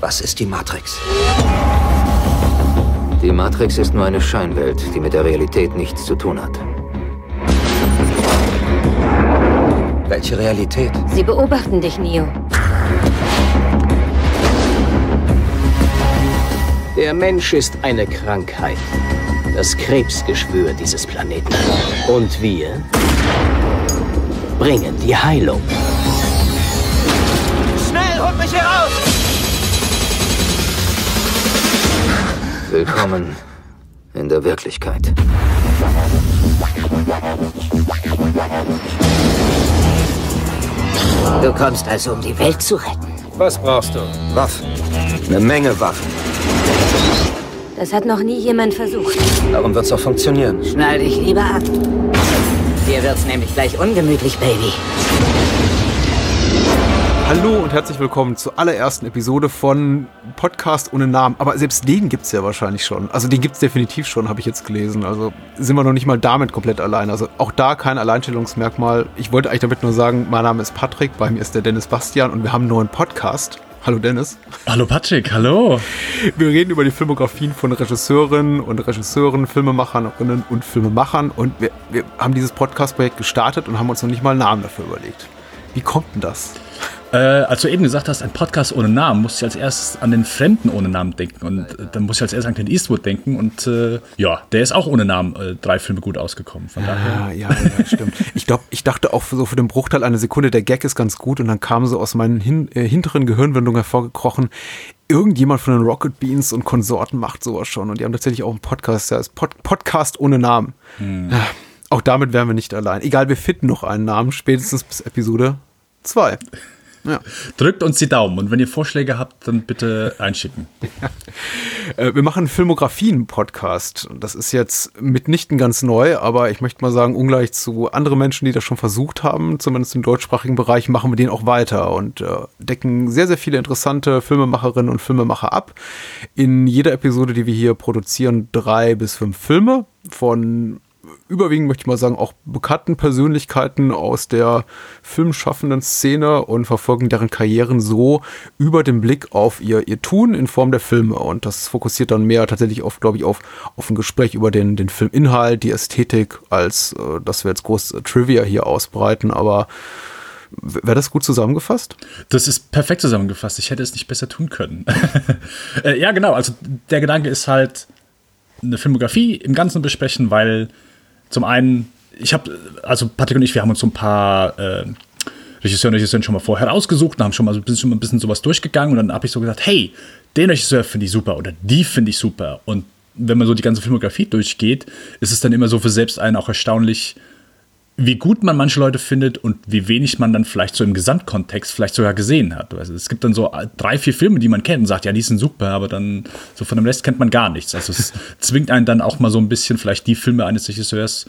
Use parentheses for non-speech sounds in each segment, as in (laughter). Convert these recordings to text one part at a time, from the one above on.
Was ist die Matrix? Die Matrix ist nur eine Scheinwelt, die mit der Realität nichts zu tun hat. Welche Realität? Sie beobachten dich, Neo. Der Mensch ist eine Krankheit. Das Krebsgeschwür dieses Planeten. Und wir bringen die Heilung. Schnell, holt mich hier raus! Willkommen in der Wirklichkeit. Du kommst also, um die Welt zu retten. Was brauchst du? Waffen. Eine Menge Waffen. Das hat noch nie jemand versucht. Darum wird's auch funktionieren. Schnall dich lieber ab. Dir wird's nämlich gleich ungemütlich, Baby. Hallo und herzlich willkommen zur allerersten Episode von Podcast ohne Namen. Aber selbst den gibt's ja wahrscheinlich schon. Also den gibt's definitiv schon, habe ich jetzt gelesen. Also sind wir noch nicht mal damit komplett allein. Also auch da kein Alleinstellungsmerkmal. Ich wollte eigentlich damit nur sagen, mein Name ist Patrick, bei mir ist der Dennis Bastian und wir haben einen neuen Podcast. Hallo Dennis. Hallo Patrick, hallo. Wir reden über die Filmografien von Regisseurinnen und Regisseuren, Filmemacherinnen und Filmemachern und wir, wir haben dieses Podcast-Projekt gestartet und haben uns noch nicht mal einen Namen dafür überlegt. Wie kommt denn das? Äh, als du eben gesagt hast, ein Podcast ohne Namen, musste ich als erstes an den Fremden ohne Namen denken. Und äh, dann musste ich als erstes an Clint Eastwood denken. Und äh, ja, der ist auch ohne Namen äh, drei Filme gut ausgekommen. Von daher. Ja, ja, ja stimmt. ich glaube, ich dachte auch so für den Bruchteil einer Sekunde, der Gag ist ganz gut. Und dann kam so aus meinen hin, äh, hinteren Gehirnwindungen hervorgekrochen, irgendjemand von den Rocket Beans und Konsorten macht sowas schon. Und die haben tatsächlich auch einen Podcast, der ist Pod Podcast ohne Namen. Hm. Auch damit wären wir nicht allein. Egal, wir finden noch einen Namen, spätestens bis Episode 2. Ja. Drückt uns die Daumen und wenn ihr Vorschläge habt, dann bitte einschicken. (laughs) Äh, Wir machen einen Filmografien-Podcast. Das ist jetzt mitnichten ganz neu, aber ich möchte mal sagen, ungleich zu anderen Menschen, die das schon versucht haben, zumindest im deutschsprachigen Bereich, machen wir den auch weiter und äh, decken sehr, sehr viele interessante Filmemacherinnen und Filmemacher ab. In jeder Episode, die wir hier produzieren, drei bis fünf Filme von überwiegend, möchte ich mal sagen, auch bekannten Persönlichkeiten aus der filmschaffenden Szene und verfolgen deren Karrieren so über den Blick auf ihr, ihr Tun in Form der Filme. Und das fokussiert dann mehr tatsächlich auf, glaube ich, auf, auf ein Gespräch über den, den Filminhalt, die Ästhetik, als äh, dass wir jetzt groß äh, Trivia hier ausbreiten. Aber Wäre das gut zusammengefasst? Das ist perfekt zusammengefasst. Ich hätte es nicht besser tun können. (laughs) äh, ja, genau. Also der Gedanke ist halt, eine Filmografie im Ganzen besprechen, weil zum einen, ich habe, also Patrick und ich, wir haben uns so ein paar äh, Regisseure und Regisseurinnen schon mal vorher rausgesucht und haben schon mal so ein bisschen, ein bisschen sowas durchgegangen und dann habe ich so gesagt, hey, den Regisseur finde ich super oder die finde ich super. Und wenn man so die ganze Filmografie durchgeht, ist es dann immer so für selbst einen auch erstaunlich, wie gut man manche Leute findet und wie wenig man dann vielleicht so im Gesamtkontext vielleicht sogar gesehen hat. Also es gibt dann so drei, vier Filme, die man kennt und sagt, ja, die sind super, aber dann so von dem Rest kennt man gar nichts. Also es (laughs) zwingt einen dann auch mal so ein bisschen vielleicht die Filme eines Regisseurs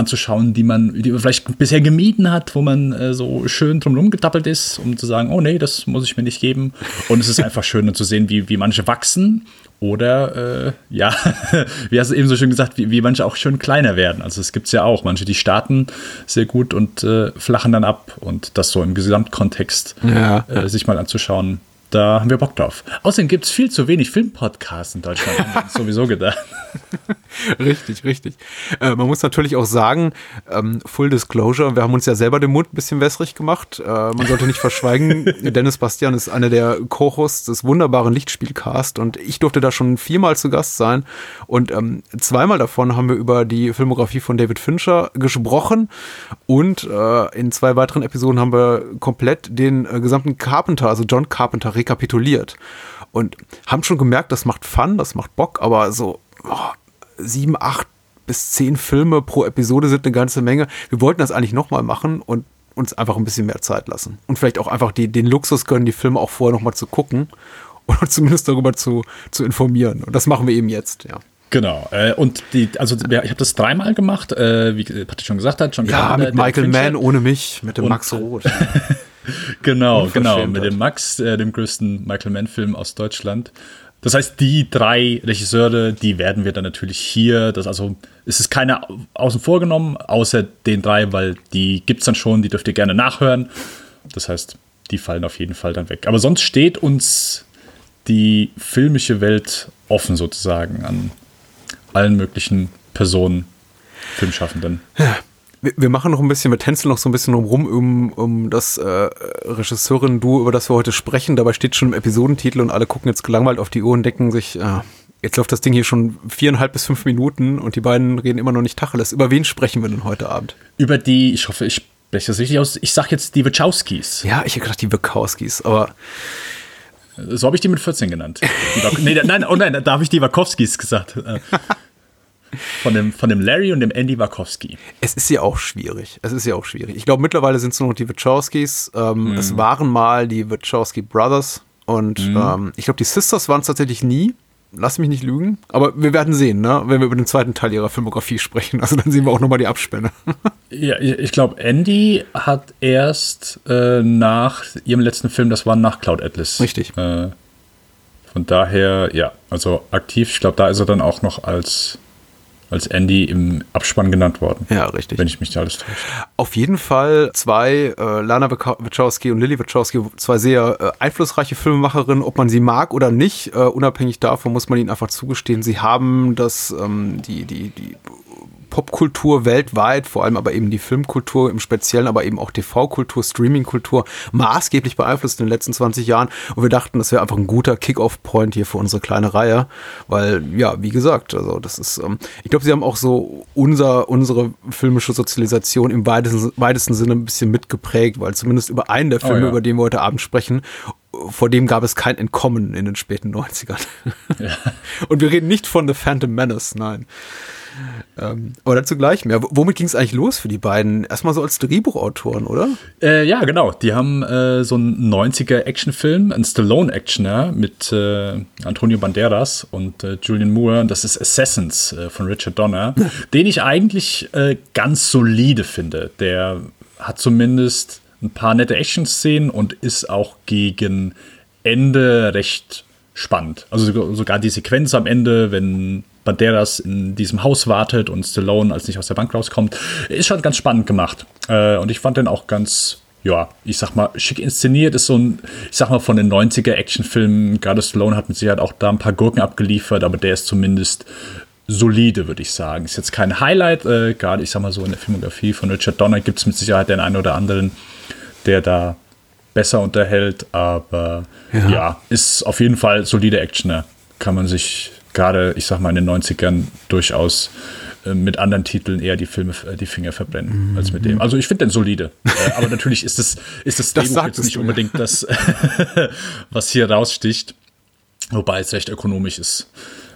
anzuschauen, die man, die man vielleicht bisher gemieden hat, wo man äh, so schön drumherum getappelt ist, um zu sagen, oh nee, das muss ich mir nicht geben. Und es ist (laughs) einfach schön zu sehen, wie, wie manche wachsen oder äh, ja, (laughs) wie hast du eben so schön gesagt, wie, wie manche auch schön kleiner werden. Also es gibt es ja auch. Manche, die starten sehr gut und äh, flachen dann ab. Und das so im Gesamtkontext Ja. äh, sich mal anzuschauen, da haben wir Bock drauf. Außerdem gibt es viel zu wenig Filmpodcasts in Deutschland. haben wir sowieso gedacht. (laughs) Richtig, richtig. Äh, man muss natürlich auch sagen, ähm, Full Disclosure, wir haben uns ja selber den Mund ein bisschen wässrig gemacht. Äh, man sollte nicht verschweigen, (laughs) Dennis Bastian ist einer der Co-Hosts des wunderbaren Lichtspielcast und ich durfte da schon viermal zu Gast sein. Und ähm, zweimal davon haben wir über die Filmografie von David Fincher gesprochen und äh, in zwei weiteren Episoden haben wir komplett den äh, gesamten Carpenter, also John Carpenter, rekapituliert. Und haben schon gemerkt, das macht Fun, das macht Bock, aber so oh, sieben, acht bis zehn Filme pro Episode sind eine ganze Menge. Wir wollten das eigentlich nochmal machen und uns einfach ein bisschen mehr Zeit lassen. Und vielleicht auch einfach die, den Luxus gönnen, die Filme auch vorher nochmal zu gucken (laughs) oder zumindest darüber zu, zu informieren. Und das machen wir eben jetzt, ja. Genau. Äh, und die, also ja, ich habe das dreimal gemacht, äh, wie Patrick schon gesagt hat. John Ja, mit Michael. Mann ohne mich, mit dem Und- Max Roth. (laughs) (laughs) Genau, genau, mit dem Max, äh, dem größten Michael Mann-Film aus Deutschland. Das heißt, die drei Regisseure, die werden wir dann natürlich hier, das also, es ist keiner außen vor genommen, außer den drei, weil die gibt's dann schon, die dürft ihr gerne nachhören. Das heißt, die fallen auf jeden Fall dann weg. Aber sonst steht uns die filmische Welt offen sozusagen an allen möglichen Personen, Filmschaffenden. Wir, wir machen noch ein bisschen, wir tänzeln noch so ein bisschen rum, um, um das äh, Regisseurin-Duo, über das wir heute sprechen. Dabei steht schon im Episodentitel und alle gucken jetzt gelangweilt auf die Uhr und denken sich, äh, jetzt läuft das Ding hier schon viereinhalb bis fünf Minuten und die beiden reden immer noch nicht Tacheles. Über wen sprechen wir denn heute Abend? Über die, ich hoffe, ich spreche das richtig aus, ich sag jetzt die Wachowskis. Ja, ich hätte gedacht die Wachowskis, aber So habe ich die mit 14 genannt. Nee, nein, oh nein, da habe ich die Wachowskis gesagt. Von dem, von dem Larry und dem Andy Wachowski. Es ist ja auch schwierig. Es ist ja auch schwierig. Ich glaube, mittlerweile sind es nur noch die Wachowskis. Ähm, Es waren mal die Wachowski Brothers. Und ähm, ich glaube, die Sisters waren es tatsächlich nie. Lass mich nicht lügen. Aber wir werden sehen, ne? wenn wir über den zweiten Teil ihrer Filmografie sprechen. Also dann sehen wir auch nochmal die Abspänne. (laughs) Ja, ich glaube, Andy hat erst äh, nach ihrem letzten Film, das war nach Cloud Atlas. Richtig. Äh, von daher, ja, also aktiv. Ich glaube, da ist er dann auch noch als, als Andy im Abspann genannt worden. ja, richtig. Wenn ich mich nicht alles täusche. Auf jeden Fall zwei, äh, Lana Wach- Wachowski und Lily Wachowski, zwei sehr äh, einflussreiche Filmemacherinnen, ob man sie mag oder nicht, äh, unabhängig davon muss man ihnen einfach zugestehen, sie haben das, ähm, die, die, die Popkultur weltweit, vor allem aber eben die Filmkultur im Speziellen, aber eben auch TV-Kultur, Streaming-Kultur maßgeblich beeinflusst in den letzten 20 Jahren. Und wir dachten, das wäre einfach ein guter Kick-Off-Point hier für unsere kleine Reihe, weil, ja, wie gesagt, also das ist, ähm, ich glaube, sie haben auch so unser, unsere filmische Sozialisation im weitesten, weitesten Sinne ein bisschen mitgeprägt, weil zumindest über einen der Filme, ja. über den wir heute Abend sprechen, vor dem gab es kein Entkommen in den späten 90ern. (laughs) Und wir reden nicht von The Phantom Menace, nein. Ähm, aber dazu gleich mehr. W- Womit ging es eigentlich los für die beiden? Erstmal so als Drehbuchautoren, oder? Äh, ja, genau. Die haben äh, so einen 90er Actionfilm, einen Stallone-Actioner mit äh, Antonio Banderas und äh, Julian Moore. Das ist Assassins äh, von Richard Donner, (laughs) den ich eigentlich äh, ganz solide finde. Der hat zumindest ein paar nette Action-Szenen und ist auch gegen Ende recht spannend. Also sogar die Sequenz am Ende, wenn Banderas in diesem Haus wartet und Stallone als nicht aus der Bank rauskommt, ist schon ganz spannend gemacht. Äh, und ich fand den auch ganz, ja, ich sag mal, schick inszeniert. Ist so ein, ich sag mal, von den 90er Actionfilmen. Gerade Stallone hat mit Sicherheit auch da ein paar Gurken abgeliefert, aber der ist zumindest solide, würde ich sagen. Ist jetzt kein Highlight, äh, gerade ich sag mal so in der Filmografie von Richard Donner gibt es mit Sicherheit den einen oder anderen, der da besser unterhält, aber ja, ist auf jeden Fall solide Actioner. Kann man sich gerade, ich sag mal, in den 90ern durchaus äh, mit anderen Titeln eher die Filme, äh, die Finger verbrennen als mit dem. Also ich finde den solide. äh, aber natürlich ist es ist das, (laughs) Das Drehbuch jetzt nicht ja. unbedingt das, (laughs) was hier raussticht. Wobei es recht ökonomisch ist,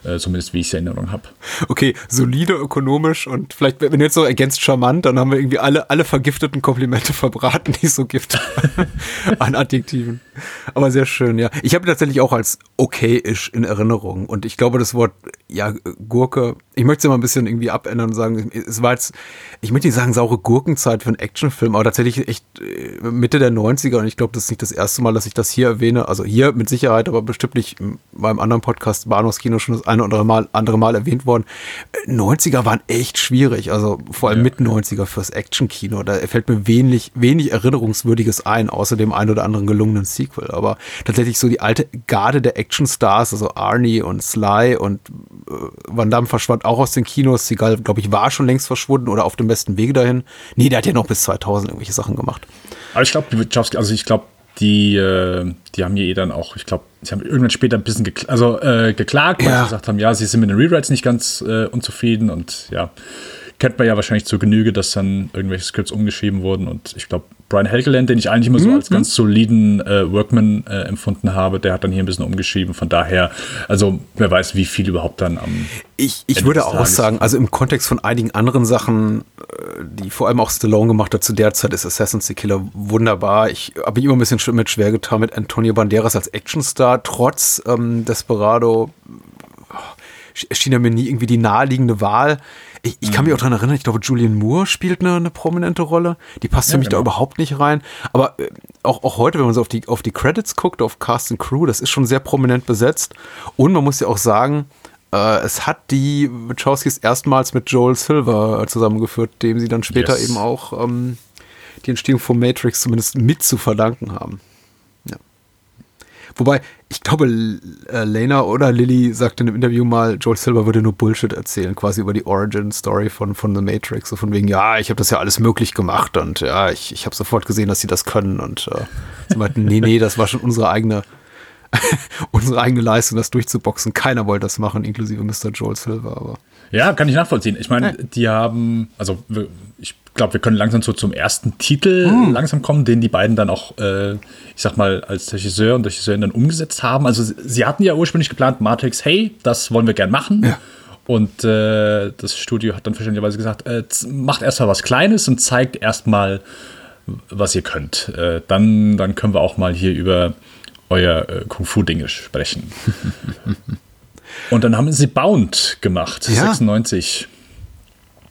äh, zumindest wie ich es in Erinnerung habe. Okay, solide, ökonomisch und vielleicht, wenn du jetzt so ergänzt charmant, dann haben wir irgendwie alle, alle vergifteten Komplimente (laughs) verbraten, die so gibt (laughs) an Adjektiven. Aber sehr schön, ja. Ich habe tatsächlich auch als okay-ish in Erinnerung und ich glaube, das Wort, ja, Gurke, ich möchte es ja mal ein bisschen irgendwie abändern und sagen, es war jetzt, ich möchte nicht sagen saure Gurkenzeit für einen Actionfilm, aber tatsächlich echt äh, Mitte der 90er und ich glaube, das ist nicht das erste Mal, dass ich das hier erwähne, also hier mit Sicherheit, aber bestimmt nicht meinem anderen Podcast Bahnhofskino schon das eine oder Mal, andere Mal erwähnt worden. Äh, 90er waren echt schwierig, also vor allem mit 90er fürs Actionkino. Da fällt mir wenig, wenig Erinnerungswürdiges ein, außer dem ein oder anderen gelungenen Sequel. Aber tatsächlich so die alte Garde der Actionstars, also Arnie und Sly und äh, Van Damme verschwand auch aus den Kinos. Seagal, glaube ich, war schon längst verschwunden oder auf dem besten Wege dahin. Nee, der hat ja noch bis 2000 irgendwelche Sachen gemacht. Aber ich glaube, also ich glaube, die, äh, die haben hier eh dann auch, ich glaube, sie haben irgendwann später ein bisschen gekl also, äh, geklagt, weil Ja. sie gesagt haben, ja, sie sind mit den Rewrites nicht ganz äh, unzufrieden und ja, kennt man ja wahrscheinlich zur Genüge, dass dann irgendwelche Scripts umgeschrieben wurden und ich glaube, Brian Helgeland, den ich eigentlich immer so als ganz soliden äh, Workman äh, empfunden habe, der hat dann hier ein bisschen umgeschrieben. Von daher, also wer weiß, wie viel überhaupt dann am Ich, ich Ende würde auch sagen, also im Kontext von einigen anderen Sachen, äh, die vor allem auch Stallone gemacht hat, zu der Zeit ist Assassin's the Killer wunderbar. Ich habe mich immer ein bisschen sch- mit schwer getan mit Antonio Banderas als Actionstar, trotz ähm, Desperado sch- schien er mir nie irgendwie die naheliegende Wahl. Ich, ich kann mich auch daran erinnern, ich glaube, Julian Moore spielt eine, eine prominente Rolle. Die passt für mich da genau. überhaupt nicht rein. Aber äh, auch, auch heute, wenn man so auf die, auf die Credits guckt, auf Cast and Crew, das ist schon sehr prominent besetzt. Und man muss ja auch sagen, äh, es hat die Wachowskis erstmals mit Joel Silver äh, zusammengeführt, dem sie dann später Yes. eben auch ähm, die Entstehung von Matrix zumindest mit zu verdanken haben. Wobei, ich glaube, äh, Lena oder Lilly sagte in einem Interview mal, Joel Silver würde nur Bullshit erzählen, quasi über die Origin-Story von, von The Matrix. So von wegen, ja, ich habe das ja alles möglich gemacht und ja, ich, ich habe sofort gesehen, dass sie das können. Und äh, sie meinten, nee, nee, das war schon unsere eigene, (laughs) unsere eigene Leistung, das durchzuboxen. Keiner wollte das machen, inklusive Mr. Joel Silver, aber. Ja, kann ich nachvollziehen. Ich meine, die haben, also ich glaube, wir können langsam so zum ersten Titel mm. langsam kommen, den die beiden dann auch, äh, ich sag mal, als Regisseur und Regisseurin dann umgesetzt haben. Also sie hatten ja ursprünglich geplant, Matrix, hey, das wollen wir gern machen. Ja. Und äh, das Studio hat dann verständlicherweise gesagt, äh, macht erstmal was Kleines und zeigt erstmal, was ihr könnt. Äh, dann, dann können wir auch mal hier über euer äh, Kung-Fu-Dinge sprechen. (laughs) Und dann haben sie Bound gemacht, ja. 96,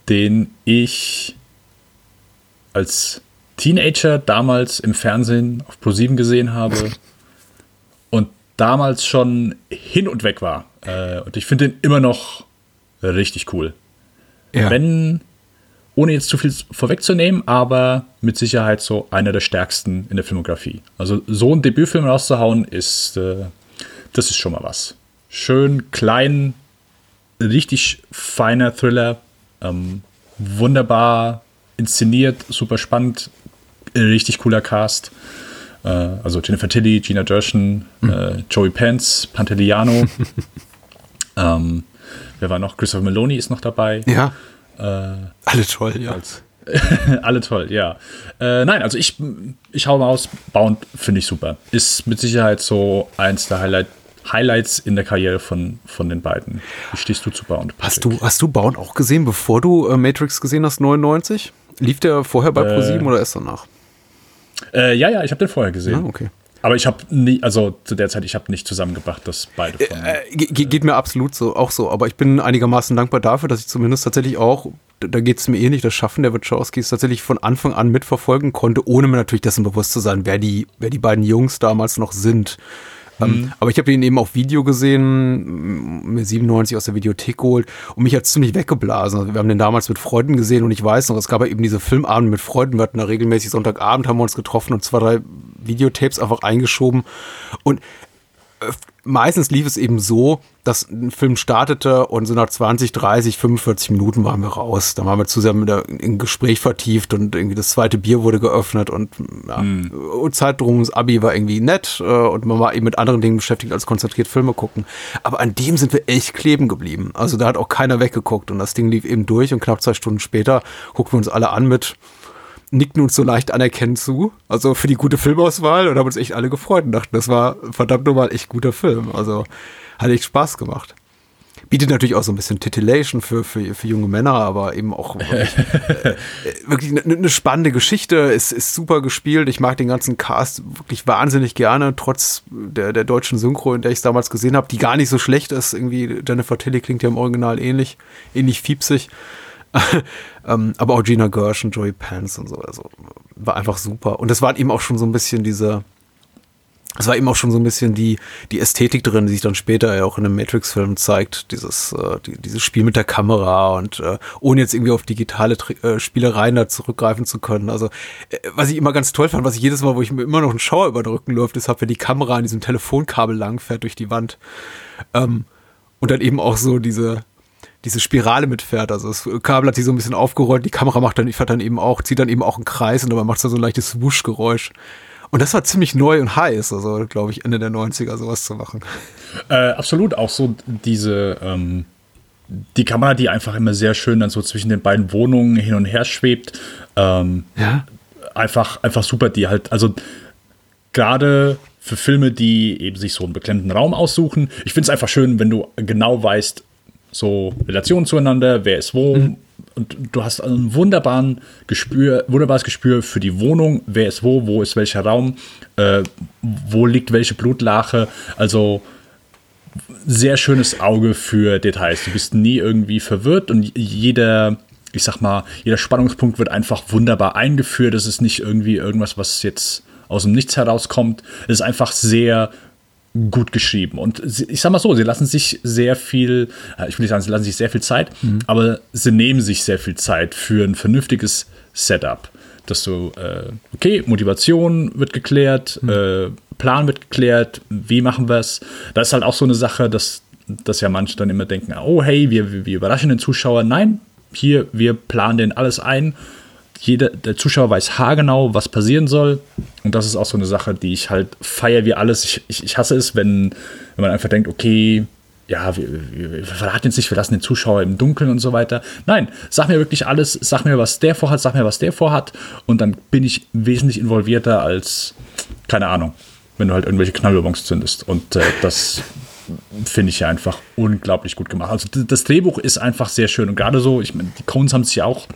den ich als Teenager damals im Fernsehen auf Pro7 gesehen habe (laughs) und damals schon hin und weg war. Äh, und ich finde den immer noch richtig cool. Ja. Wenn, ohne jetzt zu viel vorwegzunehmen, aber mit Sicherheit so einer der stärksten in der Filmografie. Also so ein Debütfilm rauszuhauen, ist, äh, das ist schon mal was schön, klein, richtig feiner Thriller. Ähm, wunderbar inszeniert, super spannend, richtig cooler Cast. Äh, also Jennifer Tilly, Gina Gershon, mhm. äh, Joey Pence, Panteliano. (laughs) ähm, wer war noch? Christopher Meloni ist noch dabei. Ja. Äh, alle toll, ja. Als, (laughs) alle toll, ja. Äh, nein, also ich, ich hau mal aus, Bound finde ich super. Ist mit Sicherheit so eins der Highlight, Highlights in der Karriere von, von den beiden. Wie stehst du zu Bound? Hast du, hast du Bound auch gesehen, bevor du äh, Matrix gesehen hast, 99? Lief der vorher bei äh, ProSieben oder erst danach? Äh, ja, ja, ich habe den vorher gesehen. Ah, okay. Aber ich habe nie, also zu der Zeit, ich habe nicht zusammengebracht, dass beide von. Äh, geht, geht mir absolut so, auch so. Aber ich bin einigermaßen dankbar dafür, dass ich zumindest tatsächlich auch, da geht es mir ähnlich, das Schaffen der Wachowskis tatsächlich von Anfang an mitverfolgen konnte, ohne mir natürlich dessen bewusst zu sein, wer die, wer die beiden Jungs damals noch sind. Mhm. aber ich habe ihn eben auf Video gesehen, mir 97 aus der Videothek geholt und mich hat ziemlich weggeblasen. Also wir haben den damals mit Freunden gesehen und ich weiß noch, es gab ja eben diese Filmabende mit Freunden. Wir hatten da regelmäßig Sonntagabend, haben wir uns getroffen und zwei, drei Videotapes einfach eingeschoben. Und äh, meistens lief es eben so, dass ein Film startete und so nach 20, 30, 45 Minuten waren wir raus. Da waren wir zusammen in Gespräch vertieft und irgendwie das zweite Bier wurde geöffnet und ja, mhm. Zeit drum, das Abi war irgendwie nett äh, und man war eben mit anderen Dingen beschäftigt als konzentriert Filme gucken. Aber an dem sind wir echt kleben geblieben. Also da hat auch keiner weggeguckt und das Ding lief eben durch und knapp zwei Stunden später guckten wir uns alle an mit nickten uns so leicht anerkennend zu. Also für die gute Filmauswahl und haben uns echt alle gefreut und dachten, das war verdammt nochmal echt guter Film. Also hat echt Spaß gemacht. Bietet natürlich auch so ein bisschen Titillation für, für, für junge Männer, aber eben auch (laughs) wirklich, äh, wirklich eine, eine, spannende Geschichte. Es ist super gespielt. Ich mag den ganzen Cast wirklich wahnsinnig gerne, trotz der, der deutschen Synchro, in der ich es damals gesehen habe, die gar nicht so schlecht ist. Irgendwie Jennifer Tilly klingt ja im Original ähnlich, ähnlich fiepsig. (laughs) ähm, aber auch Gina Gershon, Joey Pants und so. Also war einfach super. Und es war eben auch schon so ein bisschen diese, es war eben auch schon so ein bisschen die, die Ästhetik drin, die sich dann später ja auch in einem Matrix-Film zeigt. Dieses, äh, die, dieses Spiel mit der Kamera und äh, ohne jetzt irgendwie auf digitale äh, Spielereien da zurückgreifen zu können. Also, äh, was ich immer ganz toll fand, was ich jedes Mal, wo ich mir immer noch einen Schauer über den Rücken läuft, ist, wenn die Kamera an diesem Telefonkabel langfährt durch die Wand. Ähm, und dann eben auch so diese, diese Spirale mitfährt. Also das Kabel hat sich so ein bisschen aufgerollt, die Kamera macht dann, fährt dann eben auch, zieht dann eben auch einen Kreis und dabei macht es dann so ein leichtes Wuschgeräusch. Und das war ziemlich neu und heiß, also glaube ich, Ende der 90er sowas zu machen. Äh, absolut, auch so diese, ähm, die Kamera, die einfach immer sehr schön dann so zwischen den beiden Wohnungen hin und her schwebt. Ähm, ja. Einfach, einfach super, die halt, also gerade für Filme, die eben sich so einen beklemmten Raum aussuchen. Ich finde es einfach schön, wenn du genau weißt, so Relationen zueinander, wer ist wo. Mhm. Und du hast ein wunderbaren Gespür, wunderbares Gespür für die Wohnung, wer ist wo, wo ist welcher Raum, äh, wo liegt welche Blutlache. Also sehr schönes Auge für Details. Du bist nie irgendwie verwirrt und jeder, ich sag mal, jeder Spannungspunkt wird einfach wunderbar eingeführt. Es ist nicht irgendwie irgendwas, was jetzt aus dem Nichts herauskommt. Es ist einfach sehr gut geschrieben. Und ich sag mal so, sie lassen sich sehr viel, äh, ich will nicht sagen, sie lassen sich sehr viel Zeit, mhm. aber sie nehmen sich sehr viel Zeit für ein vernünftiges Setup. Dass du, äh, okay, Motivation wird geklärt, mhm. äh, Plan wird geklärt, wie machen wir es. Da ist halt auch so eine Sache, dass, dass ja manche dann immer denken, oh hey, wir, wir überraschen den Zuschauer. Nein, hier, wir planen den alles ein. Jeder, der Zuschauer weiß haargenau, was passieren soll. Und das ist auch so eine Sache, die ich halt feiere wie alles. Ich, ich, ich hasse es, wenn, wenn man einfach denkt, okay, ja, wir, wir, wir verraten jetzt nicht, wir lassen den Zuschauer im Dunkeln und so weiter. Nein, sag mir wirklich alles, sag mir, was der vorhat, sag mir, was der vorhat. Und dann bin ich wesentlich involvierter als, keine Ahnung, wenn du halt irgendwelche Knallbonbons zündest. Und äh, das finde ich ja einfach unglaublich gut gemacht. Also das Drehbuch ist einfach sehr schön. Und gerade so, ich meine, die Coens haben sich ja auch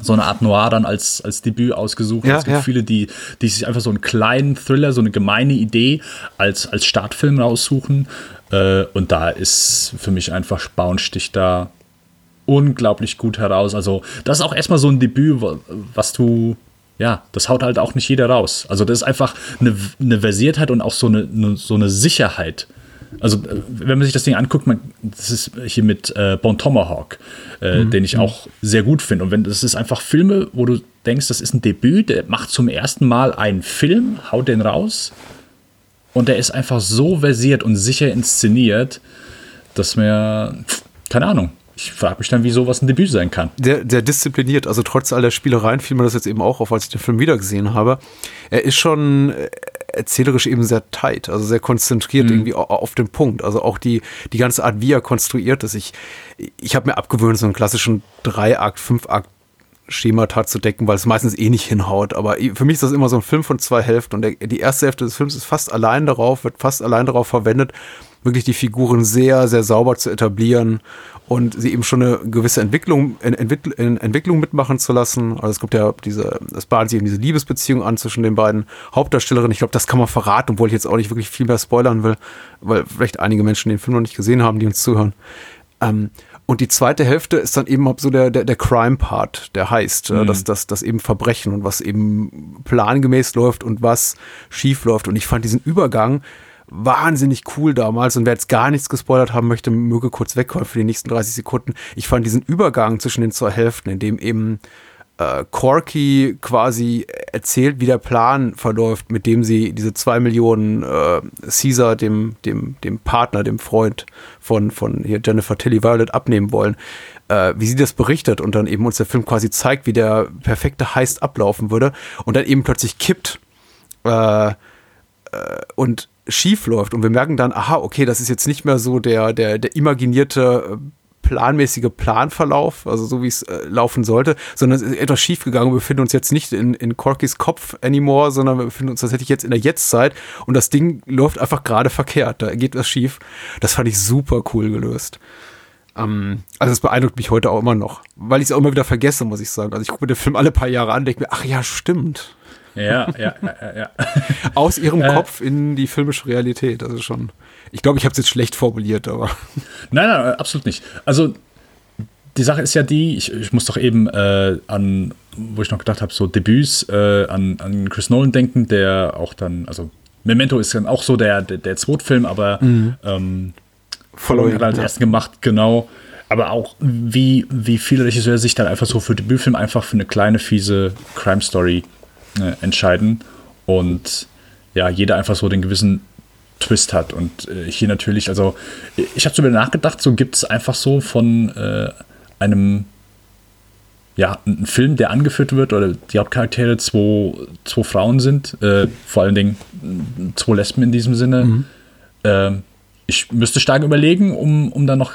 so eine Art Noir dann als, als Debüt ausgesucht. Ja, es gibt ja. viele, die, die sich einfach so einen kleinen Thriller, so eine gemeine Idee als, als Startfilm raussuchen. Äh, und da ist für mich einfach Spaunstich da unglaublich gut heraus. Also, das ist auch erstmal so ein Debüt, wa- was du, ja, das haut halt auch nicht jeder raus. Also, das ist einfach eine, eine Versiertheit und auch so eine, eine, so eine Sicherheit. Also, äh, wenn man sich das Ding anguckt, man, das ist hier mit äh, Bon Tomahawk, äh, den ich auch sehr gut finde. Und wenn das ist einfach Filme, wo du denkst, das ist ein Debüt, der macht zum ersten Mal einen Film, haut den raus und der ist einfach so versiert und sicher inszeniert, dass mir, keine Ahnung, ich frage mich dann, wie sowas ein Debüt sein kann. sehr, sehr diszipliniert. Also trotz all der Spielereien fiel mir das jetzt eben auch auf, als ich den Film wiedergesehen habe. Er ist schon erzählerisch eben sehr tight, also sehr konzentriert irgendwie au- auf den Punkt. Also auch die, die ganze Art, wie er konstruiert ist. Ich, ich habe mir abgewöhnt, so einen klassischen Drei-Akt, Fünf-Akt Schemata zu decken, weil es meistens eh nicht hinhaut. Aber für mich ist das immer so ein Film von zwei Hälften und der, die erste Hälfte des Films ist fast allein darauf, wird fast allein darauf verwendet, wirklich die Figuren sehr, sehr sauber zu etablieren und sie eben schon eine gewisse Entwicklung, Entwickl- Entwicklung mitmachen zu lassen. Also es gibt ja diese, es bahnt sich eben diese Liebesbeziehung an zwischen den beiden Hauptdarstellerinnen. Ich glaube, das kann man verraten, obwohl ich jetzt auch nicht wirklich viel mehr spoilern will, weil vielleicht einige Menschen den Film noch nicht gesehen haben, die uns zuhören. Ähm, und die zweite Hälfte ist dann eben so der, der, der Crime-Part, der heißt, äh, dass das, das eben Verbrechen und was eben plangemäß läuft und was schief läuft. Und ich fand diesen Übergang wahnsinnig cool damals. Und wer jetzt gar nichts gespoilert haben möchte, möge kurz wegkommen für die nächsten 30 Sekunden. Ich fand diesen Übergang zwischen den zwei Hälften, in dem eben äh, Corky quasi erzählt, wie der Plan verläuft, mit dem sie diese zwei Millionen äh, Caesar, dem, dem, dem Partner, dem Freund von, von hier Jennifer Tilly Violet abnehmen wollen, äh, wie sie das berichtet und dann eben uns der Film quasi zeigt, wie der perfekte Heist ablaufen würde und dann eben plötzlich kippt äh, äh, und schief läuft und wir merken dann, aha, okay, das ist jetzt nicht mehr so der, der, der imaginierte äh, planmäßige Planverlauf, also so wie es äh, laufen sollte, sondern es ist etwas schief gegangen. Wir befinden uns jetzt nicht in, in Corkys Kopf anymore, sondern wir befinden uns tatsächlich jetzt in der Jetztzeit und das Ding läuft einfach gerade verkehrt. Da geht was schief. Das fand ich super cool gelöst. Ähm, also es beeindruckt mich heute auch immer noch, weil ich es auch immer wieder vergesse, muss ich sagen. Also ich gucke mir den Film alle paar Jahre an, denke mir, ach ja, stimmt. Ja, ja, ja, ja. (laughs) Aus ihrem Äh. Kopf in die filmische Realität. Ist schon. Ich glaube, ich habe es jetzt schlecht formuliert, aber. (laughs) Nein, nein, absolut nicht. Also die Sache ist ja die, ich, ich muss doch eben äh, an, wo ich noch gedacht habe, so Debüts äh, an, an Chris Nolan denken, der auch dann, also Memento ist dann auch so der, der, der Zweitfilm, aber ähm, Following hat er als ja. ersten gemacht, genau. Aber auch, wie, wie viele Regisseure sich dann einfach so für Debütfilm einfach für eine kleine, fiese Crime-Story äh, entscheiden. Und ja, jeder einfach so den gewissen Twist hat. Und äh, hier natürlich, also ich habe so über nachgedacht, so gibt es einfach so von äh, einem ja, ein Film, der angeführt wird, oder die Hauptcharaktere zwei, zwei Frauen sind, äh, vor allen Dingen zwei Lesben in diesem Sinne. Ähm, ich müsste stark überlegen, um, um dann noch,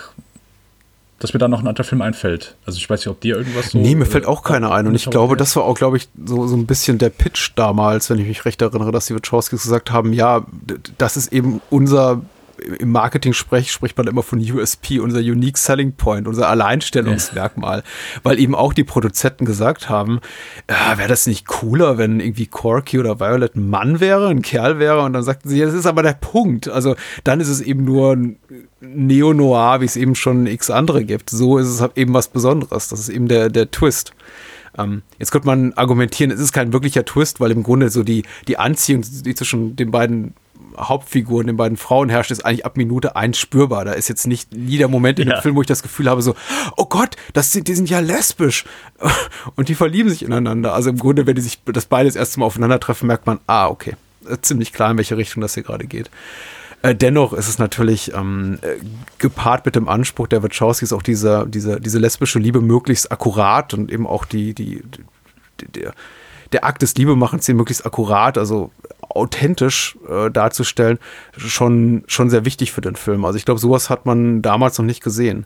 dass mir da noch ein anderer Film einfällt. Also ich weiß nicht, ob dir irgendwas so. nee, mir fällt äh, auch keiner ein. Und ich glaube, das war auch, glaube ich, so, so ein bisschen der Pitch damals, wenn ich mich recht erinnere, dass die Wachowskis gesagt haben, ja, das ist eben unser, im Marketing-Sprech spricht man immer von USP, unser Unique Selling Point, unser Alleinstellungsmerkmal. Weil eben auch die Produzenten gesagt haben, äh, wäre das nicht cooler, wenn irgendwie Corky oder Violet ein Mann wäre, ein Kerl wäre? Und dann sagten sie, ja, das ist aber der Punkt. Also dann ist es eben nur ein Neo-Noir, wie es eben schon x andere gibt. So ist es halt eben was Besonderes. Das ist eben der, der Twist. Ähm, jetzt könnte man argumentieren, es ist kein wirklicher Twist, weil im Grunde so die, die Anziehung, die zwischen den beiden Hauptfiguren, den beiden Frauen herrscht, ist eigentlich ab Minute eins spürbar. Da ist jetzt nicht nie der Moment in Ja. dem Film, wo ich das Gefühl habe, so, oh Gott, das sind, die sind ja lesbisch. (laughs) Und die verlieben sich ineinander. Also im Grunde, wenn die sich das beides erste Mal aufeinandertreffen, merkt man, ah, okay. äh, ziemlich klar, in welche Richtung das hier gerade geht. Äh, dennoch ist es natürlich ähm, äh, gepaart mit dem Anspruch der Wachowskis auch diese, diese, diese lesbische Liebe möglichst akkurat und eben auch die, die, die der, der Akt des Liebemachens hier möglichst akkurat, also authentisch äh, darzustellen, schon, schon sehr wichtig für den Film. Also ich glaube, sowas hat man damals noch nicht gesehen.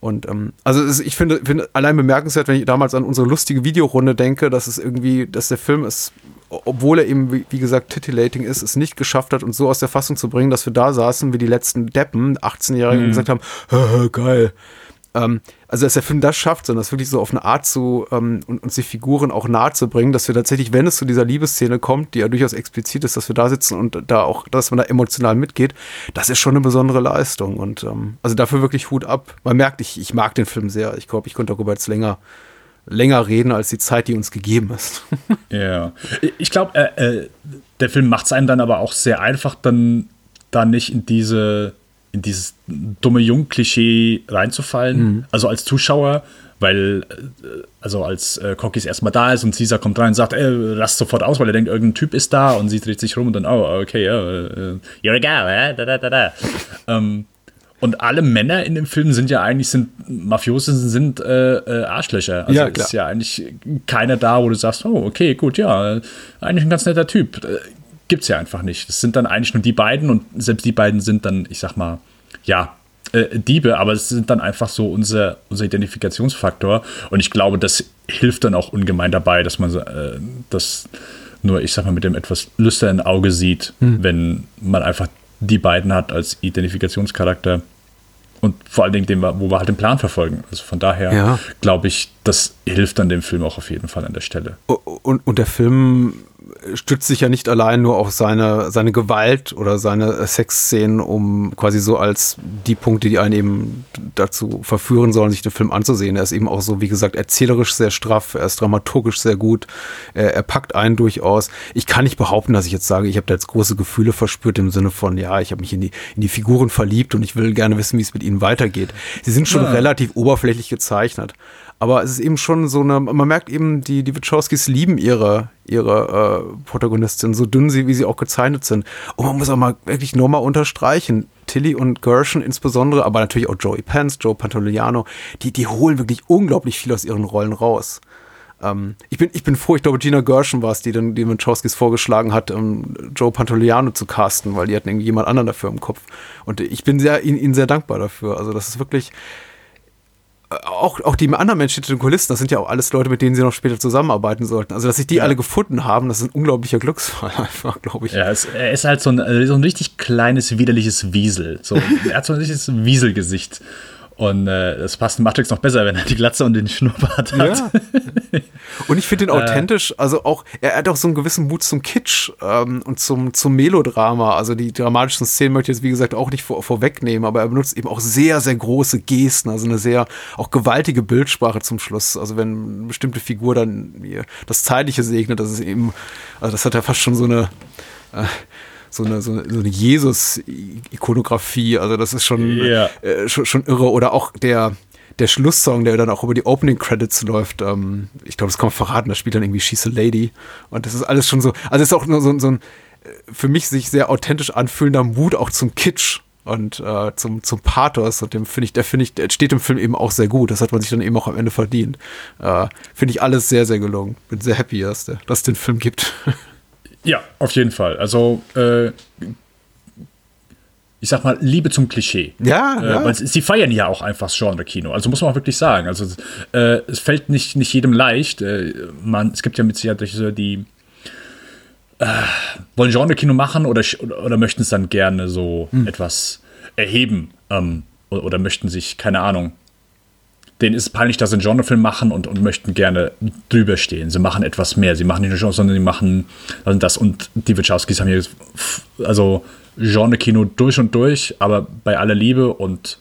Und ähm, also es, ich finde, finde allein bemerkenswert, wenn ich damals an unsere lustige Videorunde denke, dass es irgendwie, dass der Film es, obwohl er eben, wie, wie gesagt, titillating ist, es nicht geschafft hat, uns so aus der Fassung zu bringen, dass wir da saßen wie die letzten Deppen, 18-Jährigen, Mhm. und gesagt haben, (laughs) geil. Ähm, also, dass der Film das schafft, sondern das wirklich so auf eine Art zu ähm, und uns die Figuren auch nahe zu bringen, dass wir tatsächlich, wenn es zu dieser Liebesszene kommt, die ja durchaus explizit ist, dass wir da sitzen und da auch, dass man da emotional mitgeht, das ist schon eine besondere Leistung. Und ähm, also dafür wirklich Hut ab. Man merkt, ich, ich mag den Film sehr. Ich glaube, ich konnte darüber jetzt länger, länger reden als die Zeit, die uns gegeben ist. (laughs) Ja. Ich glaube, äh, äh, der Film macht es einem dann aber auch sehr einfach, dann da nicht in diese in dieses dumme Jung-Klischee reinzufallen. Also als Zuschauer, weil äh, also als äh, Cockys erstmal da ist und Caesar kommt rein und sagt, ey, rast sofort aus, weil er denkt, irgendein Typ ist da und sie dreht sich rum und dann, oh, okay, ja, äh, you're a girl, eh? da, da, da, da. ähm, und alle Männer in dem Film sind ja eigentlich sind Mafiosen sind äh, äh, Arschlöcher. Also Ja, klar. ist ja eigentlich keiner da, wo du sagst, oh, okay, gut, ja, äh, eigentlich ein ganz netter Typ. Äh, Gibt's ja einfach nicht. Das sind dann eigentlich nur die beiden und selbst die beiden sind dann, ich sag mal, ja, äh, Diebe, aber es sind dann einfach so unser, unser Identifikationsfaktor. Und ich glaube, das hilft dann auch ungemein dabei, dass man äh, das nur, ich sag mal, mit dem etwas lüsternen Auge sieht, wenn man einfach die beiden hat als Identifikationscharakter. Und vor allen Dingen, dem, wo wir halt den Plan verfolgen. Also von daher Ja. glaube ich, das hilft dann dem Film auch auf jeden Fall an der Stelle. Und, und der Film stützt sich ja nicht allein nur auf seine, seine Gewalt oder seine Sexszenen, um quasi so als die Punkte, die einen eben dazu verführen sollen, sich den Film anzusehen. Er ist eben auch so, wie gesagt, erzählerisch sehr straff, er ist dramaturgisch sehr gut, er, er packt einen durchaus. Ich kann nicht behaupten, dass ich jetzt sage, ich habe da jetzt große Gefühle verspürt im Sinne von, ja, ich habe mich in die, in die Figuren verliebt und ich will gerne wissen, wie es mit ihnen weitergeht. Sie sind schon Ja. relativ oberflächlich gezeichnet. Aber es ist eben schon so eine, man merkt eben, die, die Wachowskis lieben ihre, ihre äh, Protagonistin, so dünn sie, wie sie auch gezeichnet sind. Und man muss auch mal wirklich nur mal unterstreichen, Tilly und Gershon insbesondere, aber natürlich auch Joey Pence, Joe Pantoliano, die, die holen wirklich unglaublich viel aus ihren Rollen raus. Ähm, ich, bin, ich bin froh, ich glaube, Gina Gershon war es, die dann die Wachowskis vorgeschlagen hat, um Joe Pantoliano zu casten, weil die hatten irgendwie jemand anderen dafür im Kopf. Und ich bin sehr, ihnen, ihnen sehr dankbar dafür. Also das ist wirklich, auch, auch die anderen Menschen hinter den Kulissen, das sind ja auch alles Leute, mit denen sie noch später zusammenarbeiten sollten. Also, dass sich die alle gefunden haben, das ist ein unglaublicher Glücksfall (laughs) einfach, glaube ich. Ja, es, er ist halt so ein, äh, so ein richtig kleines, widerliches Wiesel. So, er hat so ein richtiges Wieselgesicht. Und äh, das passt Matrix noch besser, wenn er die Glatze und den Schnurrbart hat. Ja. Und ich finde ihn (laughs) authentisch, also auch, er hat auch so einen gewissen Mut zum Kitsch ähm, und zum, zum Melodrama. Also die dramatischen Szenen möchte ich jetzt, wie gesagt, auch nicht vor, vorwegnehmen, aber er benutzt eben auch sehr, sehr große Gesten, also eine sehr auch gewaltige Bildsprache zum Schluss. Also wenn eine bestimmte Figur dann das Zeitliche segnet, das ist eben, also das hat ja fast schon so eine. So eine, so eine, so eine Jesus-Ikonografie, also das ist schon, Ja. äh, schon, schon irre. Oder auch der, der Schlusssong, der dann auch über die Opening Credits läuft, ähm, ich glaube, das kann man verraten, da spielt dann irgendwie She's a Lady. Und das ist alles schon so, also es ist auch nur so, so ein äh, für mich sich sehr authentisch anfühlender Mut auch zum Kitsch und äh, zum, zum Pathos. Und dem finde ich, der finde ich, der steht im Film eben auch sehr gut. Das hat man sich dann eben auch am Ende verdient. Äh, finde ich alles sehr, sehr gelungen. Bin sehr happy, dass, der, dass es den Film gibt. (laughs) Ja, auf jeden Fall. Also, äh, ich sag mal, Liebe zum Klischee. Ja, Äh, ja. weil sie feiern ja auch einfach das Genre-Kino. Also muss man auch wirklich sagen. Also äh, es fällt nicht, nicht jedem leicht. Äh, man, es gibt ja mit Sicherheit solche, die äh, wollen Genre-Kino machen oder, oder, oder möchten es dann gerne so Hm. etwas erheben. Ähm, oder, oder möchten sich, keine Ahnung, denen ist peinlich, dass sie einen Genrefilm machen und, und möchten gerne drüber stehen. Sie machen etwas mehr. Sie machen nicht nur Genre, sondern sie machen also das. Und die Wachowskis haben hier also Genre-Kino durch und durch, aber bei aller Liebe. Und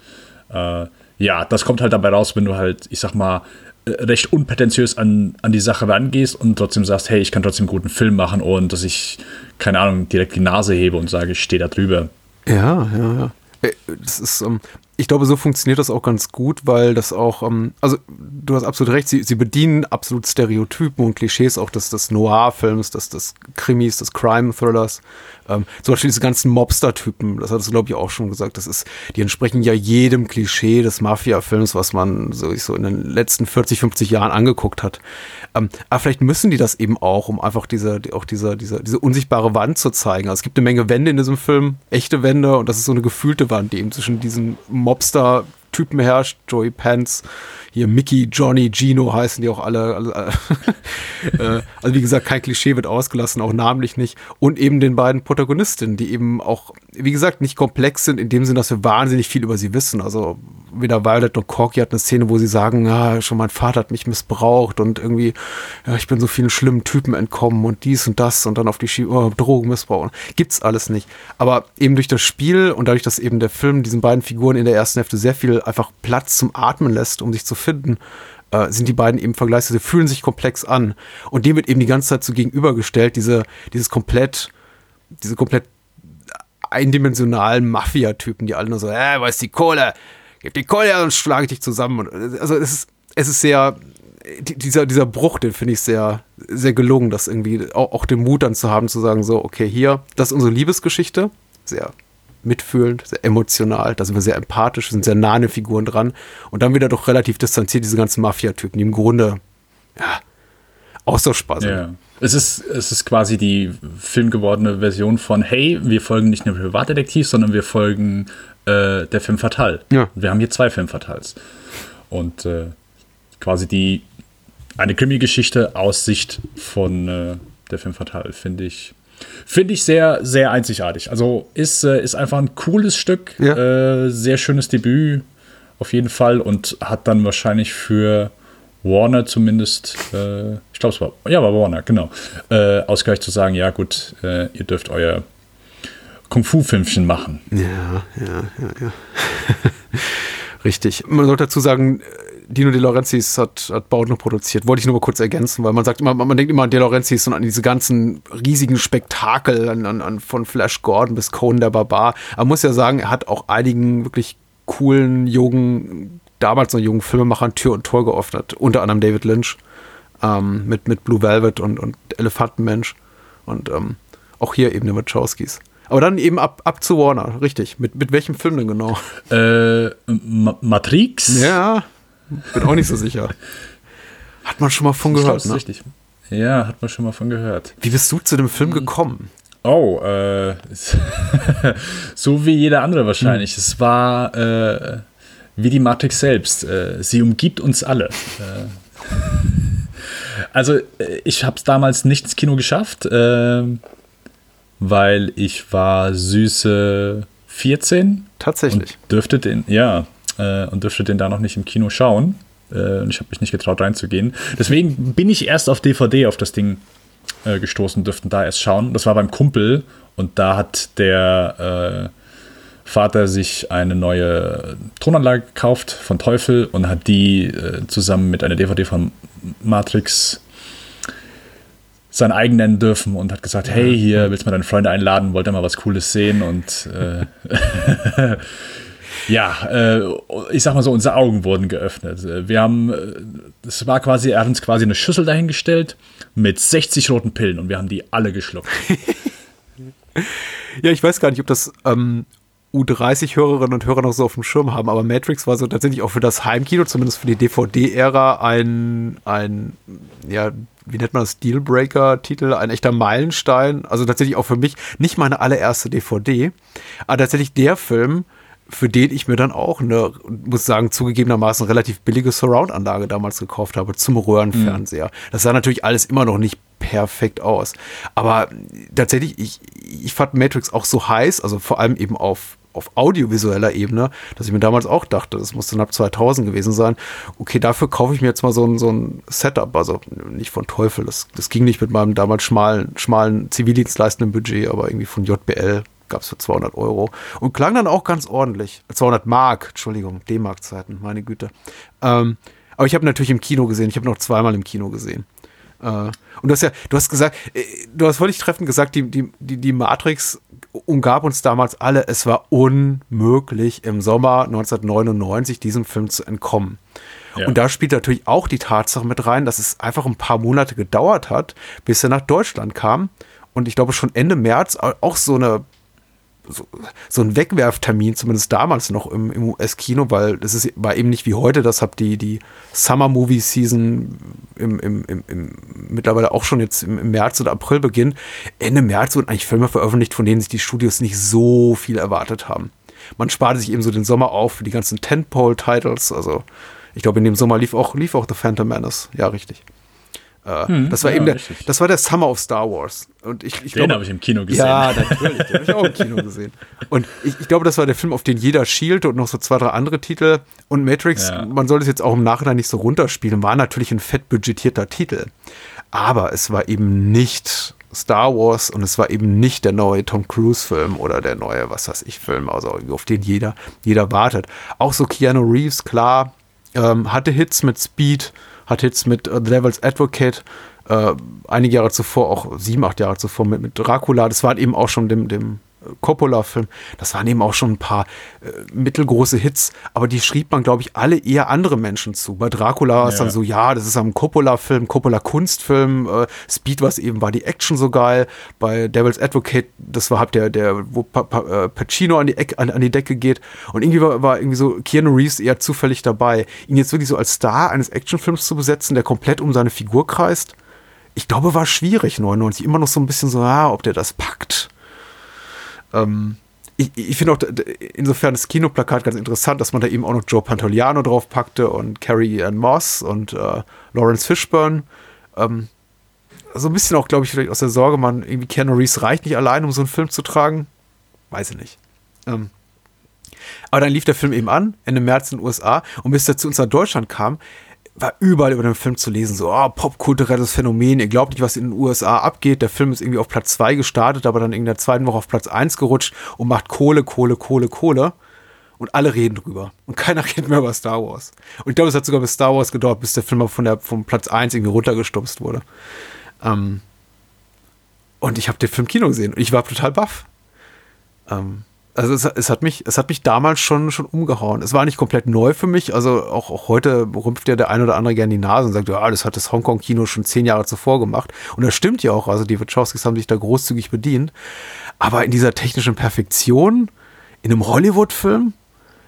äh, ja, das kommt halt dabei raus, wenn du halt, ich sag mal, äh, recht unprätentiös an, an die Sache rangehst und trotzdem sagst, hey, ich kann trotzdem guten Film machen und dass ich, keine Ahnung, direkt die Nase hebe und sage, ich stehe da drüber. Ja, ja, ja. Äh, Das ist, ähm, ich glaube, so funktioniert das auch ganz gut, weil das auch, ähm, also du hast absolut recht, sie, sie bedienen absolut Stereotypen und Klischees auch des, des Noir-Films, des, des Krimis, des Crime-Thrillers. Ähm, zum Beispiel diese ganzen Mobster-Typen, das hattest du, glaube ich, auch schon gesagt, das ist, die entsprechen ja jedem Klischee des Mafia-Films, was man so, so in den letzten 40, 50 Jahren angeguckt hat. Ähm, aber vielleicht müssen die das eben auch, um einfach diese, auch diese, diese, diese unsichtbare Wand zu zeigen. Also es gibt eine Menge Wände in diesem Film, echte Wände, und das ist so eine gefühlte Wand, die eben zwischen diesen Mobster Typen herrscht, Joey Pants, hier Mickey, Johnny, Gino heißen die auch alle. alle (laughs) äh, also wie gesagt, kein Klischee wird ausgelassen, auch namentlich nicht. Und eben den beiden Protagonistinnen, die eben auch, wie gesagt, nicht komplex sind, in dem Sinne, dass wir wahnsinnig viel über sie wissen. Also weder Violet noch Corky hat eine Szene, wo sie sagen, ja, schon mein Vater hat mich missbraucht und irgendwie, ja, ich bin so vielen schlimmen Typen entkommen und dies und das und dann auf die Schiene, oh, Drogenmissbrauch. Gibt's alles nicht. Aber eben durch das Spiel und dadurch, dass eben der Film diesen beiden Figuren in der ersten Hälfte sehr viel einfach Platz zum Atmen lässt, um sich zu finden, äh, sind die beiden eben vergleichsweise, fühlen sich komplex an. Und dem wird eben die ganze Zeit so gegenübergestellt, diese, dieses komplett, diese komplett eindimensionalen Mafia-Typen, die alle nur so, äh, wo ist die Kohle? Gib die Kohle her, sonst schlage ich dich zusammen. Also es ist, es ist sehr, dieser, dieser Bruch, den finde ich sehr, sehr gelungen, das irgendwie auch, auch den Mut dann zu haben, zu sagen, so, okay, hier, das ist unsere Liebesgeschichte, sehr mitfühlend, sehr emotional, da sind wir sehr empathisch, sind sehr nah an den Figuren dran und dann wieder doch relativ distanziert diese ganzen Mafia-Typen, die im Grunde, ja, austauschbar sind. Ja. Es ist, es ist quasi die filmgewordene Version von, hey, wir folgen nicht einem Privatdetektiv, sondern wir folgen äh, der Film Fatal. Ja. Wir haben hier zwei Film Fatals. Und äh, quasi die eine Krimi-Geschichte aus Sicht von äh, der Film Fatal, finde ich. Finde ich sehr, sehr einzigartig. Also ist, äh, ist einfach ein cooles Stück, Ja. äh, sehr schönes Debüt auf jeden Fall und hat dann wahrscheinlich für Warner zumindest, äh, ich glaube es war, ja, war Warner, genau, äh, ausgereicht zu sagen, ja gut, äh, ihr dürft euer Kung-Fu-Filmchen machen. Ja, ja, ja, ja. (laughs) Richtig. Man sollte dazu sagen, Dino De Laurentiis hat, hat Bauten produziert. Wollte ich nur mal kurz ergänzen, weil man sagt immer, man denkt immer an De Laurentiis und an diese ganzen riesigen Spektakel, an, an, an von Flash Gordon bis Conan der Barbar. Man muss ja sagen, er hat auch einigen wirklich coolen, jungen, damals noch jungen Filmemachern Tür und Tor geöffnet. Unter anderem David Lynch ähm, mit, mit Blue Velvet und, und Elefantenmensch. Und ähm, auch hier eben die Wachowskis. Aber dann eben ab, ab zu Warner, richtig. Mit, mit welchem Film denn genau? Äh, Ma Matrix? Ja, bin auch nicht so sicher. Hat man schon mal von Ich glaub, gehört, das ist ne? richtig. Ja, hat man schon mal von gehört. Wie bist du zu dem Film gekommen? Oh, äh, (laughs) so wie jeder andere wahrscheinlich. Es war äh, wie die Matrix selbst. Äh, sie umgibt uns alle. Äh, (laughs) also äh, ich habe es damals nicht ins Kino geschafft, äh, weil ich war süße 14 Tatsächlich. und dürfte den, ja, äh, und dürfte den da noch nicht im Kino schauen. Äh, und ich habe mich nicht getraut reinzugehen. Deswegen bin ich erst auf DVD auf das Ding äh, gestoßen, dürften da erst schauen. Das war beim Kumpel und da hat der äh, Vater sich eine neue Tonanlage gekauft von Teufel und hat die äh, zusammen mit einer DVD von Matrix sein eigen nennen dürfen und hat gesagt, hey, hier willst du mal deine Freunde einladen, wollt ihr mal was Cooles sehen und äh, (laughs) ja, äh, ich sag mal so, unsere Augen wurden geöffnet. Wir haben, es war quasi, er hat uns quasi eine Schüssel dahingestellt mit 60 roten Pillen und wir haben die alle geschluckt. (laughs) Ja, ich weiß gar nicht, ob das ähm, U30-Hörerinnen und Hörer noch so auf dem Schirm haben, aber Matrix war so tatsächlich auch für das Heimkino, zumindest für die DVD-Ära, ein, ein, ja, wie nennt man das, Dealbreaker-Titel, ein echter Meilenstein. Also tatsächlich auch für mich nicht meine allererste DVD, aber tatsächlich der Film, für den ich mir dann auch eine, muss sagen, zugegebenermaßen relativ billige Surround-Anlage damals gekauft habe zum Röhrenfernseher. Das sah natürlich alles immer noch nicht perfekt aus. Aber tatsächlich, ich, ich fand Matrix auch so heiß, also vor allem eben auf, auf audiovisueller Ebene, dass ich mir damals auch dachte, das muss dann ab 2000 gewesen sein. Okay, dafür kaufe ich mir jetzt mal so ein, so ein Setup, also nicht von Teufel, das, das ging nicht mit meinem damals schmalen, schmalen zivildienstleistenden Budget, aber irgendwie von JBL gab es für 200 Euro und klang dann auch ganz ordentlich. 200 Mark, Entschuldigung, D-Mark-Zeiten, meine Güte. Ähm, aber ich habe natürlich im Kino gesehen, ich habe noch zweimal im Kino gesehen. Äh, und du hast ja, du hast gesagt, äh, du hast völlig treffend gesagt, die, die, die, die Matrix umgab uns damals alle, es war unmöglich, im Sommer 1999 diesem Film zu entkommen. Ja. Und da spielt natürlich auch die Tatsache mit rein, dass es einfach ein paar Monate gedauert hat, bis er nach Deutschland kam. Und ich glaube schon Ende März auch so eine so, so ein Wegwerftermin, zumindest damals noch im, im US-Kino, weil das ist, war eben nicht wie heute, das habt die, die Summer Movie Season im, im, im, im, mittlerweile auch schon jetzt im, im März oder April beginnt. Ende März wurden eigentlich Filme veröffentlicht, von denen sich die Studios nicht so viel erwartet haben. Man sparte sich eben so den Sommer auf für die ganzen Tentpole-Titles, also ich glaube, in dem Sommer lief auch, lief auch The Phantom Menace. Ja, richtig. Äh, hm, das war ja, eben der, das war der Summer of Star Wars. Und ich, ich den habe ich im Kino gesehen. Ja, natürlich, den habe ich auch im Kino (laughs) gesehen. Und ich, ich, glaube, das war der Film, auf den jeder schielt und noch so zwei, drei andere Titel. Und Matrix, ja. man soll es jetzt auch im Nachhinein nicht so runterspielen, war natürlich ein fett budgetierter Titel. Aber es war eben nicht Star Wars und es war eben nicht der neue Tom Cruise-Film oder der neue, was weiß ich, Film, also auf den jeder, jeder wartet. Auch so Keanu Reeves, klar, ähm, hatte Hits mit Speed hat jetzt mit äh, The Devil's Advocate äh, einige Jahre zuvor, auch sieben, acht Jahre zuvor mit, mit Dracula, das war eben auch schon dem, dem Coppola-Film, das waren eben auch schon ein paar äh, mittelgroße Hits, aber die schrieb man, glaube ich, alle eher andere Menschen zu. Bei Dracula war es dann so, ja, das ist ein Coppola-Film, Coppola-Kunstfilm, äh, Speed was eben, war die Action so geil. Bei Devil's Advocate, das war halt der, der wo pa pa äh, Pacino an die, Eck, an, an, die Decke geht und irgendwie war, war irgendwie so Keanu Reeves eher zufällig dabei. Ihn jetzt wirklich so als Star eines Actionfilms zu besetzen, der komplett um seine Figur kreist, ich glaube, war schwierig, 99. Immer noch so ein bisschen so, ja, ob der das packt. Ähm, ich, ich finde auch insofern das Kinoplakat ganz interessant, dass man da eben auch noch Joe Pantoliano draufpackte und Carrie Ann Moss und äh, Lawrence Fishburne. Ähm, so ein bisschen auch, glaube ich, vielleicht aus der Sorge, man irgendwie Keanu Reeves reicht nicht allein, um so einen Film zu tragen. Weiß ich nicht. Ähm, aber dann lief der Film eben an, Ende März in den USA. Und bis er zu uns nach Deutschland kam, war überall über den Film zu lesen, so, oh, popkulturelles Phänomen, ihr glaubt nicht, was in den USA abgeht. Der Film ist irgendwie auf Platz 2 gestartet, aber dann in der zweiten Woche auf Platz 1 gerutscht und macht Kohle, Kohle, Kohle, Kohle. Und alle reden drüber. Und keiner (laughs) redet mehr über Star Wars. Und ich glaube, es hat sogar bis Star Wars gedauert, bis der Film von der, vom Platz 1 irgendwie runtergestupst wurde. Ähm, und ich habe den Film Kino gesehen und ich war total baff. Ähm, also es, es, hat mich, es hat mich damals schon, schon umgehauen. Es war nicht komplett neu für mich. Also auch, auch heute rümpft ja der ein oder andere gerne die Nase und sagt, ja, das hat das Hongkong-Kino schon zehn Jahre zuvor gemacht. Und das stimmt ja auch. Also die Wachowskis haben sich da großzügig bedient. Aber in dieser technischen Perfektion, in einem Hollywood-Film,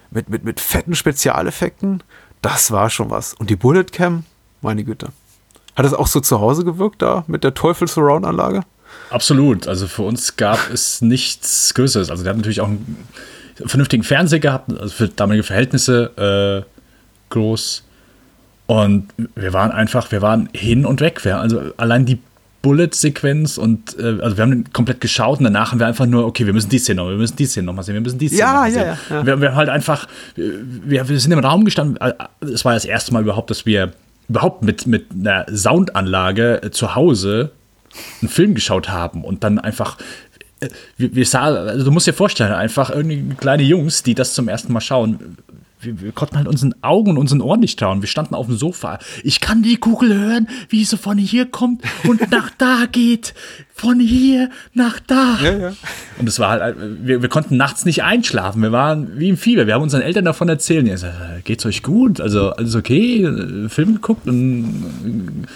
mit, mit, mit fetten Spezialeffekten, das war schon was. Und die Bullet Cam, meine Güte. Hat es auch so zu Hause gewirkt da mit der Teufel-Surround-Anlage? Absolut. Also für uns gab es nichts Größeres. Also wir hatten natürlich auch einen vernünftigen Fernseher gehabt, also für damalige Verhältnisse äh, groß. Und wir waren einfach, wir waren hin und weg. Wir, also allein die Bullet-Sequenz und äh, also wir haben komplett geschaut und danach haben wir einfach nur, okay, wir müssen die Szene noch, wir müssen die Szene noch mal sehen, wir müssen die Szene ja, noch mal sehen. Ja, ja, Wir, wir haben halt einfach, wir, wir sind im Raum gestanden, äh, es war das erste Mal überhaupt, dass wir überhaupt mit, mit einer Soundanlage äh, zu Hause einen Film geschaut haben und dann einfach äh, wir, wir sah, also du musst dir vorstellen, einfach irgendwie kleine Jungs, die das zum ersten Mal schauen, wir, wir, konnten halt unseren Augen und unseren Ohren nicht trauen. Wir standen auf dem Sofa. Ich kann die Kugel hören, wie sie von hier kommt und (laughs) nach da geht. Von hier nach da. Ja, ja. Und es war halt, wir, wir, konnten nachts nicht einschlafen. Wir waren wie im Fieber. Wir haben unseren Eltern davon erzählt. Ja, geht's euch gut? Also, alles okay? Film geguckt und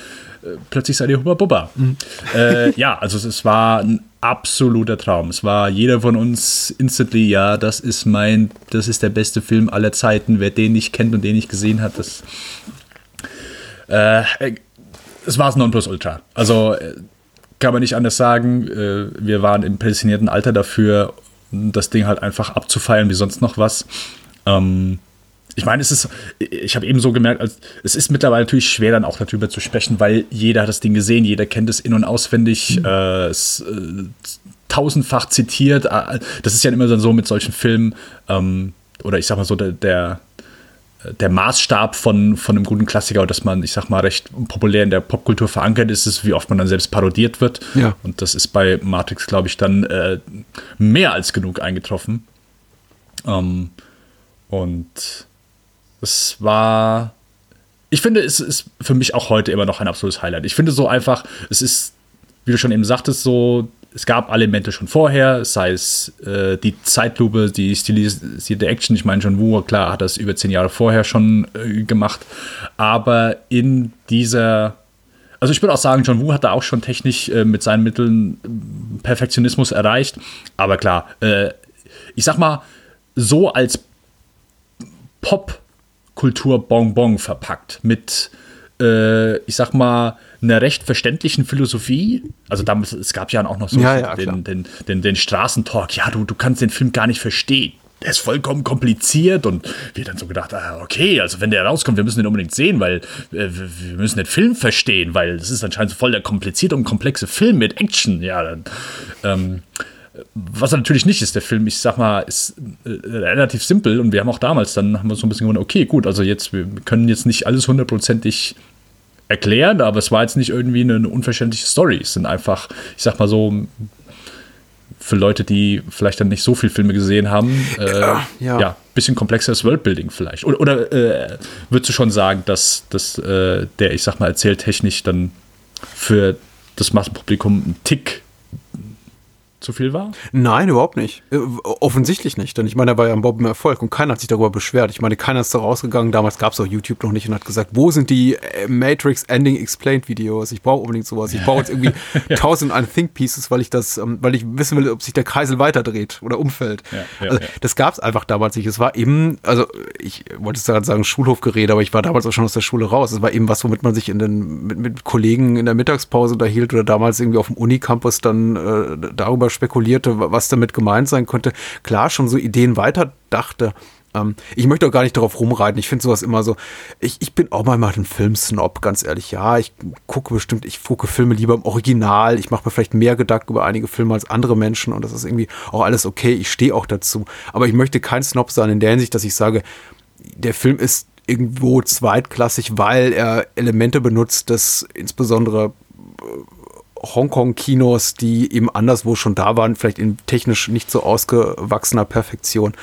plötzlich seid ihr Hubba Bubba. Mhm. Äh, ja, also es war ein absoluter Traum. Es war jeder von uns instantly, ja, das ist mein, das ist der beste Film aller Zeiten. Wer den nicht kennt und den nicht gesehen hat, das äh, es war es Nonplusultra. Also äh, kann man nicht anders sagen. Äh, wir waren im prädestinierten Alter dafür, das Ding halt einfach abzufeiern wie sonst noch was. Ähm, ich meine, es ist, ich habe eben so gemerkt, also, es ist mittlerweile natürlich schwer, dann auch darüber zu sprechen, weil jeder hat das Ding gesehen, jeder kennt es in- und auswendig, mhm. äh, es, äh, tausendfach zitiert. Äh, das ist ja immer so mit solchen Filmen, ähm, oder ich sag mal so, der, der, der Maßstab von, von einem guten Klassiker, dass man, ich sag mal, recht populär in der Popkultur verankert ist, ist, wie oft man dann selbst parodiert wird. Ja. Und das ist bei Matrix, glaube ich, dann äh, mehr als genug eingetroffen. Ähm, und es war. Ich finde, es ist für mich auch heute immer noch ein absolutes Highlight. Ich finde so einfach, es ist, wie du schon eben sagtest, so, es gab Elemente schon vorher, sei es äh, die Zeitlupe, die stilisierte Action. Ich meine, John Woo, klar, hat das über zehn Jahre vorher schon äh, gemacht. Aber in dieser, also ich würde auch sagen, John Woo hat da auch schon technisch äh, mit seinen Mitteln äh, Perfektionismus erreicht. Aber klar, äh, ich sag mal, so als Pop-Kultur-Bonbon verpackt mit äh, ich sag mal, einer recht verständlichen Philosophie. Also damals, es gab ja auch noch so ja, ja, den, den, den, den Straßentalk, ja, du, du kannst den Film gar nicht verstehen. Der ist vollkommen kompliziert und wir dann so gedacht, ah, okay, also wenn der rauskommt, wir müssen den unbedingt sehen, weil äh, wir müssen den Film verstehen, weil das ist anscheinend voll der komplizierte und komplexe Film mit Action. Ja, dann, ähm, was er natürlich nicht ist, der Film, ich sag mal, ist äh, relativ simpel und wir haben auch damals, dann haben wir so ein bisschen gewundert, okay, gut, also jetzt, wir können jetzt nicht alles hundertprozentig erklären, aber es war jetzt nicht irgendwie eine, eine unverständliche Story. Es sind einfach, ich sag mal so, für Leute, die vielleicht dann nicht so viele Filme gesehen haben, äh, ja, ja. ja, bisschen komplexeres Worldbuilding vielleicht. Oder, oder äh, würdest du schon sagen, dass, dass äh, der, ich sag mal, erzähltechnisch dann für das Massenpublikum ein Tick zu viel war? Nein, überhaupt nicht. Äh, offensichtlich nicht, denn ich meine, er war ja ein Bob im Erfolg und keiner hat sich darüber beschwert. Ich meine, keiner ist da rausgegangen, damals gab es auch YouTube noch nicht und hat gesagt, wo sind die äh, Matrix Ending Explained Videos? Ich brauche unbedingt sowas. Ich brauche jetzt irgendwie (laughs) tausend ja. Think Pieces, weil ich das, ähm, weil ich wissen will, ob sich der Kreisel weiterdreht oder umfällt. Ja, ja, also, das gab es einfach damals nicht. Es war eben, also ich wollte es gerade sagen, Schulhofgerede, aber ich war damals auch schon aus der Schule raus. Es war eben was, womit man sich in den, mit, mit Kollegen in der Mittagspause unterhielt oder damals irgendwie auf dem Unicampus dann äh, darüber spekulierte, was damit gemeint sein könnte, klar schon so Ideen weiter dachte. Ähm, ich möchte auch gar nicht darauf rumreiten. Ich finde sowas immer so. Ich, ich bin auch mal ein Filmsnob, ganz ehrlich. Ja, ich gucke bestimmt, ich gucke Filme lieber im Original. Ich mache mir vielleicht mehr Gedanken über einige Filme als andere Menschen und das ist irgendwie auch alles okay. Ich stehe auch dazu. Aber ich möchte kein Snob sein in der Hinsicht, dass ich sage, der Film ist irgendwo zweitklassig, weil er Elemente benutzt, das insbesondere äh, Hongkong-Kinos, die eben anderswo schon da waren, vielleicht in technisch nicht so ausgewachsener Perfektion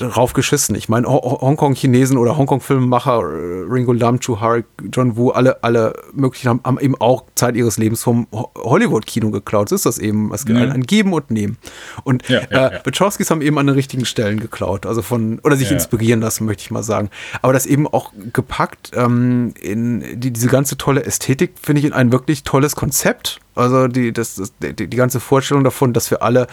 drauf geschissen. Ich meine, Hongkong-Chinesen oder Hongkong-Filmemacher, äh, Ringo Lam, Chu Harik, John Woo, alle, alle möglichen haben, haben, eben auch Zeit ihres Lebens vom Hollywood-Kino geklaut. So ist das eben. Es gibt mhm. ein Geben und Nehmen. Und ja, ja, äh, Wachowskis haben eben an den richtigen Stellen geklaut. Also von, oder sich ja. inspirieren lassen, möchte ich mal sagen. Aber das eben auch gepackt ähm, in die, diese ganze tolle Ästhetik, finde ich, in ein wirklich tolles Konzept. Also die, das, das die, die ganze Vorstellung davon, dass wir alle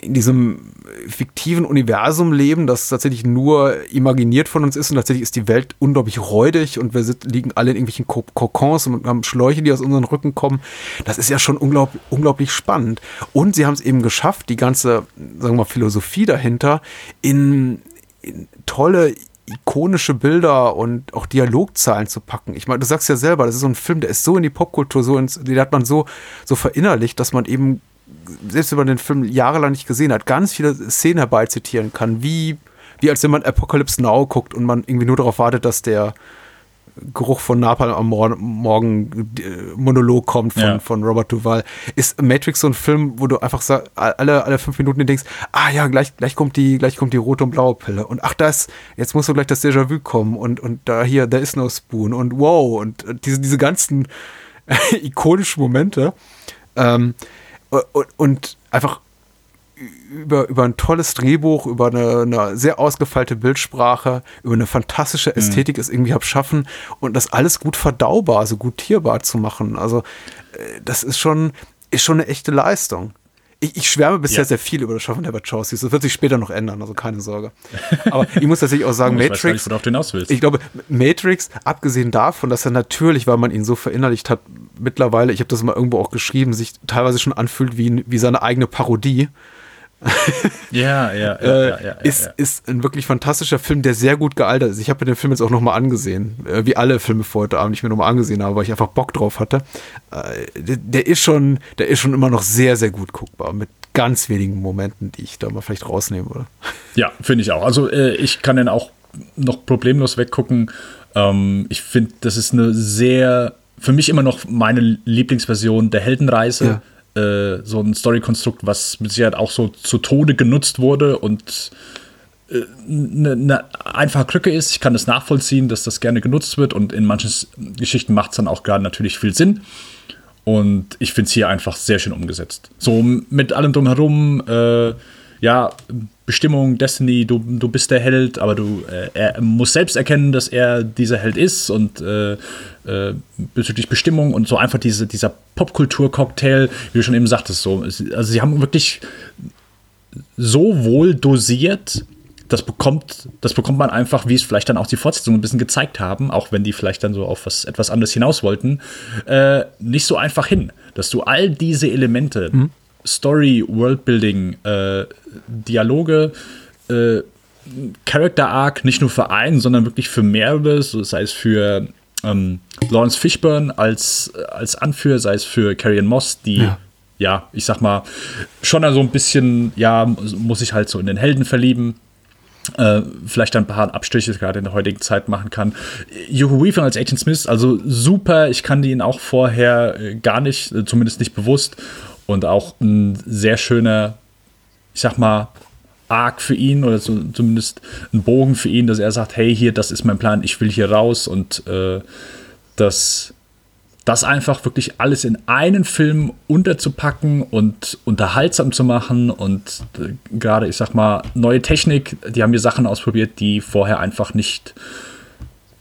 in diesem fiktiven Universum leben, das tatsächlich nur imaginiert von uns ist und tatsächlich ist die Welt unglaublich räudig und wir sind, liegen alle in irgendwelchen Kokons und haben Schläuche, die aus unseren Rücken kommen. Das ist ja schon unglaublich, unglaublich spannend. Und sie haben es eben geschafft, die ganze, sagen wir mal, Philosophie dahinter in, in tolle ikonische Bilder und auch Dialogzahlen zu packen. Ich meine, du sagst ja selber, das ist so ein Film, der ist so in die Popkultur, so ins, den hat man so, so verinnerlicht, dass man eben selbst wenn man den Film jahrelang nicht gesehen hat, ganz viele Szenen herbeizitieren kann, wie, wie als wenn man Apocalypse Now guckt und man irgendwie nur darauf wartet, dass der Geruch von Napalm am Morgen äh, Monolog kommt von, ja. von Robert Duval. Ist Matrix so ein Film, wo du einfach sag, alle, alle fünf Minuten denkst, ah ja, gleich, gleich kommt die, gleich kommt die rote und blaue Pille. Und ach, das, jetzt muss so gleich das Déjà-vu kommen und, und da hier, there is no spoon und wow und diese, diese ganzen (laughs) ikonischen Momente. Ähm, und, und einfach über, über ein tolles Drehbuch, über eine, eine sehr ausgefeilte Bildsprache, über eine fantastische mhm. Ästhetik mhm. es irgendwie habe schaffen und das alles gut verdaubar, also gutierbar zu machen. Also äh, das ist schon, ist schon eine echte Leistung. Ich, ich schwärme bisher ja. sehr viel über das Schaffen der Wachowskis. Das wird sich später noch ändern, also keine Sorge. Aber ich muss tatsächlich auch sagen, ich Matrix. Nicht, ich glaube, Matrix, abgesehen davon, dass er natürlich, weil man ihn so verinnerlicht hat, mittlerweile, ich habe das mal irgendwo auch geschrieben, sich teilweise schon anfühlt wie, wie seine eigene Parodie. (laughs) ja, ja, ja, äh, ja, ja, ist, ist ein wirklich fantastischer Film, der sehr gut gealtert ist. Ich habe mir den Film jetzt auch nochmal angesehen, äh, wie alle Filme vor heute Abend, die ich mir nochmal angesehen habe, weil ich einfach Bock drauf hatte. Äh, der, ist schon, der ist schon immer noch sehr, sehr gut guckbar, mit ganz wenigen Momenten, die ich da mal vielleicht rausnehmen würde. Ja, finde ich auch. Also ich kann den auch noch problemlos weggucken. Ähm, ich finde, das ist eine sehr, für mich immer noch meine Lieblingsversion der Heldenreise. Ja äh, so ein Story-Konstrukt, was mit Sicherheit auch so zu Tode genutzt wurde und eine, äh, ne einfache Krücke ist. Ich kann das nachvollziehen, dass das gerne genutzt wird und in manchen Geschichten macht es dann auch gerade natürlich viel Sinn. Und ich finde es hier einfach sehr schön umgesetzt. So mit allem drumherum, äh, ja, Bestimmung, Destiny, du, du bist der Held, aber du, äh, er muss selbst erkennen, dass er dieser Held ist und äh, äh, bezüglich Bestimmung und so einfach diese, dieser Popkultur-Cocktail, wie du schon eben sagtest, so. Also sie haben wirklich so wohl dosiert, das bekommt, das bekommt man einfach, wie es vielleicht dann auch die Fortsetzungen ein bisschen gezeigt haben, auch wenn die vielleicht dann so auf was etwas anderes hinaus wollten, äh, nicht so einfach hin, dass du all diese Elemente mhm Story, Worldbuilding, äh, Dialoge, äh, Character Arc nicht nur für einen, sondern wirklich für mehrere, so sei es für ähm, Lawrence Fishburne als, als Anführer, sei es für Carrion Moss, die, ja. ja. ich sag mal, schon so ein bisschen, ja, muss ich halt so in den Helden verlieben. Äh, vielleicht ein paar Abstriche gerade in der heutigen Zeit machen kann. Juhu Weaver als Agent Smith, also super. Ich kannte ihn auch vorher äh, gar nicht, äh, zumindest nicht bewusst und auch ein sehr schöner, ich sag mal, Arc für ihn oder so, zumindest ein Bogen für ihn, dass er sagt, hey, hier, das ist mein Plan, ich will hier raus und äh, dass das einfach wirklich alles in einen Film unterzupacken und unterhaltsam zu machen und äh, gerade, ich sag mal, neue Technik, die haben hier Sachen ausprobiert, die vorher einfach nicht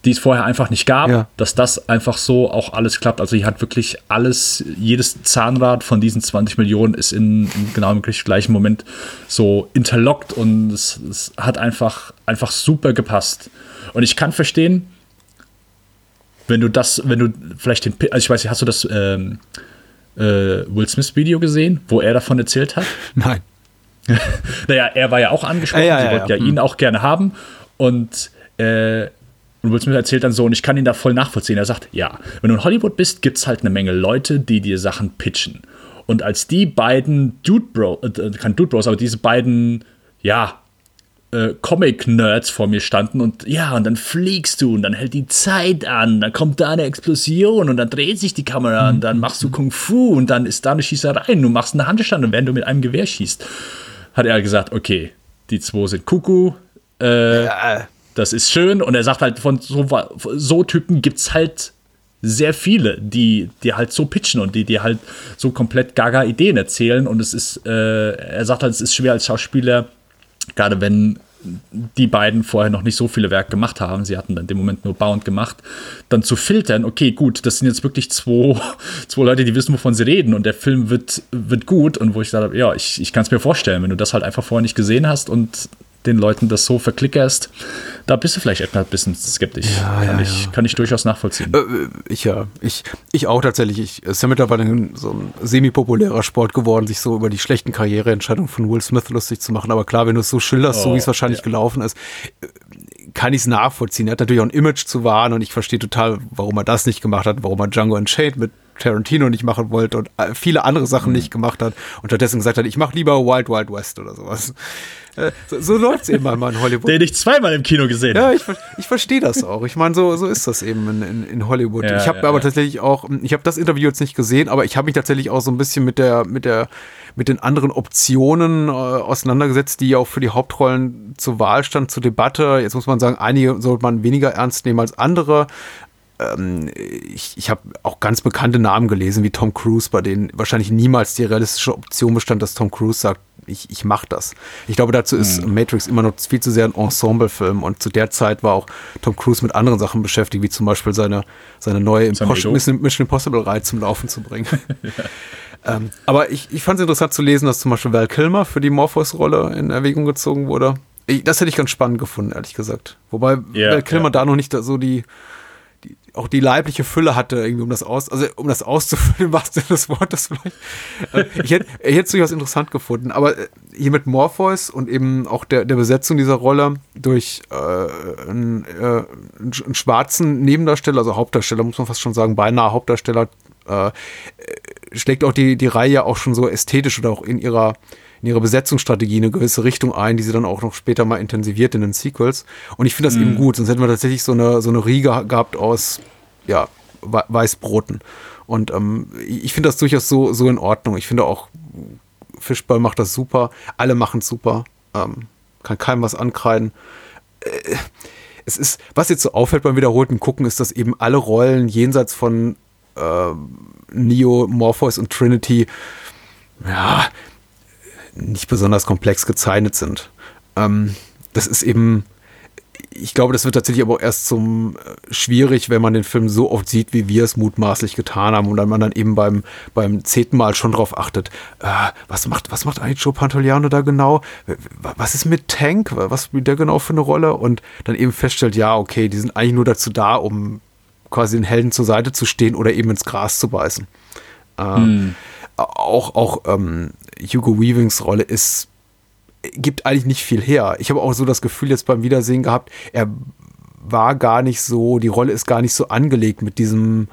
die es vorher einfach nicht gab, ja. dass das einfach so auch alles klappt. Also hier hat wirklich alles, jedes Zahnrad von diesen 20 Millionen ist in, in genau im gleichen Moment so interlockt und es, es, hat einfach, einfach super gepasst. Und ich kann verstehen, wenn du das, wenn du vielleicht den, also ich weiß nicht, hast du das ähm, äh, Will Smith Video gesehen, wo er davon erzählt hat? (laughs) Nein. (laughs) naja, er war ja auch angesprochen, ja, ja, sie wollten ja, ja, ihn hm. auch gerne haben und äh, und Will Smith erzählt dann so, und ich kann ihn da voll nachvollziehen. Er sagt, ja, wenn du in Hollywood bist, gibt es halt eine Menge Leute, die dir Sachen pitchen. Und als die beiden Dude Bros, äh, kein Dude Bros, aber diese beiden, ja, äh, Comic-Nerds vor mir standen und ja, und dann fliegst du und dann hält die Zeit an, dann kommt da eine Explosion und dann dreht sich die Kamera und dann machst du Kung Fu und dann ist da eine Schießerei und du machst eine Handstand und wenn du mit einem Gewehr schießt, hat er gesagt, okay, die zwei sind Kuckuck, äh, ja das ist schön. Und er sagt halt, von so, so Typen gibt es halt sehr viele, die, die halt so pitchen und die, die halt so komplett gaga Ideen erzählen. Und es ist, äh, er sagt halt, es ist schwer als Schauspieler, gerade wenn die beiden vorher noch nicht so viele Werke gemacht haben, sie hatten in dem Moment nur Bound gemacht, dann zu filtern, okay, gut, das sind jetzt wirklich zwei, (laughs) zwei Leute, die wissen, wovon sie reden und der Film wird, wird gut und wo ich sage, ja, ich, ich kann es mir vorstellen, wenn du das halt einfach vorher nicht gesehen hast und den Leuten das so verklickerst, da bist du vielleicht etwas ein bisschen skeptisch. Ja, kann, ja, ich, ja. kann ich durchaus nachvollziehen. Äh, ich ja, ich, ich auch tatsächlich. Ich, es ist ja mittlerweile so ein semi-populärer Sport geworden, sich so über die schlechten Karriereentscheidungen von Will Smith lustig zu machen. Aber klar, wenn du es so schilderst, oh, so wie es wahrscheinlich gelaufen ist, kann ich es nachvollziehen. Er hat natürlich auch ein Image zu wahren und ich verstehe total, warum er das nicht gemacht hat, warum er Django Unchained mit Tarantino nicht machen wollte und äh, viele andere Sachen mhm. nicht gemacht hat und stattdessen gesagt hat, ich mache lieber Wild Wild West oder sowas. Äh, so, so läuft es eben mal in Hollywood. (laughs) Den ich zweimal im Kino gesehen habe. Ja, ich, ich verstehe das auch. Ich meine, so, so ist das eben in, in, in Hollywood. Ja, ich habe ja, aber ja. tatsächlich auch, ich habe das Interview jetzt nicht gesehen, aber ich habe mich tatsächlich auch so ein bisschen mit der, mit der, mit den anderen Optionen äh, auseinandergesetzt, die ja auch für die Hauptrollen zur Wahl stand, zur Debatte. Jetzt muss man sagen, einige sollte man weniger ernst nehmen als andere ähm, ich, ich habe auch ganz bekannte Namen gelesen, wie Tom Cruise, bei denen wahrscheinlich niemals die realistische Option bestand, dass Tom Cruise sagt, ich, ich mache das. Ich glaube, dazu ist mhm. Matrix immer noch viel zu sehr ein Ensemble-Film und zu der Zeit war auch Tom Cruise mit anderen Sachen beschäftigt, wie zum Beispiel seine, seine neue Mission, Mission Impossible-Reihe zum Laufen zu bringen. ja. (laughs) (laughs) ähm, aber ich, ich fand es interessant zu lesen, dass zum Beispiel Val Kilmer für die Morpheus-Rolle in Erwägung gezogen wurde. Ich, das hätte ich ganz spannend gefunden, ehrlich gesagt. Wobei yeah, Val Kilmer yeah. da noch nicht so die auch die leibliche Fülle hatte, irgendwie, um das aus, also um das auszufüllen, was denn das Wort das vielleicht. Äh, ich hätte, es durchaus interessant gefunden, aber äh, hier mit Morpheus und eben auch der, der Besetzung dieser Rolle durch äh, einen, äh, einen schwarzen Nebendarsteller, also Hauptdarsteller, muss man fast schon sagen, beinahe Hauptdarsteller, äh, schlägt auch die, die Reihe auch schon so ästhetisch oder auch in ihrer in ihrer Besetzungsstrategie eine gewisse Richtung ein, die sie dann auch noch später mal intensiviert in den Sequels. Und ich finde das mhm. eben gut, sonst hätten wir tatsächlich so eine, so eine Riege gehabt aus, ja, Weißbroten. Und ähm, ich finde das durchaus so, so in Ordnung. Ich finde auch, Fischball macht das super, alle machen es super, ähm, kann keinem was ankreiden. Äh, es ist, was jetzt so auffällt beim wiederholten Gucken, ist, dass eben alle Rollen jenseits von äh, Neo, Morpheus und Trinity ja, nicht besonders komplex gezeichnet sind. Ähm, das ist eben, ich glaube, das wird tatsächlich aber auch erst zum äh, schwierig, wenn man den Film so oft sieht, wie wir es mutmaßlich getan haben und dann man dann eben beim, beim zehnten Mal schon drauf achtet, äh, was macht, was macht eigentlich Joe Pantoliano da genau? Was ist mit Tank? Was spielt der genau für eine Rolle? Und dann eben feststellt, ja, okay, die sind eigentlich nur dazu da, um quasi den Helden zur Seite zu stehen oder eben ins Gras zu beißen. Äh, hm. Auch, auch ähm, Hugo Weavings Rolle ist gibt eigentlich nicht viel her. Ich habe auch so das Gefühl jetzt beim Wiedersehen gehabt, er war gar nicht so, die Rolle ist gar nicht so angelegt mit diesem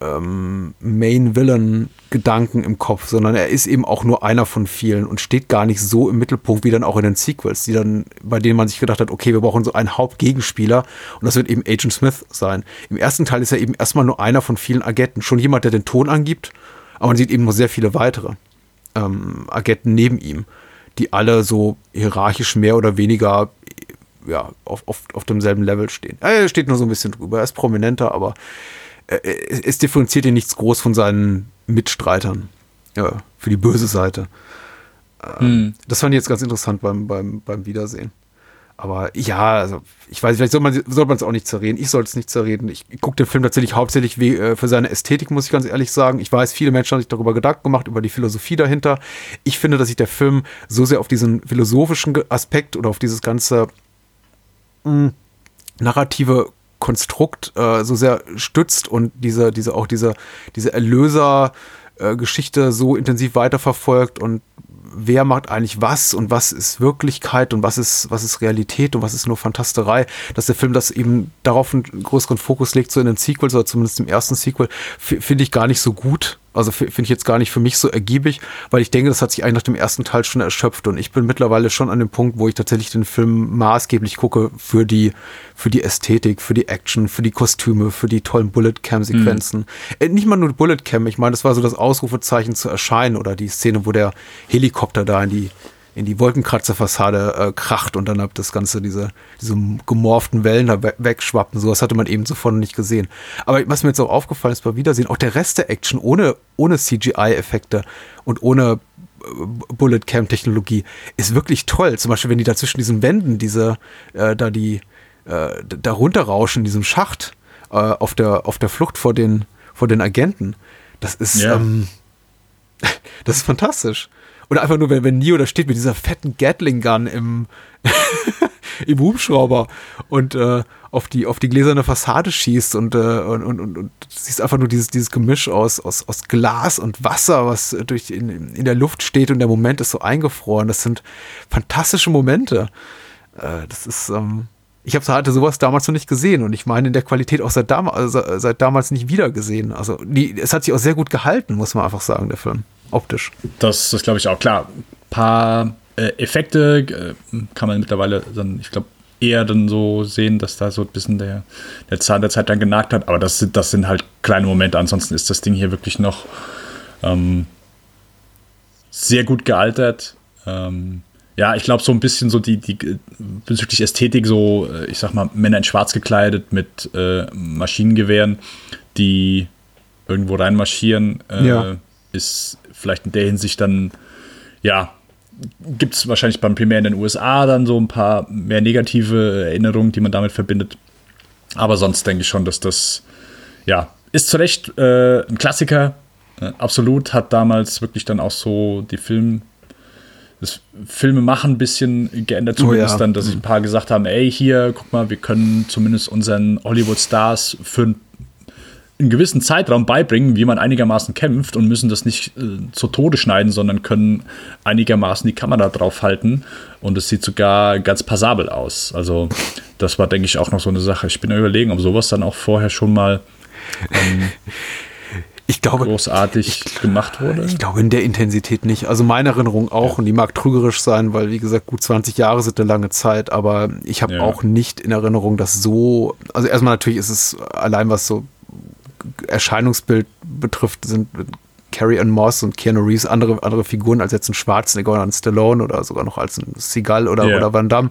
ähm, Main Villain Gedanken im Kopf, sondern er ist eben auch nur einer von vielen und steht gar nicht so im Mittelpunkt wie dann auch in den Sequels, die dann, bei denen man sich gedacht hat, okay, wir brauchen so einen Hauptgegenspieler und das wird eben Agent Smith sein. Im ersten Teil ist er eben erstmal nur einer von vielen Agenten, schon jemand, der den Ton angibt, aber man sieht eben noch sehr viele weitere ähm, Agenten neben ihm die alle so hierarchisch mehr oder weniger ja, auf, auf, auf demselben Level stehen. Er steht nur so ein bisschen drüber, er ist prominenter, aber es differenziert ihn nichts groß von seinen Mitstreitern ja, für die böse Seite. Hm. Das fand ich jetzt ganz interessant beim, beim, beim Wiedersehen. Aber ja, also ich weiß, vielleicht soll man es auch nicht zerreden. Ich soll es nicht zerreden. Ich gucke den Film tatsächlich hauptsächlich wie, äh, für seine Ästhetik, muss ich ganz ehrlich sagen. Ich weiß, viele Menschen haben sich darüber Gedanken gemacht, über die Philosophie dahinter. Ich finde, dass sich der Film so sehr auf diesen philosophischen Aspekt oder auf dieses ganze mh, hm, narrative Konstrukt äh, so sehr stützt und diese, diese auch diese, diese Erlöser-Geschichte äh, so intensiv weiterverfolgt und wer macht eigentlich was und was ist Wirklichkeit und was ist, was ist Realität und was ist nur Fantasterei, dass der Film das eben darauf einen größeren Fokus legt, so in den Sequels oder zumindest im ersten Sequel, finde ich gar nicht so gut. Also finde ich jetzt gar nicht für mich so ergiebig, weil ich denke, das hat sich eigentlich nach dem ersten Teil schon erschöpft und ich bin mittlerweile schon an dem Punkt, wo ich tatsächlich den Film maßgeblich gucke für die, für die Ästhetik, für die Action, für die Kostüme, für die tollen Bullet Cam Sequenzen. Mhm. Äh, nicht mal nur Bullet Cam, ich meine, das war so das Ausrufezeichen zu erscheinen oder die Szene, wo der Helikopter da in die in die Wolkenkratzerfassade äh, kracht und dann ab das Ganze diese, diese gemorften Wellen da wegschwappen. Sowas hatte man eben zuvor noch nicht gesehen. Aber was mir jetzt auch aufgefallen ist bei Wiedersehen, auch der Rest der Action ohne, ohne CGI-Effekte und ohne äh, Bullet Cam Technologie ist wirklich toll. Zum Beispiel, wenn die da zwischen diesen Wänden diese, äh, da die, äh, da runterrauschen in diesem Schacht äh, auf der, auf der Flucht vor den, vor den Agenten. Das ist, ja. ähm, (laughs) das ist fantastisch. Oder einfach nur, wenn, wenn Neo da steht mit dieser fetten Gatling-Gun im, (laughs) im Hubschrauber und äh, auf, die, auf die gläserne Fassade schießt und, äh, und, und, und, und siehst einfach nur dieses, dieses Gemisch aus, aus, aus Glas und Wasser, was durch in, in der Luft steht und der Moment ist so eingefroren. Das sind fantastische Momente. Äh, das ist, ähm, ich habe hatte sowas damals noch nicht gesehen und ich meine in der Qualität auch seit, dam also seit damals nicht wieder gesehen. Also die, es hat sich auch sehr gut gehalten, muss man einfach sagen, der Film optisch. Das ist, glaube ich, auch klar. Ein paar äh, Effekte äh, kann man mittlerweile dann, ich glaube, eher dann so sehen, dass da so ein bisschen der, der Zahn der Zeit dann genagt hat. Aber das sind, das sind halt kleine Momente. Ansonsten ist das Ding hier wirklich noch ähm, sehr gut gealtert. Ähm, ja, ich glaube, so ein bisschen so die, die bezüglich Ästhetik, so, äh, ich sag mal, Männer in Schwarz gekleidet mit äh, Maschinengewehren, die irgendwo reinmarschieren, äh, ja. ist vielleicht in der Hinsicht dann, ja, gibt es wahrscheinlich beim Primär in den USA dann so ein paar mehr negative Erinnerungen, die man damit verbindet. Aber sonst denke ich schon, dass das, ja, ist zu Recht äh, ein Klassiker. Äh, absolut hat damals wirklich dann auch so die Film, das Filmemachen ein bisschen geändert, zumindest oh ja. dann, dass sich ein paar gesagt haben, ey, hier, guck mal, wir können zumindest unseren Hollywood-Stars für ein einen gewissen Zeitraum beibringen, wie man einigermaßen kämpft und müssen das nicht äh, zu Tode schneiden, sondern können einigermaßen die Kamera draufhalten und es sieht sogar ganz passabel aus. Also das war, denke ich, auch noch so eine Sache. Ich bin überlegen, ob sowas dann auch vorher schon mal ähm, (laughs) ich glaube, großartig ich, gemacht wurde. Ich glaube in der Intensität nicht. Also meine Erinnerung auch, ja. und die mag trügerisch sein, weil wie gesagt, gut 20 Jahre sind eine lange Zeit, aber ich habe ja. auch nicht in Erinnerung, dass so, also erstmal natürlich ist es allein was so Erscheinungsbild betrifft, sind Carrie Ann Moss und Keanu Reeves andere, andere Figuren als jetzt ein Schwarzenegger oder ein Stallone oder sogar noch als ein Seagal oder, yeah. oder Van Damme.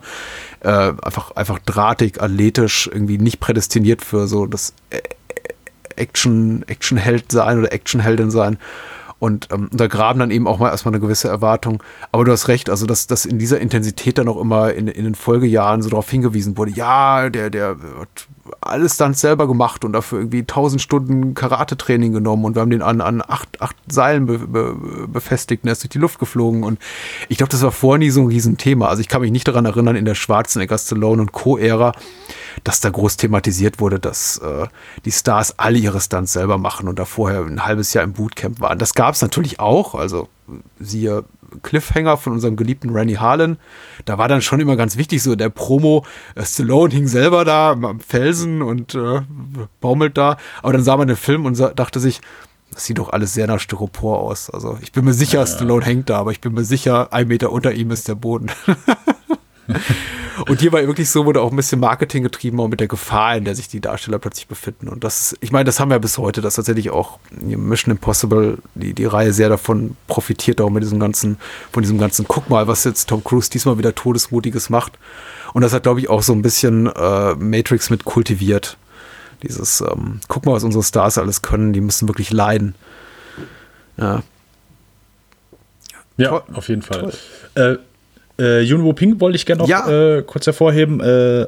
Äh, einfach, einfach drahtig, athletisch, irgendwie nicht prädestiniert für so das Action, Actionheld sein oder Actionheldin sein. Und ähm, da graben dann eben auch mal erstmal eine gewisse Erwartung. Aber du hast recht, also dass, dass in dieser Intensität dann auch immer in, in den Folgejahren so darauf hingewiesen wurde, ja, der, der alles dann selber gemacht und dafür irgendwie tausend Stunden Karate-Training genommen und wir haben den an, an acht, acht Seilen be, be, befestigt und er ist durch die Luft geflogen und ich glaube, das war vorher nie so ein Riesenthema. Also ich kann mich nicht daran erinnern, in der Schwarzenegger, Stallone und Co-Ära, dass da groß thematisiert wurde, dass äh, die Stars alle ihre Stunts selber machen und da vorher ein halbes Jahr im Bootcamp waren. Das gab es natürlich auch, also siehe Cliffhanger von unserem geliebten Rennie Harlan. Da war dann schon immer ganz wichtig, so der Promo, äh, Stallone hing selber da am Felsen und äh, baumelt da. Aber dann sah man den Film und dachte sich, das sieht doch alles sehr nach Styropor aus. Also ich bin mir sicher, ja, Stallone hängt da, aber ich bin mir sicher, ein Meter unter ihm ist der Boden. (laughs) Und hier war wirklich so, wurde auch ein bisschen Marketing getrieben, auch mit der Gefahr, in der sich die Darsteller plötzlich befinden. Und das, ich meine, das haben wir bis heute, dass tatsächlich auch Mission Impossible, die, die Reihe sehr davon profitiert, auch mit diesem ganzen, von diesem ganzen, guck mal, was jetzt Tom Cruise diesmal wieder Todesmutiges macht. Und das hat, glaube ich, auch so ein bisschen äh, Matrix mit kultiviert. Dieses, ähm, guck mal, was unsere Stars alles können, die müssen wirklich leiden. Ja. Ja, auf jeden Fall. Äh, äh, Yunwo Ping wollte ich gerne noch ja. äh, kurz hervorheben. Äh,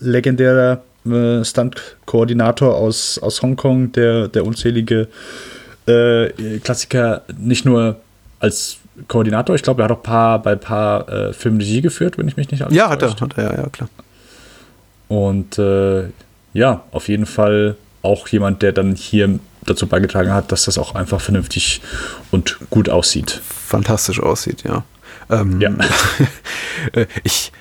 legendärer äh, Stunt-Koordinator aus, aus Hongkong, der, der unzählige äh, Klassiker nicht nur als Koordinator, ich glaube, er hat auch paar, bei ein paar äh, Filmen Regie geführt, wenn ich mich nicht alles Ja, hat er, hat er, ja, klar. Und äh, ja, auf jeden Fall auch jemand, der dann hier dazu beigetragen hat, dass das auch einfach vernünftig und gut aussieht. Fantastisch aussieht, ja. Ähm, ja. (laughs) Äh, ich,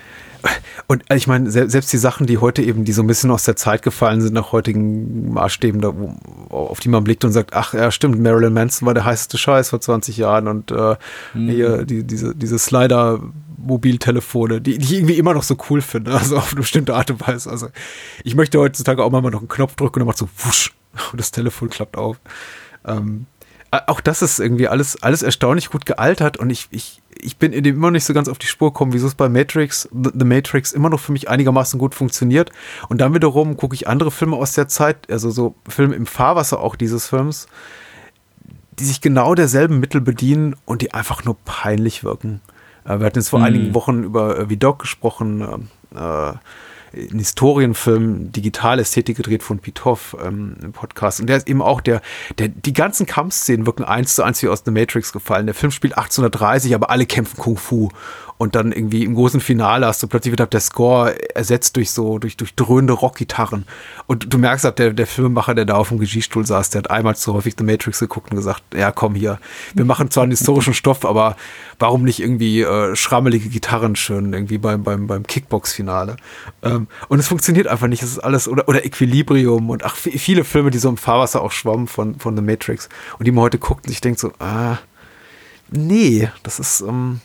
und ich meine, selbst die Sachen, die heute eben, die so ein bisschen aus der Zeit gefallen sind, nach heutigen Maßstäben, da, auf die man blickt und sagt, ach ja, stimmt, Marilyn Manson war der heißeste Scheiß vor 20 Jahren und äh, mhm. hier die, diese, diese Slider-Mobiltelefone, die, die ich irgendwie immer noch so cool finde, (laughs) also auf eine bestimmte Art und Weise. Also ich möchte heutzutage auch mal noch einen Knopf drücken und dann macht so wusch und das Telefon klappt auf. Ähm, auch das ist irgendwie alles, alles erstaunlich gut gealtert und ich, ich, ich bin in dem immer nicht so ganz auf die Spur gekommen, wieso es bei Matrix, The Matrix immer noch für mich einigermaßen gut funktioniert. Und dann wiederum gucke ich andere Filme aus der Zeit, also so Filme im Fahrwasser auch dieses Films, die sich genau derselben Mittel bedienen und die einfach nur peinlich wirken. Äh, wir hatten jetzt vor mhm. einigen Wochen über äh, Vidocq gesprochen, äh, ein Historienfilm, Digitalästhetik gedreht von Pitoff ähm, im Podcast. Und der ist eben auch der, der, die ganzen Kampfszenen wirken eins zu eins wie aus The Matrix gefallen. Der Film spielt 1830, aber alle kämpfen Kung Fu und dann irgendwie im großen Finale hast du plötzlich wieder der Score ersetzt durch so, durch, durch dröhnende Rockgitarren. Und du merkst halt, der, der Filmemacher, der da auf dem Regiestuhl saß, der hat einmal zu häufig The Matrix geguckt und gesagt, ja komm hier, wir machen zwar einen historischen Stoff, aber warum nicht irgendwie äh, schrammelige Gitarren schön, irgendwie beim, beim, beim Kickbox-Finale. Ähm, und es funktioniert einfach nicht, es ist alles, oder, oder Equilibrium und ach, viele Filme, die so im Fahrwasser auch schwammen von, von The Matrix und die man heute guckt und ich denke so, ah, nee, das ist, ähm,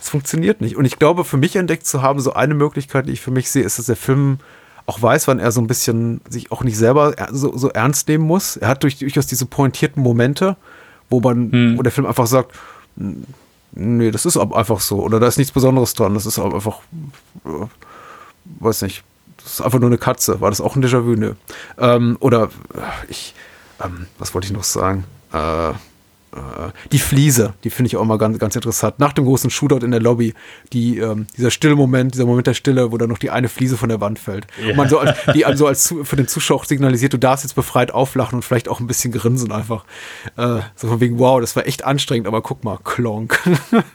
es funktioniert nicht. Und ich glaube, für mich entdeckt zu haben, so eine Möglichkeit, die ich für mich sehe, ist, dass der Film auch weiß, wann er so ein bisschen sich auch nicht selber so, so ernst nehmen muss. Er hat durch, durchaus diese pointierten Momente, wo man, hm. wo der Film einfach sagt, nee, das ist einfach so. Oder da ist nichts Besonderes dran. Das ist einfach, äh, weiß nicht, das ist einfach nur eine Katze. War das auch ein Déjà-vu? Ne. Ähm, oder ich, ähm, was wollte ich noch sagen? Äh, die Fliese, die finde ich auch mal ganz, ganz interessant. Nach dem großen Shootout in der Lobby, die, ähm, dieser stille Moment, dieser Moment der Stille, wo dann noch die eine Fliese von der Wand fällt. Yeah. Und man so als, die also als für den Zuschauer signalisiert, du darfst jetzt befreit auflachen und vielleicht auch ein bisschen grinsen einfach. Äh, so von wegen, wow, das war echt anstrengend, aber guck mal, klonk.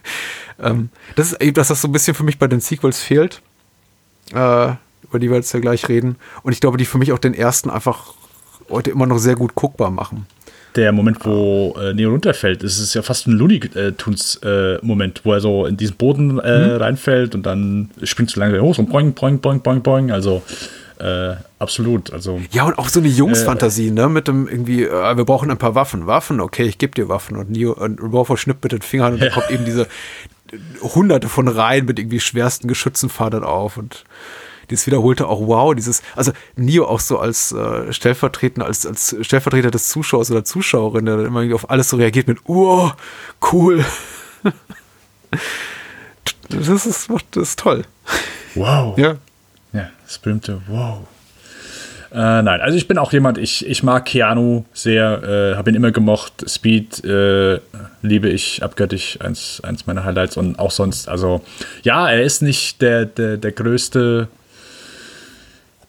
(laughs) ähm, das ist eben, dass das so ein bisschen für mich bei den Sequels fehlt, äh, über die wir jetzt ja gleich reden. Und ich glaube, die für mich auch den ersten einfach heute immer noch sehr gut guckbar machen der Moment, wo äh, Neo runterfällt, ist es ja fast ein Looney Tunes äh, Moment, wo er so in diesen Boden äh, mhm. reinfällt und dann springt so lange hoch, so boing, boing, boing, boing, boing. Also äh, absolut. Also, ja, und auch so eine Jungsfantasie, ne? Mit dem irgendwie, äh, wir brauchen ein paar Waffen. Waffen, okay, ich gebe dir Waffen. Und Neo und Revolver schnippt mit den Fingern und ja. dann kommt eben diese hunderte von Reihen mit irgendwie schwersten Geschützenfadern auf und dieses wiederholte auch wow, dieses, also Neo auch so als äh, stellvertretender, als, als Stellvertreter des Zuschauers oder Zuschauerin, der dann immer auf alles so reagiert mit, oh, cool. (laughs) das ist, das ist toll. Wow. Ja. Ja, das berühmte Wow. Äh, nein, also ich bin auch jemand, ich, ich mag Keanu sehr, äh, habe ihn immer gemocht. Speed äh, liebe ich abgöttisch, eins, eins meiner Highlights und auch sonst. Also ja, er ist nicht der, der, der größte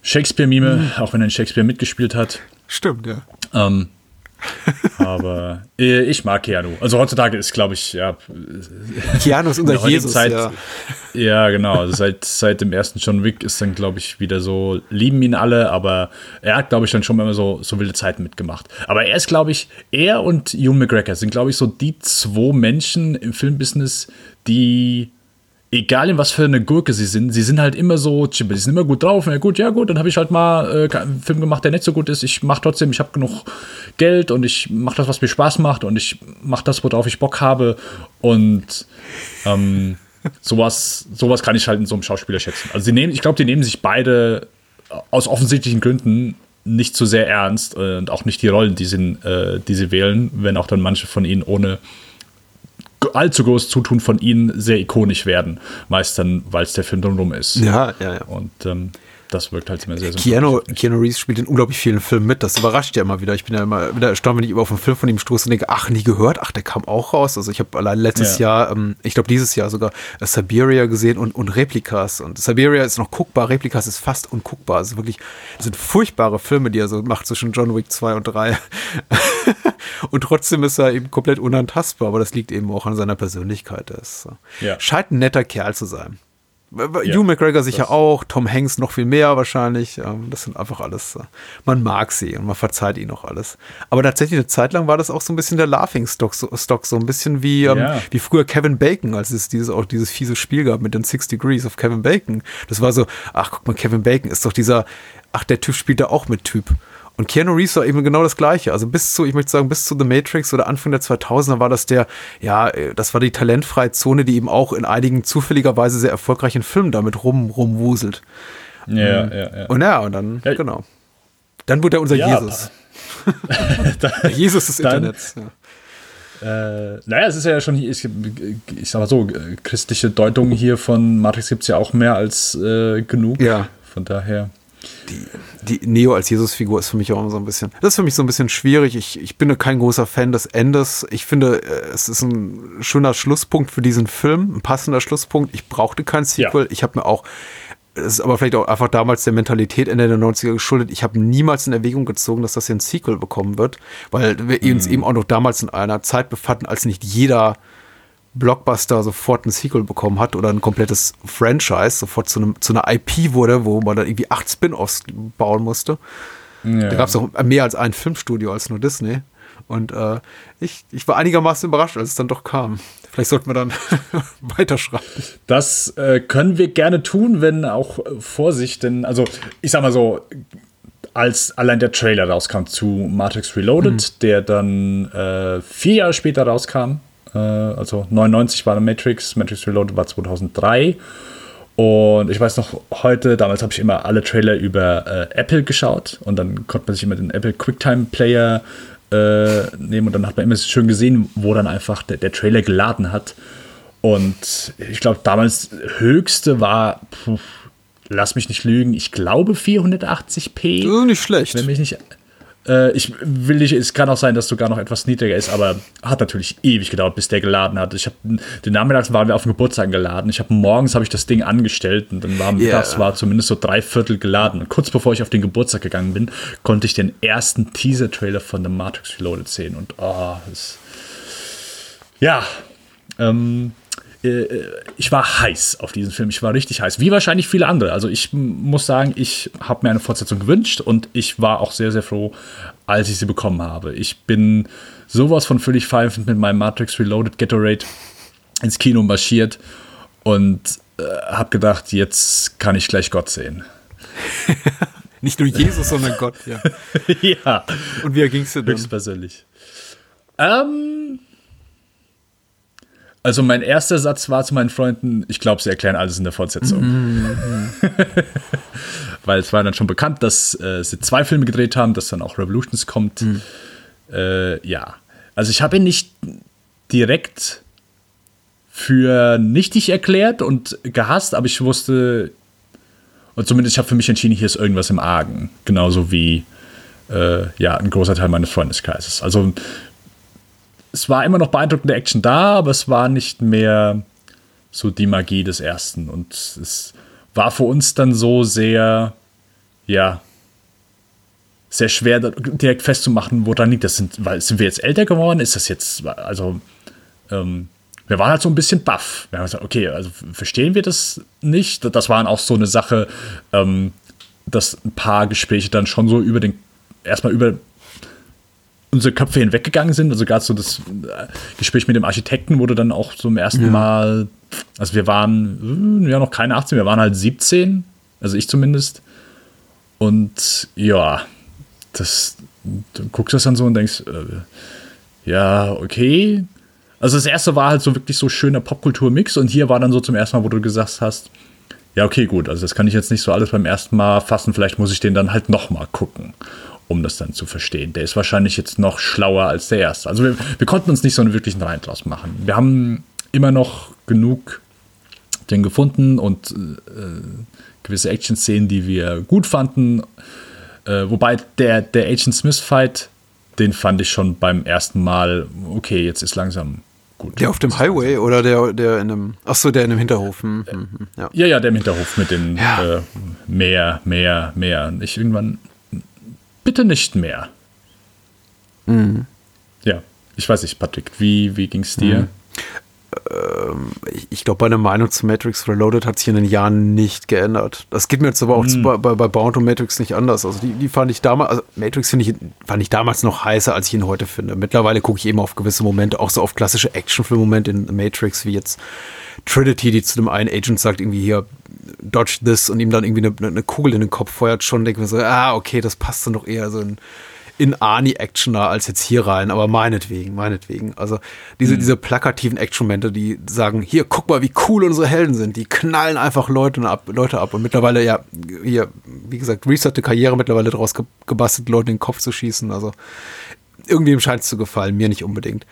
Shakespeare-Mime, mhm. auch wenn er in Shakespeare mitgespielt hat. Stimmt, ja. Ähm, (laughs) aber äh, ich mag Keanu. Also heutzutage ist, glaube ich, ja. Keanu ist unser Jesus. Zeit, ja. ja, genau. Also seit, seit dem ersten John Wick ist dann, glaube ich, wieder so, lieben ihn alle, aber er hat, glaube ich, dann schon immer so, so wilde Zeiten mitgemacht. Aber er ist, glaube ich, er und Ewan McGregor sind, glaube ich, so die zwei Menschen im Filmbusiness, die egal in was für eine Gurke sie sind, sie sind halt immer so, die sind immer gut drauf. Ja gut, ja gut, dann habe ich halt mal äh, einen Film gemacht, der nicht so gut ist. Ich mache trotzdem, ich habe genug Geld und ich mache das, was mir Spaß macht und ich mache das, worauf ich Bock habe. Und ähm, (laughs) sowas, sowas kann ich halt in so einem Schauspieler schätzen. Also sie nehmen, ich glaube, die nehmen sich beide aus offensichtlichen Gründen nicht zu sehr ernst äh, und auch nicht die Rollen, die sie, äh, die sie wählen, wenn auch dann manche von ihnen ohne allzu großes Zutun von ihnen sehr ikonisch werden. Meist dann, weil es der Film drumherum ist. Ja, ja, ja. Und ähm, das wirkt halt immer sehr Keanu, Keanu Reeves spielt in unglaublich vielen Filmen mit. Das überrascht ja immer wieder. Ich bin ja immer wieder erstaunt, wenn ich über auf einen Film von ihm stoße und denke, ach, nie gehört. Ach, der kam auch raus. Also ich habe allein letztes ja. Jahr, ähm, ich glaube dieses Jahr sogar äh, Siberia gesehen und, und Replikas. Und Siberia ist noch guckbar, Replikas ist fast unguckbar. Also wirklich, das sind furchtbare Filme, die er so macht zwischen John Wick 2 und 3. (laughs) und trotzdem ist er eben komplett unantastbar. Aber das liegt eben auch an seiner Persönlichkeit. Er ist, ja. scheint ein netter Kerl zu sein. Ja, Hugh McGregor sicher auch, Tom Hanks noch viel mehr wahrscheinlich. Ähm, das sind einfach alles, äh, man mag sie und man verzeiht ihnen auch alles. Aber tatsächlich eine Zeit lang war das auch so ein bisschen der Laughing Stock, so, Stock, so ein bisschen wie, ähm, ja. wie früher Kevin Bacon, als es dieses, auch dieses fiese Spiel gab mit den Six Degrees of Kevin Bacon. Das war so, ach guck mal, Kevin Bacon ist doch dieser, ach der Typ spielt da auch mit Typ. Und Keanu Reeves war eben genau das Gleiche. Also bis zu, ich möchte sagen, bis zu The Matrix oder Anfang der 2000er war das der, ja, das war die talentfreie Zone, die eben auch in einigen zufälligerweise sehr erfolgreichen Filmen damit rum, rumwuselt. Ja, ähm, ja, ja. Und ja, und dann, ja. genau. Dann wurde er unser ja, Jesus. (laughs) Jesus des dann, Internets. Ja. Äh, naja, es ist ja schon, ich, ich sag mal so, christliche Deutungen hier von Matrix gibt es ja auch mehr als äh, genug. Ja. Von daher die, die Neo als Jesus-Figur ist für mich auch so ein bisschen, das ist für mich so ein bisschen schwierig. Ich, ich bin kein großer Fan des Endes. Ich finde, äh, es ist ein schöner Schlusspunkt für diesen Film, ein passender Schlusspunkt. Ich brauchte kein Sequel. Ja. Ich habe mir auch, es ist aber vielleicht auch einfach damals der Mentalität Ende der 90er geschuldet. Ich habe niemals in Erwägung gezogen, dass das hier ein Sequel bekommen wird, weil wir mhm. uns eben auch noch damals in einer Zeit befanden, als nicht jeder Blockbuster sofort ein Sequel bekommen hat oder ein komplettes Franchise sofort zu, einem, zu einer IP wurde, wo man dann irgendwie acht Spin-offs bauen musste. Ja. Da gab es auch mehr als ein Filmstudio als nur Disney. Und äh, ich, ich war einigermaßen überrascht, als es dann doch kam. Vielleicht sollten wir dann (laughs) weiterschreiben. Das äh, können wir gerne tun, wenn auch äh, Vorsicht, denn, also ich sag mal so, als allein der Trailer rauskam zu Matrix Reloaded, mhm. der dann äh, vier Jahre später rauskam, äh, also 99 war Matrix, Matrix Reloaded war 2003. Und ich weiß noch, heute, damals habe ich immer alle Trailer über äh, Apple geschaut und dann konnte man sich immer den Apple QuickTime Player äh, nehmen und dann hat man immer schön gesehen, wo dann einfach der, der Trailer geladen hat. Und ich glaube, damals höchste war, puh, lass mich nicht lügen, ich glaube 480p. Das ist nicht schlecht. Wenn mich nicht, äh, ich will nicht, es kann auch sein, dass sogar noch etwas niedriger ist, aber hat natürlich ewig gedauert, bis der geladen hat. Ich habe den Nachmittags waren wir auf dem Geburtstag geladen. Ich habe morgens habe ich das Ding angestellt und dann war mittags yeah. war zumindest so drei Viertel geladen. Und kurz bevor ich auf den Geburtstag gegangen bin, konnte ich den ersten Teaser-Trailer von The Matrix Reloaded sehen und oh, das, ja, ähm, äh, ich war heiß auf diesen Film. Ich war richtig heiß, wie wahrscheinlich viele andere. Also ich muss sagen, ich habe mir eine Fortsetzung gewünscht und ich war auch sehr, sehr froh, als ich sie bekommen habe. Ich bin sowas von völlig pfeifend mit meinem Matrix Reloaded Gatorade ins Kino marschiert und äh, habe gedacht, jetzt kann ich gleich Gott sehen. (laughs) Nicht nur Jesus, sondern Gott, ja. (laughs) ja. Und wie ging es dir denn? Höchstpersönlich. Ähm, also mein erster Satz war zu meinen Freunden, ich glaube, sie erklären alles in der Fortsetzung. Mhm. (laughs) Weil es war dann schon bekannt, dass äh, sie zwei Filme gedreht haben, dass dann auch Revolutions kommt. Mhm. Äh, ja, also ich habe ihn nicht direkt für nichtig erklärt und gehasst, aber ich wusste, Und zumindest ich habe für mich entschieden, hier ist irgendwas im Argen. Genauso wie äh, ja, ein großer Teil meines Freundeskreises. Also es war immer noch beeindruckende Action da, aber es war nicht mehr so die Magie des ersten. Und es war für uns dann so sehr, ja, sehr schwer direkt festzumachen, woran liegt das. Sind, weil, sind wir jetzt älter geworden? Ist das jetzt, also, ähm, wir waren halt so ein bisschen baff. Wir haben gesagt, okay, also verstehen wir das nicht? Das waren auch so eine Sache, ähm, dass ein paar Gespräche dann schon so über den, erstmal über unsere Köpfe hinweggegangen sind. Also gerade so das äh, Gespräch mit dem Architekten wurde dann auch zum ersten ja. Mal, also wir waren ja noch keine 18, wir waren halt 17, also ich zumindest. Und ja, das, du guckst das dann so und denkst, äh, ja, okay. Also das erste war halt so wirklich so schöner Popkultur-Mix und hier war dann so zum ersten Mal, wo du gesagt hast, ja, okay, gut, also das kann ich jetzt nicht so alles beim ersten Mal fassen, vielleicht muss ich den dann halt nochmal gucken, um das dann zu verstehen. Der ist wahrscheinlich jetzt noch schlauer als der erste. Also wir, wir konnten uns nicht so einen wirklichen Rein draus machen. Wir haben immer noch genug den gefunden und äh, gewisse Action-Szenen, die wir gut fanden. Äh, wobei der, der Agent Smith-Fight, den fand ich schon beim ersten Mal, okay, jetzt ist langsam gut. Der auf dem Highway oder der, der in einem, achso, der in einem Hinterhof. Hm, hm, hm, ja. ja, ja, der im Hinterhof mit den ja. äh, mehr, mehr, mehr. Ich irgendwann, bitte nicht mehr. Mhm. Ja, ich weiß nicht, Patrick, wie, wie ging es dir? Mhm ähm, ich, ich glaube, meine Meinung zu Matrix Reloaded hat sich in den Jahren nicht geändert. Das geht mir jetzt aber auch mhm. bei, bei, bei Bound und Matrix nicht anders. Also die, die fand ich damals, also Matrix finde ich, fand ich damals noch heißer, als ich ihn heute finde. Mittlerweile gucke ich eben auf gewisse Momente, auch so auf klassische Actionfilm-Momente in Matrix, wie jetzt Trinity, die zu dem einen Agent sagt, irgendwie hier, dodge this und ihm dann irgendwie eine, eine Kugel in den Kopf feuert, schon denke ich mir so, ah, okay, das passt dann doch eher so in in Arnie-Actioner als jetzt hier rein, aber meinetwegen, meinetwegen. Also diese, mhm. diese plakativen Action-Momente, die sagen, hier, guck mal, wie cool unsere Helden sind, die knallen einfach Leute ab, Leute ab und mittlerweile, ja, hier, wie gesagt, Reset Karriere mittlerweile daraus ge gebastelt, Leute in den Kopf zu schießen, also irgendwem scheint es zu gefallen, mir nicht unbedingt.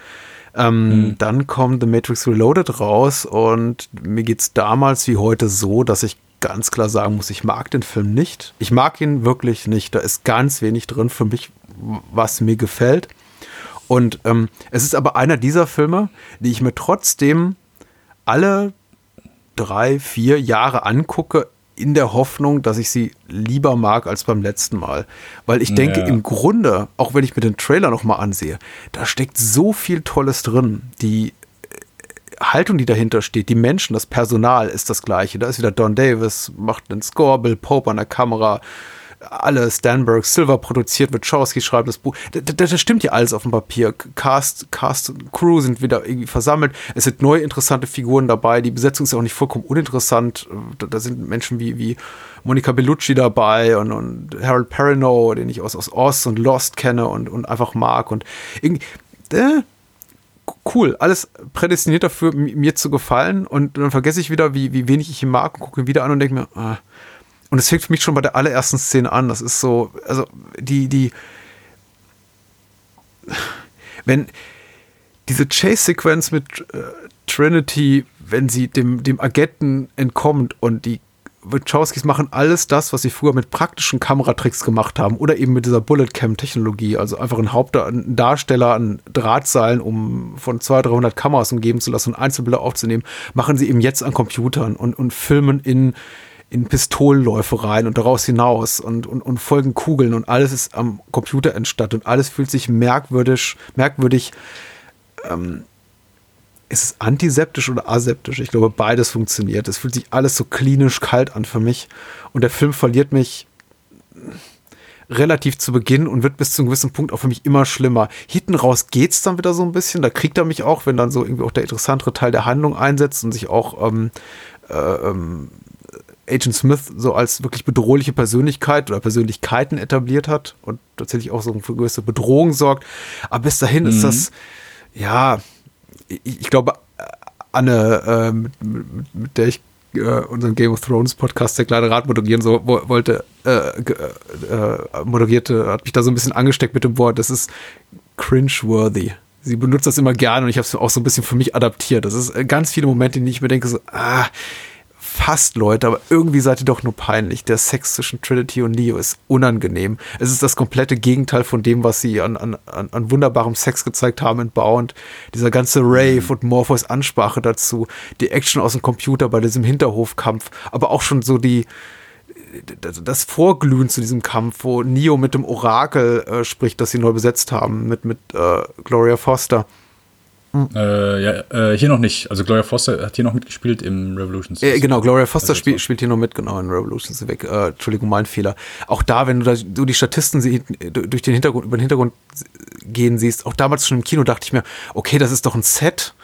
Ähm, mhm. Dann kommt The Matrix Reloaded raus und mir geht es damals wie heute so, dass ich ganz klar sagen muss, ich mag den Film nicht. Ich mag ihn wirklich nicht. Da ist ganz wenig drin für mich, was mir gefällt. Und ähm, es ist aber einer dieser Filme, die ich mir trotzdem alle drei, vier Jahre angucke, in der Hoffnung, dass ich sie lieber mag als beim letzten Mal. Weil ich denke, ja. im Grunde, auch wenn ich mir den Trailer nochmal ansehe, da steckt so viel Tolles drin. Die äh, Haltung, die dahinter steht, die Menschen, das Personal ist das gleiche. Da ist wieder Don Davis, macht den Score, Bill Pope an der Kamera, alle Stanberg, Silver produziert, Wachowski schreibt das Buch. Das, das, stimmt ja alles auf dem Papier. Cast, Cast und Crew sind wieder irgendwie versammelt. Es sind neue interessante Figuren dabei. Die Besetzung ist auch nicht vollkommen uninteressant. Da, da sind Menschen wie, wie Monica Bellucci dabei und, und Harold Perrineau, den ich aus, aus Oz und Lost kenne und, und einfach mag. Und irgendwie, äh, cool, alles prädestiniert dafür, mir zu gefallen. Und dann vergesse ich wieder, wie, wie wenig ich ihn mag und gucke ihn wieder an und denke mir, ah, und es fängt für mich schon bei der allerersten Szene an. Das ist so, also die, die, wenn diese Chase-Sequenz mit äh, Trinity, wenn sie dem, dem Agenten entkommt und die Wachowskis machen alles das, was sie früher mit praktischen Kameratricks gemacht haben oder eben mit dieser Bullet Cam Technologie, also einfach ein Hauptdarsteller an Drahtseilen, um von 200, 300 Kameras umgeben zu lassen und Einzelbilder aufzunehmen, machen sie eben jetzt an Computern und, und filmen in in Pistolenläufe rein und daraus hinaus und, und, und folgen Kugeln und alles ist am Computer entstattet und alles fühlt sich merkwürdig, merkwürdig. Ähm, ist es antiseptisch oder aseptisch? Ich glaube, beides funktioniert. Es fühlt sich alles so klinisch kalt an für mich. Und der Film verliert mich relativ zu Beginn und wird bis zu einem gewissen Punkt auch für mich immer schlimmer. Hinten raus geht's dann wieder so ein bisschen. Da kriegt er mich auch, wenn dann so irgendwie auch der interessantere Teil der Handlung einsetzt und sich auch ähm, äh, ähm, Agent Smith so als wirklich bedrohliche Persönlichkeit oder Persönlichkeiten etabliert hat und tatsächlich auch so für gewisse Bedrohung sorgt. Aber bis dahin mhm. ist das, ja, ich, ich glaube, Anne, äh, mit, mit, der ich äh, unseren Game of Thrones Podcast der kleine Rat moderieren so wo, wollte, äh, äh, moderierte, hat mich da so ein bisschen angesteckt mit dem Wort, das ist cringe-worthy. Sie benutzt das immer gerne und ich habe es auch so ein bisschen für mich adaptiert. Das ist äh, ganz viele Momente, in denen ich mir denke, so, ah, fast Leute, aber irgendwie seid ihr doch nur peinlich. Der Sex zwischen Trinity und Neo ist unangenehm. Es ist das komplette Gegenteil von dem, was sie an, an, an wunderbarem Sex gezeigt haben in Bound. Dieser ganze Rave und Morpheus Ansprache dazu, die Action aus dem Computer bei diesem Hinterhofkampf, aber auch schon so die, das Vorglühen zu diesem Kampf, wo Neo mit dem Orakel äh, spricht, das sie neu besetzt haben, mit, mit äh, Gloria Foster. Äh, ja, äh, hier noch nicht. Also Gloria Foster hat hier noch mitgespielt im Revolutions. Äh, genau, Gloria Foster spiel, spielt hier noch mit, genau, in Revolutions weg. Äh, Entschuldigung, mein Fehler. Auch da, wenn du, da, du die Statisten sie, durch den Hintergrund, über den Hintergrund gehen siehst, auch damals schon im Kino dachte ich mir, okay, das ist doch ein Set.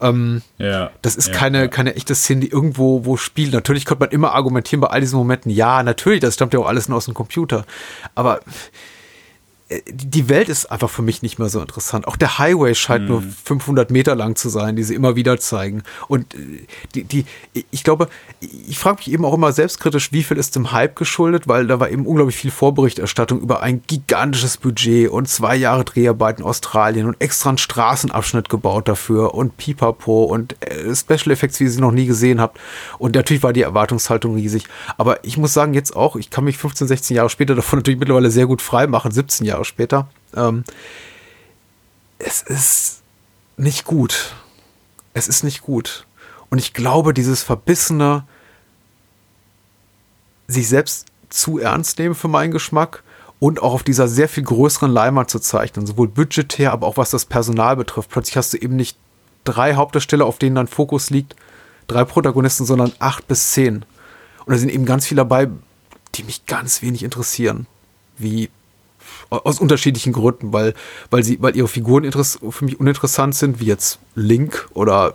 Ähm, ja, das ist ja, keine, ja. keine echte Szene, die irgendwo wo spielt. Natürlich könnte man immer argumentieren bei all diesen Momenten, ja, natürlich, das stammt ja auch alles nur aus dem Computer. Aber die Welt ist einfach für mich nicht mehr so interessant. Auch der Highway scheint mhm. nur 500 Meter lang zu sein, die sie immer wieder zeigen. Und äh, die, die ich glaube, ich frage mich eben auch immer selbstkritisch, wie viel ist dem Hype geschuldet, weil da war eben unglaublich viel Vorberichterstattung über ein gigantisches Budget und zwei Jahre Dreharbeiten in Australien und extra einen Straßenabschnitt gebaut dafür und Pipapo und äh, Special Effects, wie ihr sie noch nie gesehen habt. Und natürlich war die Erwartungshaltung riesig. Aber ich muss sagen, jetzt auch, ich kann mich 15, 16 Jahre später (laughs) davon natürlich mittlerweile sehr gut frei machen, 17 Jahre Jahre später. Ähm, es ist nicht gut. Es ist nicht gut. Und ich glaube, dieses verbissene, sich selbst zu ernst nehmen für meinen Geschmack und auch auf dieser sehr viel größeren Leinwand zu zeichnen, sowohl budgetär, aber auch was das Personal betrifft. Plötzlich hast du eben nicht drei Hauptdarsteller, auf denen dein Fokus liegt, drei Protagonisten, sondern acht bis zehn. Und da sind eben ganz viele dabei, die mich ganz wenig interessieren. Wie aus unterschiedlichen Gründen, weil, weil, sie, weil ihre Figuren für mich uninteressant sind, wie jetzt Link oder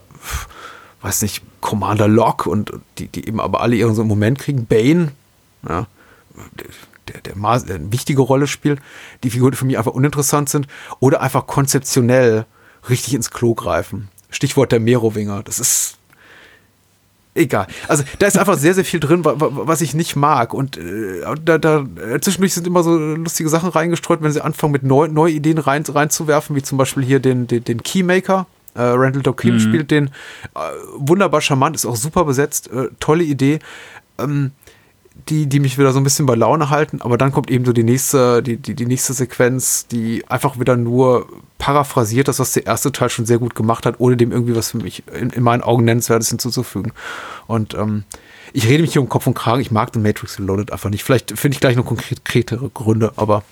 weiß nicht, Commander Locke und die, die eben aber alle ihren so einen Moment kriegen. Bane, ja, der, der, der eine wichtige Rolle spielt, die Figuren für mich einfach uninteressant sind oder einfach konzeptionell richtig ins Klo greifen. Stichwort der Merowinger. Das ist egal. Also da ist einfach sehr, sehr viel drin, was ich nicht mag. Und äh, da, da äh, zwischendurch sind immer so lustige Sachen reingestreut, wenn sie anfangen mit neu, neue Ideen rein, reinzuwerfen, wie zum Beispiel hier den, den, den Keymaker. Äh, Randall Dokim mhm. spielt den äh, wunderbar charmant, ist auch super besetzt, äh, tolle Idee. Ähm, die, die mich wieder so ein bisschen bei Laune halten, aber dann kommt eben so die nächste, die, die, die nächste Sequenz, die einfach wieder nur paraphrasiert das, was der erste Teil schon sehr gut gemacht hat, ohne dem irgendwie was für mich in, in meinen Augen nennenswertes hinzuzufügen. Und ähm, ich rede mich hier um Kopf und Kragen, ich mag den Matrix Reloaded einfach nicht. Vielleicht finde ich gleich noch konkretere Gründe, aber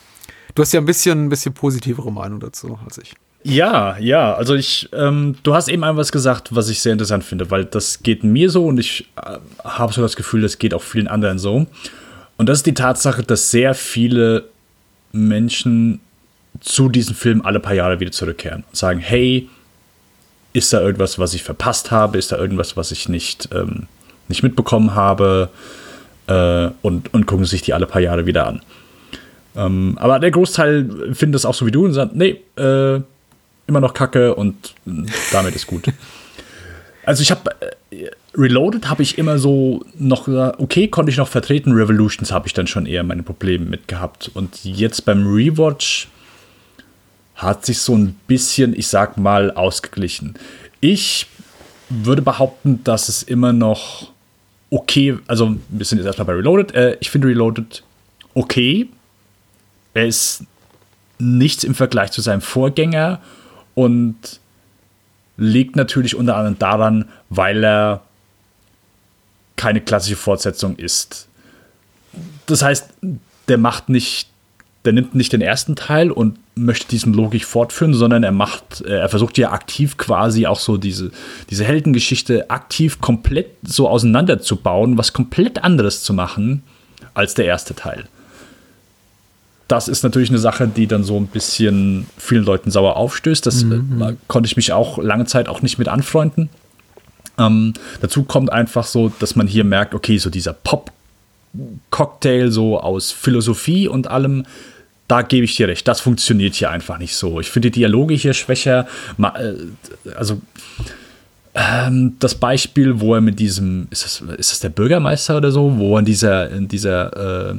du hast ja ein bisschen, ein bisschen positivere Meinung dazu als ich. Ja, ja, also ich, ähm, du hast eben einmal was gesagt, was ich sehr interessant finde, weil das geht mir so und ich äh, habe so das Gefühl, das geht auch vielen anderen so. Und das ist die Tatsache, dass sehr viele Menschen zu diesem Film alle paar Jahre wieder zurückkehren und sagen, hey, ist da irgendwas, was ich verpasst habe? Ist da irgendwas, was ich nicht, ähm, nicht mitbekommen habe? Äh, und, und gucken sich die alle paar Jahre wieder an. Ähm, aber der Großteil findet das auch so wie du und sagt, nee, äh, immer noch kacke und damit ist gut. Also ich habe äh, Reloaded habe ich immer so noch okay, konnte ich noch vertreten. Revolutions habe ich dann schon eher meine Probleme mit gehabt. Und jetzt beim Rewatch hat sich so ein bisschen, ich sag mal, ausgeglichen. Ich würde behaupten, dass es immer noch okay, also wir sind jetzt erstmal bei Reloaded. Äh, ich finde Reloaded okay. Er ist nichts im Vergleich zu seinem Vorgänger und liegt natürlich unter anderem daran, weil er keine klassische Fortsetzung ist. Das heißt, der macht nicht, der nimmt nicht den ersten Teil und möchte diesen Logik fortführen, sondern er macht, äh, er versucht ja aktiv quasi auch so diese, diese Heldengeschichte aktiv komplett so auseinanderzubauen, was komplett anderes zu machen als der erste Teil das ist natürlich eine Sache, die dann so ein bisschen vielen Leuten sauer aufstößt. Das mhm. äh, konnte ich mich auch lange Zeit auch nicht mit anfreunden. Ähm, dazu kommt einfach so, dass man hier merkt, okay, so dieser Pop-Cocktail so aus Philosophie und allem, da gebe ich dir recht, das funktioniert hier einfach nicht so. Ich finde die Dialoge hier schwächer. Äh, also ähm, das Beispiel, wo er mit diesem, ist das, ist das der Bürgermeister oder so, wo er in dieser, in dieser äh,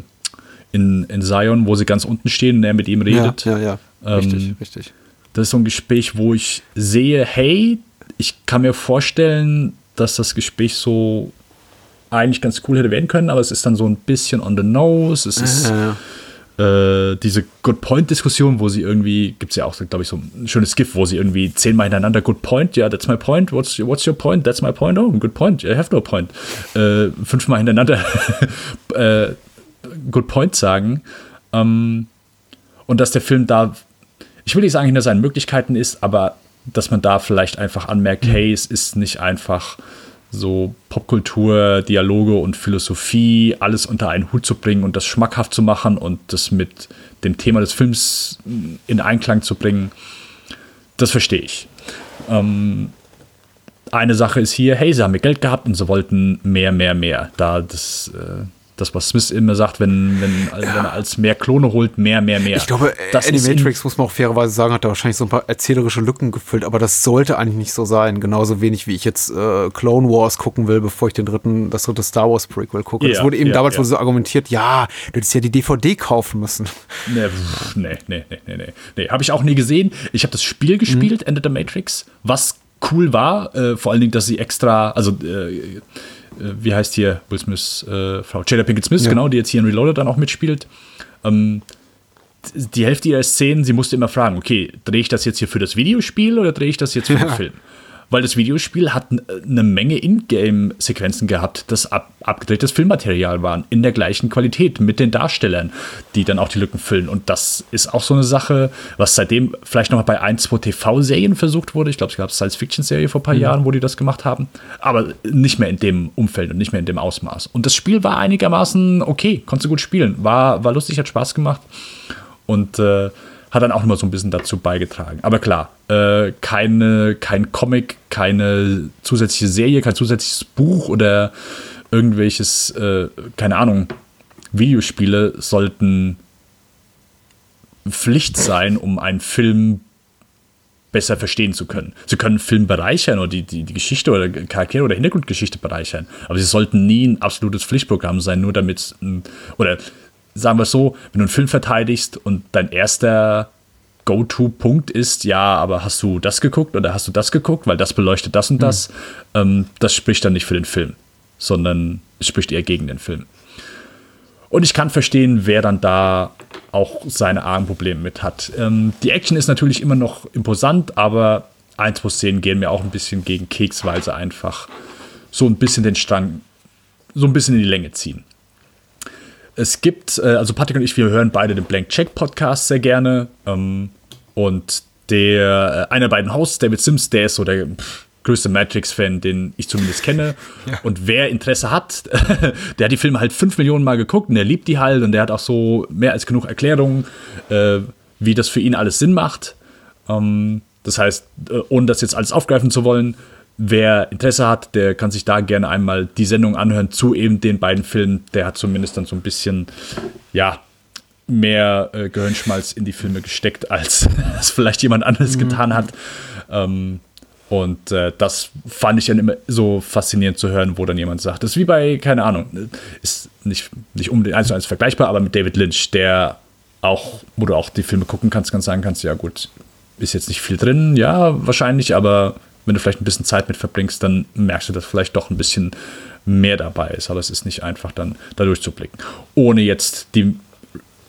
in, in Zion, wo sie ganz unten stehen und er mit ihm redet. Ja, ja, ja. Richtig, ähm, richtig. Das ist so ein Gespräch, wo ich sehe, hey, ich kann mir vorstellen, dass das Gespräch so eigentlich ganz cool hätte werden können, aber es ist dann so ein bisschen on the nose. Es ist äh, diese Good Point-Diskussion, wo sie irgendwie, gibt es ja auch, glaube ich, so ein schönes GIF, wo sie irgendwie zehnmal hintereinander Good Point, ja, yeah, that's my point, what's, what's your point, that's my point, oh, good point, I have no point. Äh, fünfmal hintereinander (laughs) äh, Good Point sagen. Ähm, und dass der Film da, ich will nicht sagen, hinter seinen Möglichkeiten ist, aber dass man da vielleicht einfach anmerkt, mhm. hey, es ist nicht einfach so Popkultur, Dialoge und Philosophie, alles unter einen Hut zu bringen und das schmackhaft zu machen und das mit dem Thema des Films in Einklang zu bringen, das verstehe ich. Ähm, eine Sache ist hier, hey, sie haben mehr Geld gehabt und sie wollten mehr, mehr, mehr. Da das äh, das, was Smith immer sagt, wenn, wenn, ja. wenn er als mehr Klone holt, mehr, mehr, mehr. Ich glaube, das Animatrix, muss man auch fairerweise sagen, hat da wahrscheinlich so ein paar erzählerische Lücken gefüllt, aber das sollte eigentlich nicht so sein. Genauso wenig, wie ich jetzt äh, Clone Wars gucken will, bevor ich den dritten, das dritte Star Wars Prequel gucke. Ja, das wurde eben ja, damals ja. So argumentiert, ja, du hättest ja die DVD kaufen müssen. Nee, nee, nee, nee, nee. nee. nee Habe ich auch nie gesehen. Ich habe das Spiel gespielt, mhm. Ende der Matrix, was cool war, äh, vor allen Dingen, dass sie extra, also äh, äh, wie heißt hier Will Smith, äh, Frau Jada Pinkett Smith, ja. genau, die jetzt hier in Reloaded dann auch mitspielt. Ähm, die Hälfte ihrer Szenen, sie musste immer fragen, okay, drehe ich das jetzt hier für das Videospiel oder drehe ich das jetzt für den (laughs) Film? Weil das Videospiel hat eine Menge Ingame-Sequenzen gehabt, das ab abgedrehtes Filmmaterial waren, in der gleichen Qualität mit den Darstellern, die dann auch die Lücken füllen. Und das ist auch so eine Sache, was seitdem vielleicht noch mal bei ein, zwei TV-Serien versucht wurde. Ich glaube, es gab eine Science-Fiction-Serie vor ein paar mhm. Jahren, wo die das gemacht haben. Aber nicht mehr in dem Umfeld und nicht mehr in dem Ausmaß. Und das Spiel war einigermaßen okay, konntest du gut spielen. War, war lustig, hat Spaß gemacht. Und äh, hat dann auch immer so ein bisschen dazu beigetragen. Aber klar, äh, keine, kein Comic, keine zusätzliche Serie, kein zusätzliches Buch oder irgendwelches, äh, keine Ahnung, Videospiele sollten Pflicht sein, um einen Film besser verstehen zu können. Sie können Film bereichern oder die, die, die Geschichte oder Charaktere oder Hintergrundgeschichte bereichern, aber sie sollten nie ein absolutes Pflichtprogramm sein, nur damit, oder sagen wir es so, wenn du einen Film verteidigst und dein erster Go-To-Punkt ist, ja, aber hast du das geguckt oder hast du das geguckt, weil das beleuchtet das und das, mhm. ähm, das spricht dann nicht für den Film, sondern es spricht eher gegen den Film. Und ich kann verstehen, wer dann da auch seine argen Probleme mit hat. Ähm, die Action ist natürlich immer noch imposant, aber ein, zwei Szenen gehen mir auch ein bisschen gegen Keks, weil sie einfach so ein bisschen den Strang so ein bisschen in die Länge ziehen. Es gibt, äh, also Patrick und ich, wir hören beide den Blank Check Podcast sehr gerne. Ähm, und der, äh, einer der beiden Hosts, David Sims, der ist so der größte Matrix-Fan, den ich zumindest kenne. (laughs) Ja. Und wer Interesse hat, (laughs) der hat die Filme halt fünf Millionen Mal geguckt und der liebt die halt und der hat auch so mehr als genug Erklärungen, äh, wie das für ihn alles Sinn macht. Ähm, das heißt, ohne das jetzt alles aufgreifen zu wollen, wer Interesse hat, der kann sich da gerne einmal die Sendung anhören zu eben den beiden Filmen. Der hat zumindest dann so ein bisschen, ja, mehr äh, Gehirnschmalz in die Filme gesteckt, als (laughs) es vielleicht jemand anderes mhm. getan hat. Ähm, und äh, das fand ich dann immer so faszinierend zu hören, wo dann jemand sagt, das ist wie bei, keine Ahnung, ist nicht, nicht unbedingt eins zu eins vergleichbar, aber mit David Lynch, der auch, wo du auch die Filme gucken kannst, ganz sagen kannst, ja gut, ist jetzt nicht viel drin, ja, wahrscheinlich, aber wenn du vielleicht ein bisschen Zeit mit verbringst, dann merkst du, dass vielleicht doch ein bisschen mehr dabei ist. Aber es ist nicht einfach, dann da durchzublicken. Ohne jetzt die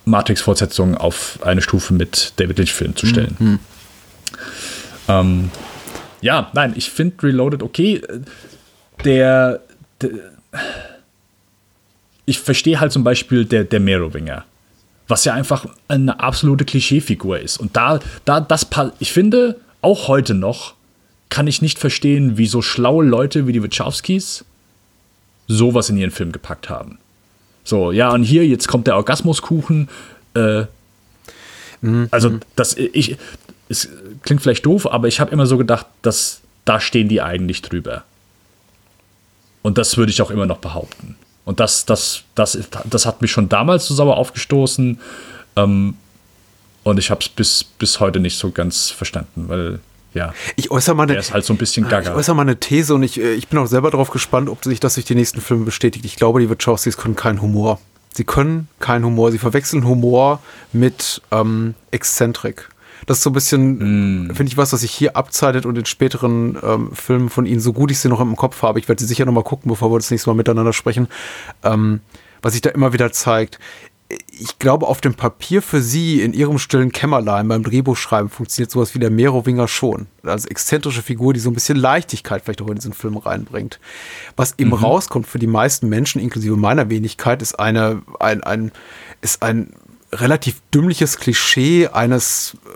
Matrix-Fortsetzung auf eine Stufe mit David Lynch-Filmen zu stellen. Mhm. Ähm, ja, nein, ich finde Reloaded okay. Der, der ich verstehe halt zum Beispiel der, der Merowinger, was ja einfach eine absolute Klischeefigur ist. Und da, da, das, ich finde, auch heute noch kann ich nicht verstehen, wie so schlaue Leute wie die Wachowskis sowas in ihren Film gepackt haben. So, ja, und hier, jetzt kommt der Orgasmuskuchen. Äh, mhm. Also, das, ich, es klingt vielleicht doof, aber ich habe immer so gedacht, dass da stehen die eigentlich drüber. Und das würde ich auch immer noch behaupten. Und das, das, das, das hat mich schon damals so sauer aufgestoßen. Ähm, und ich habe es bis, bis heute nicht so ganz verstanden, weil ja. Ich äußere mal eine, der ist halt so ein bisschen gaga. Ich äußere mal eine These und ich, äh, ich bin auch selber darauf gespannt, ob sich das durch die nächsten Filme bestätigt. Ich glaube, die Wachowskis können keinen Humor. Sie können keinen Humor. Sie verwechseln Humor mit ähm, Exzentrik. Das ist so ein bisschen, mm. finde ich, was, was sich hier abzeitet und in späteren ähm, Filmen von ihnen, so gut ich sie noch im Kopf habe, ich werde sie sicher noch mal gucken, bevor wir das nächste Mal miteinander sprechen, ähm, was sich da immer wieder zeigt ich glaube, auf dem Papier für sie in ihrem stillen Kämmerlein beim Drehbuchschreiben funktioniert sowas wie der Merowinger schon. Als exzentrische Figur, die so ein bisschen Leichtigkeit vielleicht auch in diesen Film reinbringt. Was eben mhm. rauskommt für die meisten Menschen, inklusive meiner Wenigkeit, ist eine, ein, ein, ist ein relativ dümmliches Klischee eines äh,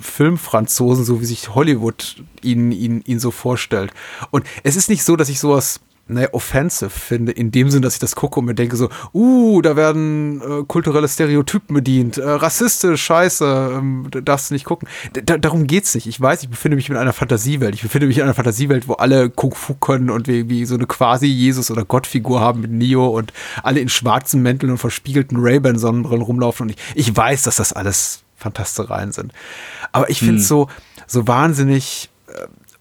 Filmfranzosen, so wie sich Hollywood ihn, ihn, ihn so vorstellt. Und es ist nicht so, dass ich sowas naja, offensive finde, in dem Sinn, dass ich das gucke und mir denke so, uh, da werden äh, kulturelle Stereotypen bedient, äh, rassistisch, scheiße, ähm, darfst du nicht gucken. D darum geht's nicht. Ich weiß, ich befinde mich in einer Fantasiewelt. Ich befinde mich in einer Fantasiewelt, wo alle Kung Fu können und wie, wie so eine quasi Jesus- oder Gottfigur haben mit Neo und alle in schwarzen Mänteln und verspiegelten Ray-Ban-Sonnenbrillen rumlaufen und ich, ich weiß, dass das alles Fantastereien sind. Aber ich finde es hm. so, so wahnsinnig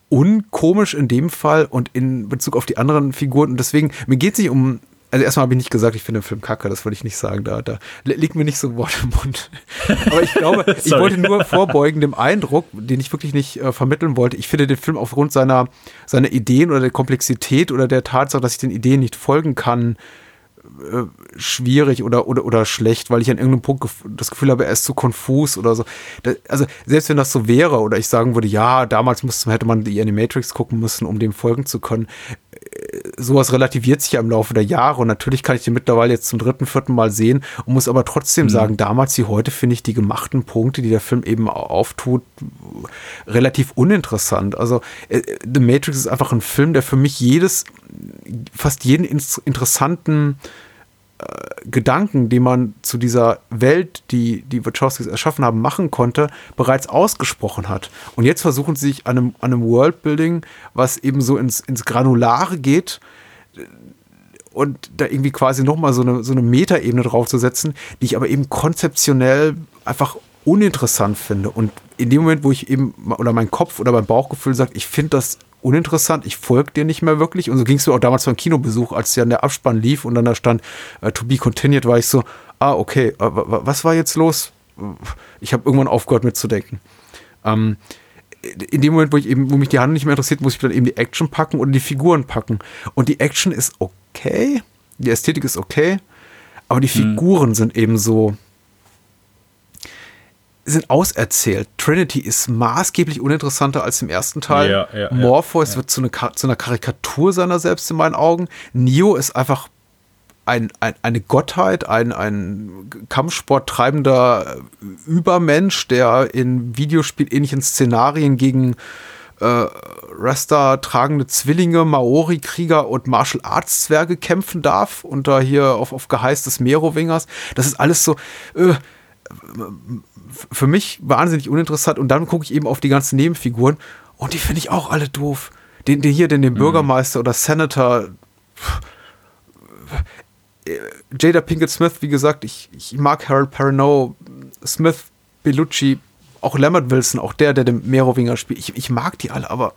unkomisch in dem Fall und in Bezug auf die anderen Figuren. Und deswegen, mir geht es nicht um. Also erstmal habe ich nicht gesagt, ich finde den Film kacke, das wollte ich nicht sagen. Da, da liegt mir nicht so ein Wort im Mund. (laughs) Aber ich glaube, (laughs) ich wollte nur (laughs) vorbeugen dem Eindruck, den ich wirklich nicht äh, vermitteln wollte. Ich finde den Film aufgrund seiner, seiner Ideen oder der Komplexität oder der Tatsache, dass ich den Ideen nicht folgen kann, äh, schwierig oder, oder, oder schlecht, weil ich an irgendeinem Punkt das Gefühl habe, er ist zu konfus oder so. Da, also selbst wenn das so wäre oder ich sagen würde, ja, damals musste, hätte man die Animatrix gucken müssen, um dem folgen zu können, äh, sowas relativiert sich ja im Laufe der Jahre und natürlich kann ich den mittlerweile jetzt zum dritten, vierten Mal sehen und muss aber trotzdem mhm. sagen, damals wie heute finde ich die gemachten Punkte, die der Film eben auftut, relativ uninteressant. Also äh, The Matrix ist einfach ein Film, der für mich jedes, fast jeden interessanten Gedanken, die man zu dieser Welt, die die Wachowskis erschaffen haben, machen konnte, bereits ausgesprochen hat. Und jetzt versuchen sie sich an einem, an einem Worldbuilding, was eben so ins, ins Granulare geht und da irgendwie quasi nochmal so eine, so eine Metaebene draufzusetzen, die ich aber eben konzeptionell einfach uninteressant finde. Und in dem Moment, wo ich eben, oder mein Kopf oder mein Bauchgefühl sagt, ich finde das uninteressant, ich folge dir nicht mehr wirklich. Und so ging es mir auch damals beim Kinobesuch, als ja der Abspann lief und dann da stand uh, To Be Continued, war ich so, ah, okay, uh, was war jetzt los? Ich habe irgendwann aufgehört mitzudenken. Ähm, in dem Moment, wo, ich eben, wo mich die Hand nicht mehr interessiert, muss ich dann eben die Action packen oder die Figuren packen. Und die Action ist okay, die Ästhetik ist okay, aber die hm. Figuren hm. sind eben so, sind auserzählt. Trinity ist maßgeblich uninteressanter als im ersten Teil. Ja, ja, Morpheus ja, wird zu, eine, zu, einer Karikatur seiner selbst in meinen Augen. Neo ist einfach ein, ein, eine Gottheit, ein, ein Kampfsport treibender Übermensch, der in Videospielähnlichen Szenarien gegen äh, Rasta tragende Zwillinge, Maori-Krieger und Martial Arts Zwerge kämpfen darf, unter hier auf, auf Geheiß des Merowingers. Das ist alles so. Äh, für mich wahnsinnig uninteressant und dann gucke ich eben auf die ganzen Nebenfiguren und die finde ich auch alle doof. Den, den hier, den, den mhm. Bürgermeister oder Senator. Jada Pinkett Smith, wie gesagt, ich, ich mag Harold Perrineau, Smith, Bellucci, auch Lambert Wilson, auch der, der den Merowinger spielt. Ich, ich mag die alle, aber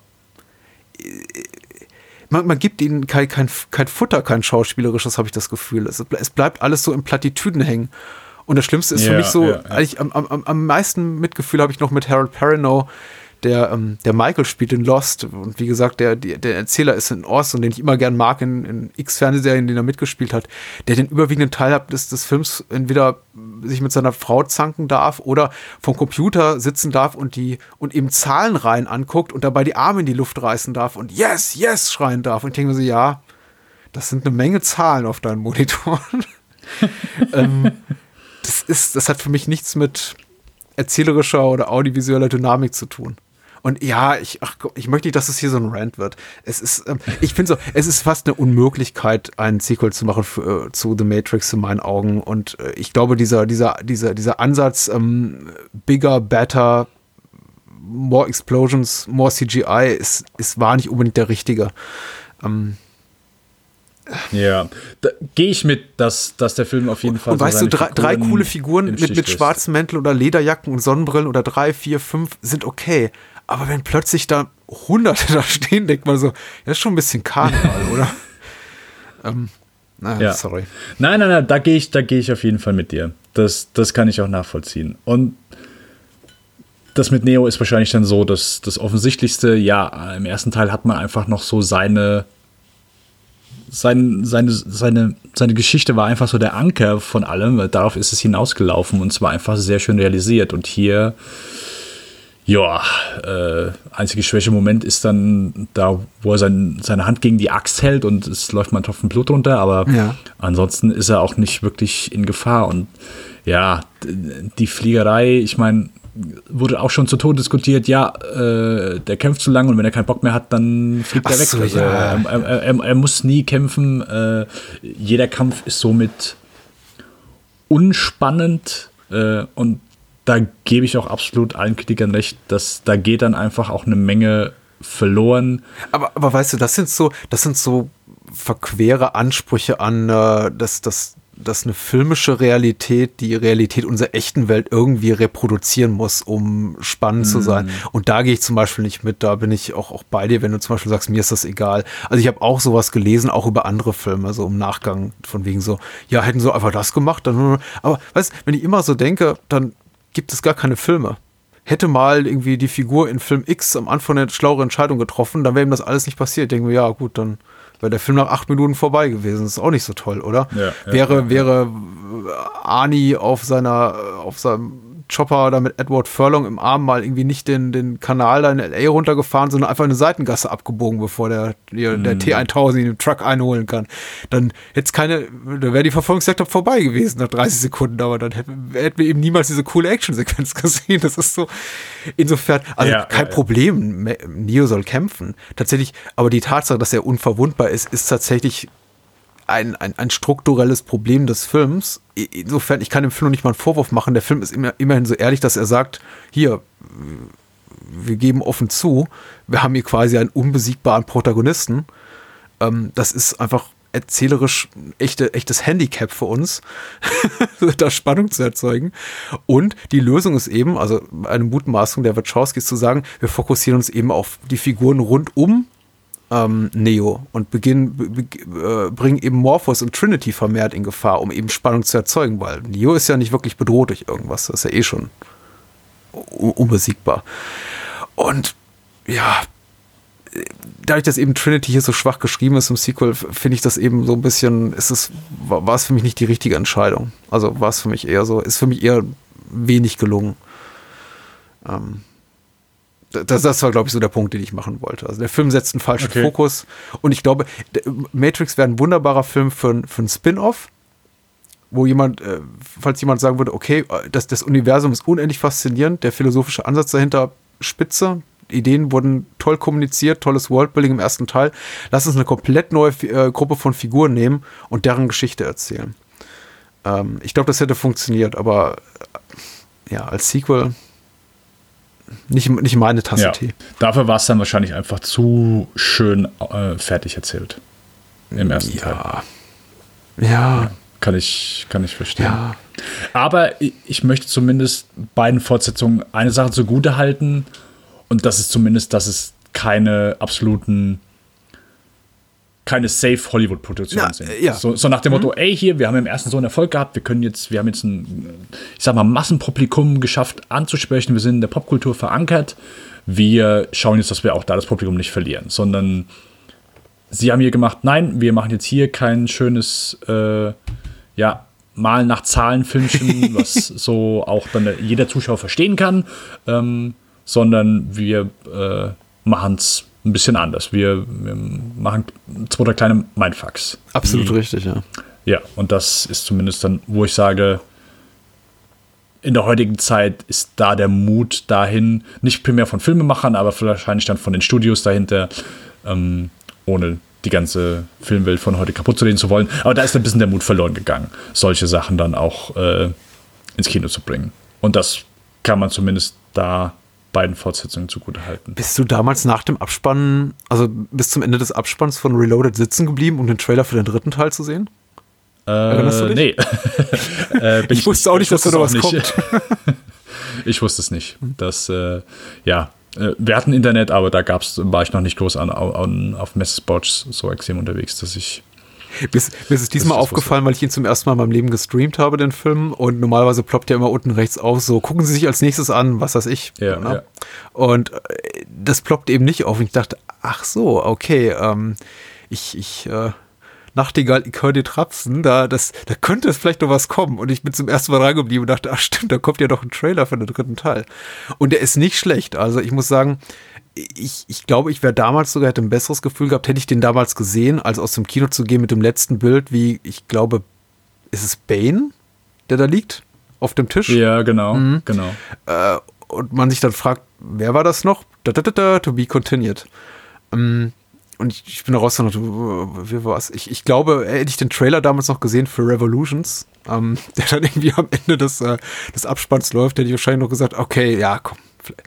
man, man gibt ihnen kein, kein, kein Futter, kein schauspielerisches, habe ich das Gefühl. Es, es bleibt alles so in Plattitüden hängen. Und das Schlimmste ist ja, für mich so, ja, ja. am, am, am meisten Mitgefühl habe ich noch mit Harold Perrineau, der, ähm, der Michael spielt in Lost. Und wie gesagt, der, der Erzähler ist in Oz und den ich immer gern mag in, in x Fernsehserien, in denen er mitgespielt hat, der den überwiegenden Teil des, des Films entweder sich mit seiner Frau zanken darf oder vom Computer sitzen darf und die und eben Zahlenreihen anguckt und dabei die Arme in die Luft reißen darf und yes, yes schreien darf. Und ich denke mir so, ja, das sind eine Menge Zahlen auf deinen Monitoren. (laughs) ähm, das ist, das hat für mich nichts mit erzählerischer oder audiovisueller Dynamik zu tun. Und ja, ich, ach, ich möchte nicht, dass es hier so ein Rant wird. Es ist, ähm, ich finde so, es ist fast eine Unmöglichkeit, einen Sequel zu machen für, äh, zu The Matrix in meinen Augen. Und äh, ich glaube, dieser, dieser, dieser, dieser Ansatz, ähm, bigger, better, more explosions, more CGI, ist, ist war nicht unbedingt der richtige. Ähm, ja, da gehe ich mit, dass, dass der Film auf jeden Fall. Und so weißt du, drei, drei coole Figuren mit, mit schwarzen Mänteln oder Lederjacken und Sonnenbrillen oder drei, vier, fünf sind okay. Aber wenn plötzlich da Hunderte da stehen, denkt man so, das ist schon ein bisschen Karneval, (laughs) oder? ähm, na, ja. sorry. Nein, nein, nein, da gehe ich, geh ich auf jeden Fall mit dir. Das, das kann ich auch nachvollziehen. Und das mit Neo ist wahrscheinlich dann so, dass das Offensichtlichste, ja, im ersten Teil hat man einfach noch so seine, sein, seine, seine, seine Geschichte war einfach so der Anker von allem, weil darauf ist es hinausgelaufen und zwar einfach sehr schön realisiert. Und hier, ja, äh, einzige Schwäche-Moment ist dann da, wo er sein, seine Hand gegen die Axt hält und es läuft mal ein Tropfen Blut runter, aber Ja. ansonsten ist er auch nicht wirklich in Gefahr. Und ja, die Fliegerei, ich meine, wurde auch schon zu Tode diskutiert, ja, äh, der kämpft zu lange und wenn er keinen Bock mehr hat, dann fliegt Ach er weg. so, also, ja. er, er, er, er muss nie kämpfen. Äh, jeder Kampf ist somit unspannend äh, und da gebe ich auch absolut allen Kritikern recht, dass da geht dann einfach auch eine Menge verloren. Aber, aber weißt du, das sind so, das sind so verquere Ansprüche an, äh, dass, dass, dass eine filmische Realität die Realität unserer echten Welt irgendwie reproduzieren muss, um spannend zu sein. Und da gehe ich zum Beispiel nicht mit, da bin ich auch, auch bei dir, wenn du zum Beispiel sagst, mir ist das egal. Also ich habe auch sowas gelesen, auch über andere Filme, so im Nachgang, von wegen so, ja, hätten sie einfach das gemacht, dann, aber weißt, wenn ich immer so denke, dann gibt es gar keine Filme hätte mal irgendwie die Figur in Film X am Anfang eine schlauere Entscheidung getroffen, dann wäre ihm das alles nicht passiert. Denken wir, ja, gut, dann wäre der Film nach acht Minuten vorbei gewesen. Das ist auch nicht so toll, oder? Ja, wäre, ja, wäre Arnie auf seiner, auf seinem Chopper da mit Edward Furlong im Arm mal irgendwie nicht den, den Kanal da in L.A. runtergefahren, sondern einfach eine Seitengasse abgebogen, bevor der, der, der Mhm. T1000 ihn im Truck einholen kann. Dann hätte keine, da wäre die Verfolgungsjagd vorbei gewesen nach 30 Sekunden, aber dann hätten, hätten wir eben niemals diese coole Actionsequenz (laughs) gesehen. Das ist so, insofern, also Ja, kein ja, ja. Problem, Neo soll kämpfen. Tatsächlich, aber die Tatsache, dass er unverwundbar ist, ist tatsächlich ein, ein, ein strukturelles Problem des Films. Insofern, ich kann dem Film noch nicht mal einen Vorwurf machen. Der Film ist immer, immerhin so ehrlich, dass er sagt, hier, wir geben offen zu, wir haben hier quasi einen unbesiegbaren Protagonisten. Ähm, das ist einfach erzählerisch echte, echtes Handicap für uns, (laughs) da Spannung zu erzeugen. Und die Lösung ist eben, also eine Mutmaßung der Wachowskis zu sagen, wir fokussieren uns eben auf die Figuren rund um ähm, Neo und beginnen, be, be, äh, bringen eben Morphos und Trinity vermehrt in Gefahr, um eben Spannung zu erzeugen, weil Neo ist ja nicht wirklich bedroht durch irgendwas, das ist ja eh schon unbesiegbar. Und ja, dadurch, dass eben Trinity hier so schwach geschrieben ist im Sequel, finde ich das eben so ein bisschen, ist es, war es für mich nicht die richtige Entscheidung. Also war es für mich eher so, ist für mich eher wenig gelungen. Ähm, das, das war, glaube ich, so der Punkt, den ich machen wollte. Also der Film setzt einen falschen Okay. Fokus. Und ich glaube, Matrix wäre ein wunderbarer Film für, ein- für ein Spin-off, wo jemand, äh, falls jemand sagen würde, okay, äh, das, das Universum ist unendlich faszinierend, der philosophische Ansatz dahinter spitze, Ideen wurden toll kommuniziert, tolles Worldbuilding im ersten Teil. Lass uns eine komplett neue äh, Gruppe von Figuren nehmen und deren Geschichte erzählen. Ähm, ich glaube, das hätte funktioniert, aber äh, ja, als Sequel nicht, nicht meine Tasse Ja. Tee. Dafür war es dann wahrscheinlich einfach zu schön äh, fertig erzählt. Im ersten Teil. Ja. Ja. Kann ich, kann ich verstehen. Ja. Aber ich, ich möchte zumindest beiden Fortsetzungen eine Sache zugute halten. Und das ist zumindest, dass es keine absoluten, keine safe Hollywood-Produktionen Na, sind. äh, ja. So, so nach dem Motto, ey, hier, wir haben im ersten so einen Erfolg gehabt, wir können jetzt, wir haben jetzt ein, ich sag mal, Massenpublikum geschafft anzusprechen, wir sind in der Popkultur verankert. Wir schauen jetzt, dass wir auch da das Publikum nicht verlieren, sondern sie haben hier gemacht, nein, wir machen jetzt hier kein schönes, äh, ja, Mal nach Zahlen Filmchen, (laughs) was so auch dann jeder Zuschauer verstehen kann, ähm, sondern wir äh, machen es ein bisschen anders. Wir, wir machen zwei oder kleine Mindfucks. Absolut die, richtig, ja. Ja, und das ist zumindest dann, wo ich sage, in der heutigen Zeit ist da der Mut dahin, nicht primär von Filmemachern, aber wahrscheinlich dann von den Studios dahinter, ähm, ohne die ganze Filmwelt von heute kaputt zu reden zu wollen. Aber da ist ein bisschen der Mut verloren gegangen, solche Sachen dann auch äh, ins Kino zu bringen. Und das kann man zumindest da beiden Fortsetzungen zugute halten. Bist du damals nach dem Abspann, also bis zum Ende des Abspanns von Reloaded sitzen geblieben, um den Trailer für den dritten Teil zu sehen? Erinnerst du dich? Nee. (laughs) äh, bin Ich wusste auch nicht, dass da noch was kommt. (laughs) ich wusste es nicht. Das, äh, ja, äh, wir hatten Internet, aber da gab's, war ich noch nicht groß an, an, auf Messespots so extrem unterwegs, dass ich Mir ist, mir ist es diesmal das, aufgefallen, weil ich ihn zum ersten Mal in meinem Leben gestreamt habe, den Film. Und normalerweise ploppt ja immer unten rechts auf, so gucken Sie sich als nächstes an, was weiß ich. Ja, ne? ja. Und äh, das ploppt eben nicht auf. Und ich dachte, ach so, okay, ähm, ich, ich, äh, Nachtigall, ich höre die Trapsen, da, das, da könnte es vielleicht noch was kommen. Und ich bin zum ersten Mal reingeblieben und dachte, ach stimmt, da kommt ja doch ein Trailer für den dritten Teil. Und der ist nicht schlecht. Also ich muss sagen, ich, ich glaube, ich wäre damals sogar, hätte ein besseres Gefühl gehabt, hätte ich den damals gesehen, als aus dem Kino zu gehen mit dem letzten Bild, wie, ich glaube, ist es Bane, der da liegt? Auf dem Tisch? Ja, genau, Mhm. genau. äh, und man sich dann fragt, wer war das noch? Da, da, da, da, to be continued. Ähm, und ich, ich bin da raus und dachte, äh, wie war's? Ich, ich glaube, hätte ich den Trailer damals noch gesehen für Revolutions, ähm, (laughs) der dann irgendwie am Ende des, äh, des Abspanns läuft, hätte ich wahrscheinlich noch gesagt, okay, ja, komm, vielleicht,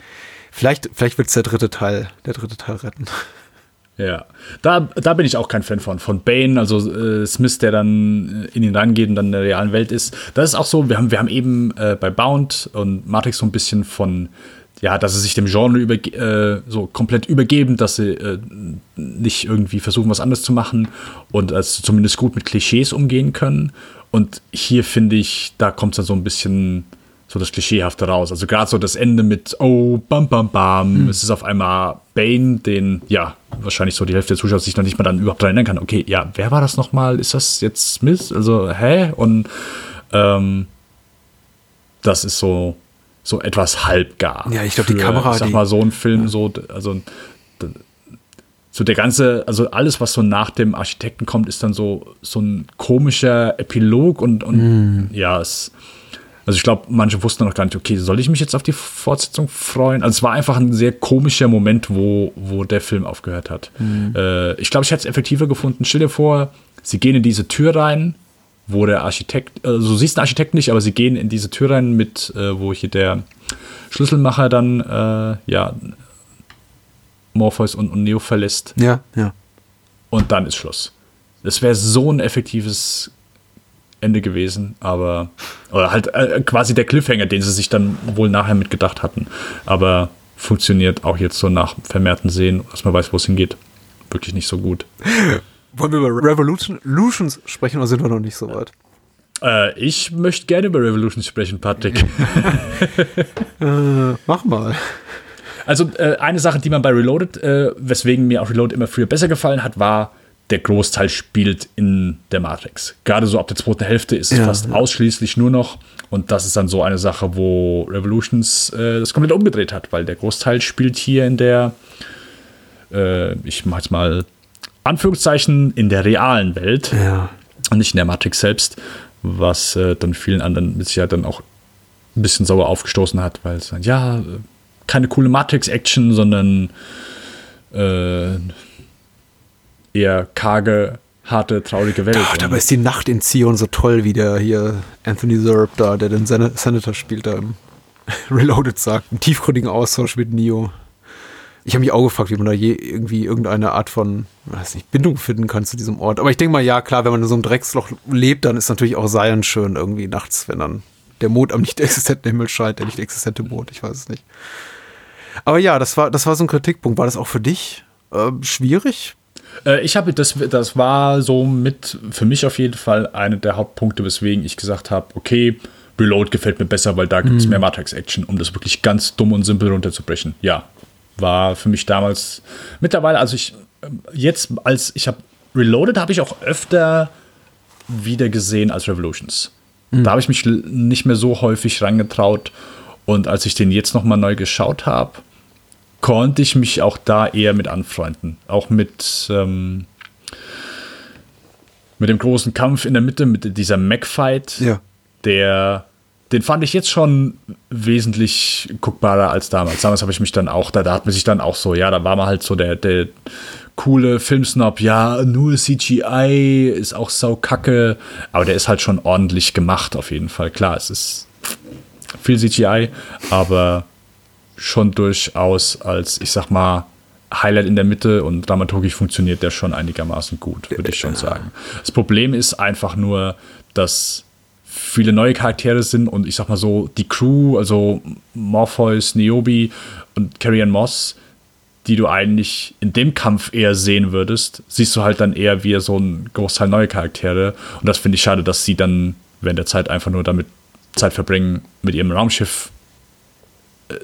vielleicht wird es der dritte Teil, der dritte Teil retten. Ja, da, da bin ich auch kein Fan von. Von Bane, also äh, Smith, der dann äh, in ihn rangeht und dann in der realen Welt ist. Das ist auch so, wir haben, wir haben eben äh, bei Bound und Matrix so ein bisschen von, ja, dass sie sich dem Genre äh, so komplett übergeben, dass sie äh, nicht irgendwie versuchen, was anderes zu machen und als zumindest gut mit Klischees umgehen können. Und hier finde ich, da kommt es dann so ein bisschen so das Klischeehafte raus. Also gerade so das Ende mit, oh, bam, bam, bam. Es ist auf einmal Bane, den, ja, wahrscheinlich so die Hälfte der Zuschauer sich noch nicht mal dann überhaupt daran erinnern kann. Okay, ja, wer war das nochmal? Ist das jetzt Smith? Also, hä? Und ähm, das ist so, so etwas halbgar. Ja, ich glaub, die Kamera, Ich sag mal, so ein Film, so, also so der ganze, also alles, was so nach dem Architekten kommt, ist dann so, so ein komischer Epilog und, und Hm. ja, es, also ich glaube, manche wussten noch gar nicht, okay, soll ich mich jetzt auf die Fortsetzung freuen? Also es war einfach ein sehr komischer Moment, wo, wo der Film aufgehört hat. Hm. Äh, ich glaube, ich hätte es effektiver gefunden. Stell dir vor, sie gehen in diese Tür rein, wo der Architekt, also du siehst den Architekt nicht, aber sie gehen in diese Tür rein mit, äh, wo hier der Schlüsselmacher dann, äh, ja, Morpheus und, und Neo verlässt Ja, ja. und dann ist Schluss. Das wäre so ein effektives Ende gewesen, aber oder halt äh, quasi der Cliffhanger, den sie sich dann wohl nachher mitgedacht hatten, aber funktioniert auch jetzt so nach vermehrten Sehen, dass man weiß, wo es hingeht, wirklich nicht so gut. (laughs) Wollen wir über Revolution- Revolutions sprechen oder sind wir noch nicht so weit? Äh, ich möchte gerne über Revolution sprechen, Patrick. (laughs) Mach mal. Also äh, eine Sache, die man bei Reloaded, äh, weswegen mir auch Reloaded immer früher besser gefallen hat, war, der Großteil spielt in der Matrix. Gerade so ab der zweiten Hälfte ist es Ja, fast ja. ausschließlich nur noch. Und das ist dann so eine Sache, wo Revolutions äh, das komplett umgedreht hat, weil der Großteil spielt hier in der, äh, ich mach jetzt mal Anführungszeichen, in der realen Welt Ja. und nicht in der Matrix selbst, was äh, dann vielen anderen mit Sicherheit dann auch ein bisschen sauer aufgestoßen hat, weil es dann, ja, äh, keine coole Matrix-Action, sondern äh, eher karge, harte, traurige Welt. Ach, dabei ist die Nacht in Zion so toll, wie der hier Anthony Zerb da, der den Sen Senator spielt, da im (laughs) Reloaded sagt. Einen tiefgründigen Austausch mit Neo. Ich habe mich auch gefragt, wie man da je irgendwie irgendeine Art von, weiß nicht, Bindung finden kann zu diesem Ort. Aber ich denke mal, ja, klar, wenn man in so einem Drecksloch lebt, dann ist natürlich auch Zion schön irgendwie nachts, wenn dann der Mond am nicht existenten Himmel scheint, der nicht existente Mond, ich weiß es nicht. Aber ja, das war, das war so ein Kritikpunkt. War das auch für dich äh, schwierig? Äh, ich habe das, das war so mit für mich auf jeden Fall einer der Hauptpunkte, weswegen ich gesagt habe, okay, Reload gefällt mir besser, weil da gibt es mehr Matrix-Action, um das wirklich ganz dumm und simpel runterzubrechen. Ja, war für mich damals mittlerweile, also ich ähm, jetzt als ich habe Reloaded habe ich auch öfter wieder gesehen als Revolutions. Da habe ich mich nicht mehr so häufig rangetraut und als ich den jetzt noch mal neu geschaut habe, konnte ich mich auch da eher mit anfreunden. Auch mit, ähm, mit dem großen Kampf in der Mitte, mit dieser Mac-Fight, Ja. der, den fand ich jetzt schon wesentlich guckbarer als damals. Damals habe ich mich dann auch, da, da hat man sich dann auch so, ja, da war man halt so der, der coole Filmsnob, ja, nur CGI ist auch sau kacke, aber der ist halt schon ordentlich gemacht auf jeden Fall. Klar, es ist viel CGI, aber schon durchaus als, ich sag mal, Highlight in der Mitte und dramaturgisch funktioniert der schon einigermaßen gut, würde ich schon sagen. Das Problem ist einfach nur, dass viele neue Charaktere sind und ich sag mal so, die Crew, also Morpheus, Niobe und Carrie Ann Moss, die du eigentlich in dem Kampf eher sehen würdest, siehst du halt dann eher wie so ein Großteil neue Charaktere. Und das finde ich schade, dass sie dann während der Zeit einfach nur damit Zeit verbringen, mit ihrem Raumschiff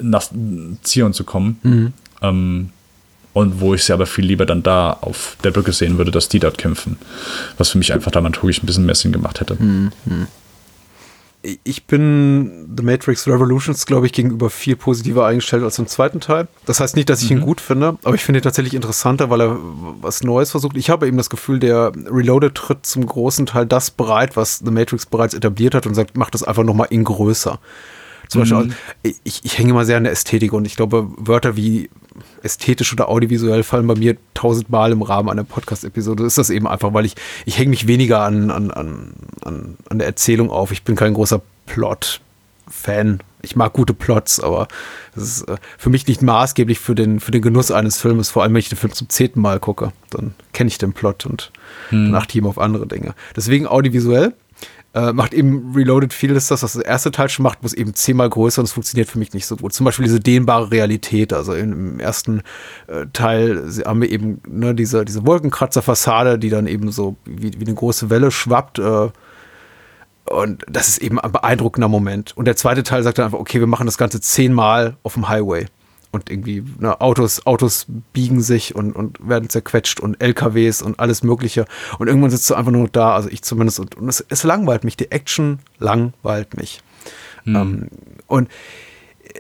nach Zion zu kommen. Mhm. Ähm, und wo ich sie aber viel lieber dann da auf der Brücke sehen würde, dass die dort kämpfen. Was für mich einfach dramaturgisch ein bisschen mehr Sinn gemacht hätte. Mhm ich bin The Matrix Revolutions, glaube ich, gegenüber viel positiver eingestellt als im zweiten Teil. Das heißt nicht, dass ich mhm. ihn gut finde, aber ich finde ihn tatsächlich interessanter, weil er was Neues versucht. Ich habe eben das Gefühl, der Reloaded tritt zum großen Teil das bereit, was The Matrix bereits etabliert hat und sagt, mach das einfach nochmal in größer. Zum Beispiel, mhm. ich, ich hänge immer sehr an der Ästhetik und ich glaube, Wörter wie ästhetisch oder audiovisuell fallen bei mir tausendmal im Rahmen einer Podcast-Episode. Ist das eben einfach, weil ich, ich hänge mich weniger an, an, an, an der Erzählung auf. Ich bin kein großer Plot-Fan. Ich mag gute Plots, aber das ist äh, für mich nicht maßgeblich für den, für den Genuss eines Filmes, vor allem wenn ich den Film zum zehnten Mal gucke. Dann kenne ich den Plot und hm. dann achte ich immer auf andere Dinge. Deswegen audiovisuell äh, macht eben Reloaded vieles das, was das erste Teil schon macht, muss eben zehnmal größer und es funktioniert für mich nicht so gut. Zum Beispiel diese dehnbare Realität. Also im ersten äh, Teil haben wir eben ne, diese, diese Wolkenkratzerfassade, die dann eben so wie, wie eine große Welle schwappt. Äh, und das ist eben ein beeindruckender Moment. Und der zweite Teil sagt dann einfach, okay, wir machen das Ganze zehnmal auf dem Highway und irgendwie ne, Autos, Autos biegen sich und, und werden zerquetscht und LKWs und alles Mögliche. Und irgendwann sitzt du einfach nur da, also ich zumindest, und, und es, es langweilt mich. Die Action langweilt mich. Mhm. Ähm, und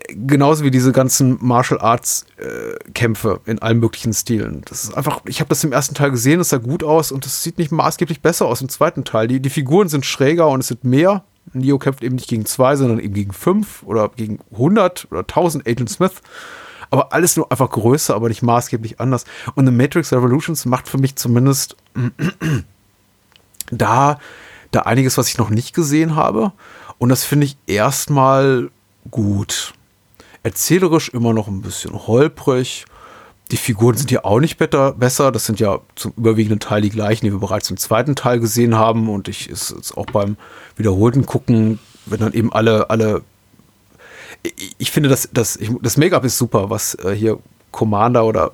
genauso wie diese ganzen Martial Arts äh, Kämpfe in allen möglichen Stilen. Das ist einfach, ich habe das im ersten Teil gesehen, es sah gut aus und es sieht nicht maßgeblich besser aus im zweiten Teil. Die, die Figuren sind schräger und es sind mehr. Neo kämpft eben nicht gegen zwei, sondern eben gegen fünf oder gegen 100 oder 1000 Agent Smith aber alles nur einfach größer, aber nicht maßgeblich anders. Und The Matrix Revolutions macht für mich zumindest (clears throat) da, da einiges, was ich noch nicht gesehen habe. Und das finde ich erstmal gut. Erzählerisch immer noch ein bisschen holprig. Die Figuren sind ja auch nicht better, besser. Das sind ja zum überwiegenden Teil die gleichen, die wir bereits im zweiten Teil gesehen haben. Und ich ist jetzt auch beim wiederholten Gucken, wenn dann eben alle, alle ich finde, das, das, das Make-up ist super, was äh, hier Commander oder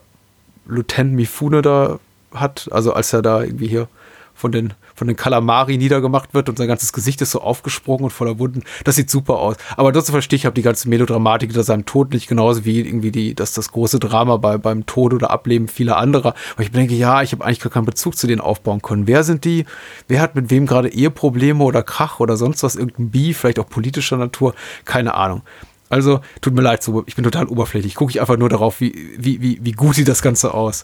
Lieutenant Mifune da hat. Also als er da irgendwie hier von den, von den Kalamari niedergemacht wird und sein ganzes Gesicht ist so aufgesprungen und voller Wunden. Das sieht super aus. Aber dazu verstehe ich habe die ganze Melodramatik hinter seinem Tod nicht, genauso wie irgendwie die, das, das große Drama bei, beim Tod oder Ableben vieler anderer. Weil ich denke, ja, ich habe eigentlich gar keinen Bezug zu denen aufbauen können. Wer sind die? Wer hat mit wem gerade Eheprobleme oder Krach oder sonst was, irgendein Bi, vielleicht auch politischer Natur? Keine Ahnung. Also, tut mir leid, ich bin total oberflächlich. Gucke ich einfach nur darauf, wie, wie, wie, wie gut sieht das Ganze aus.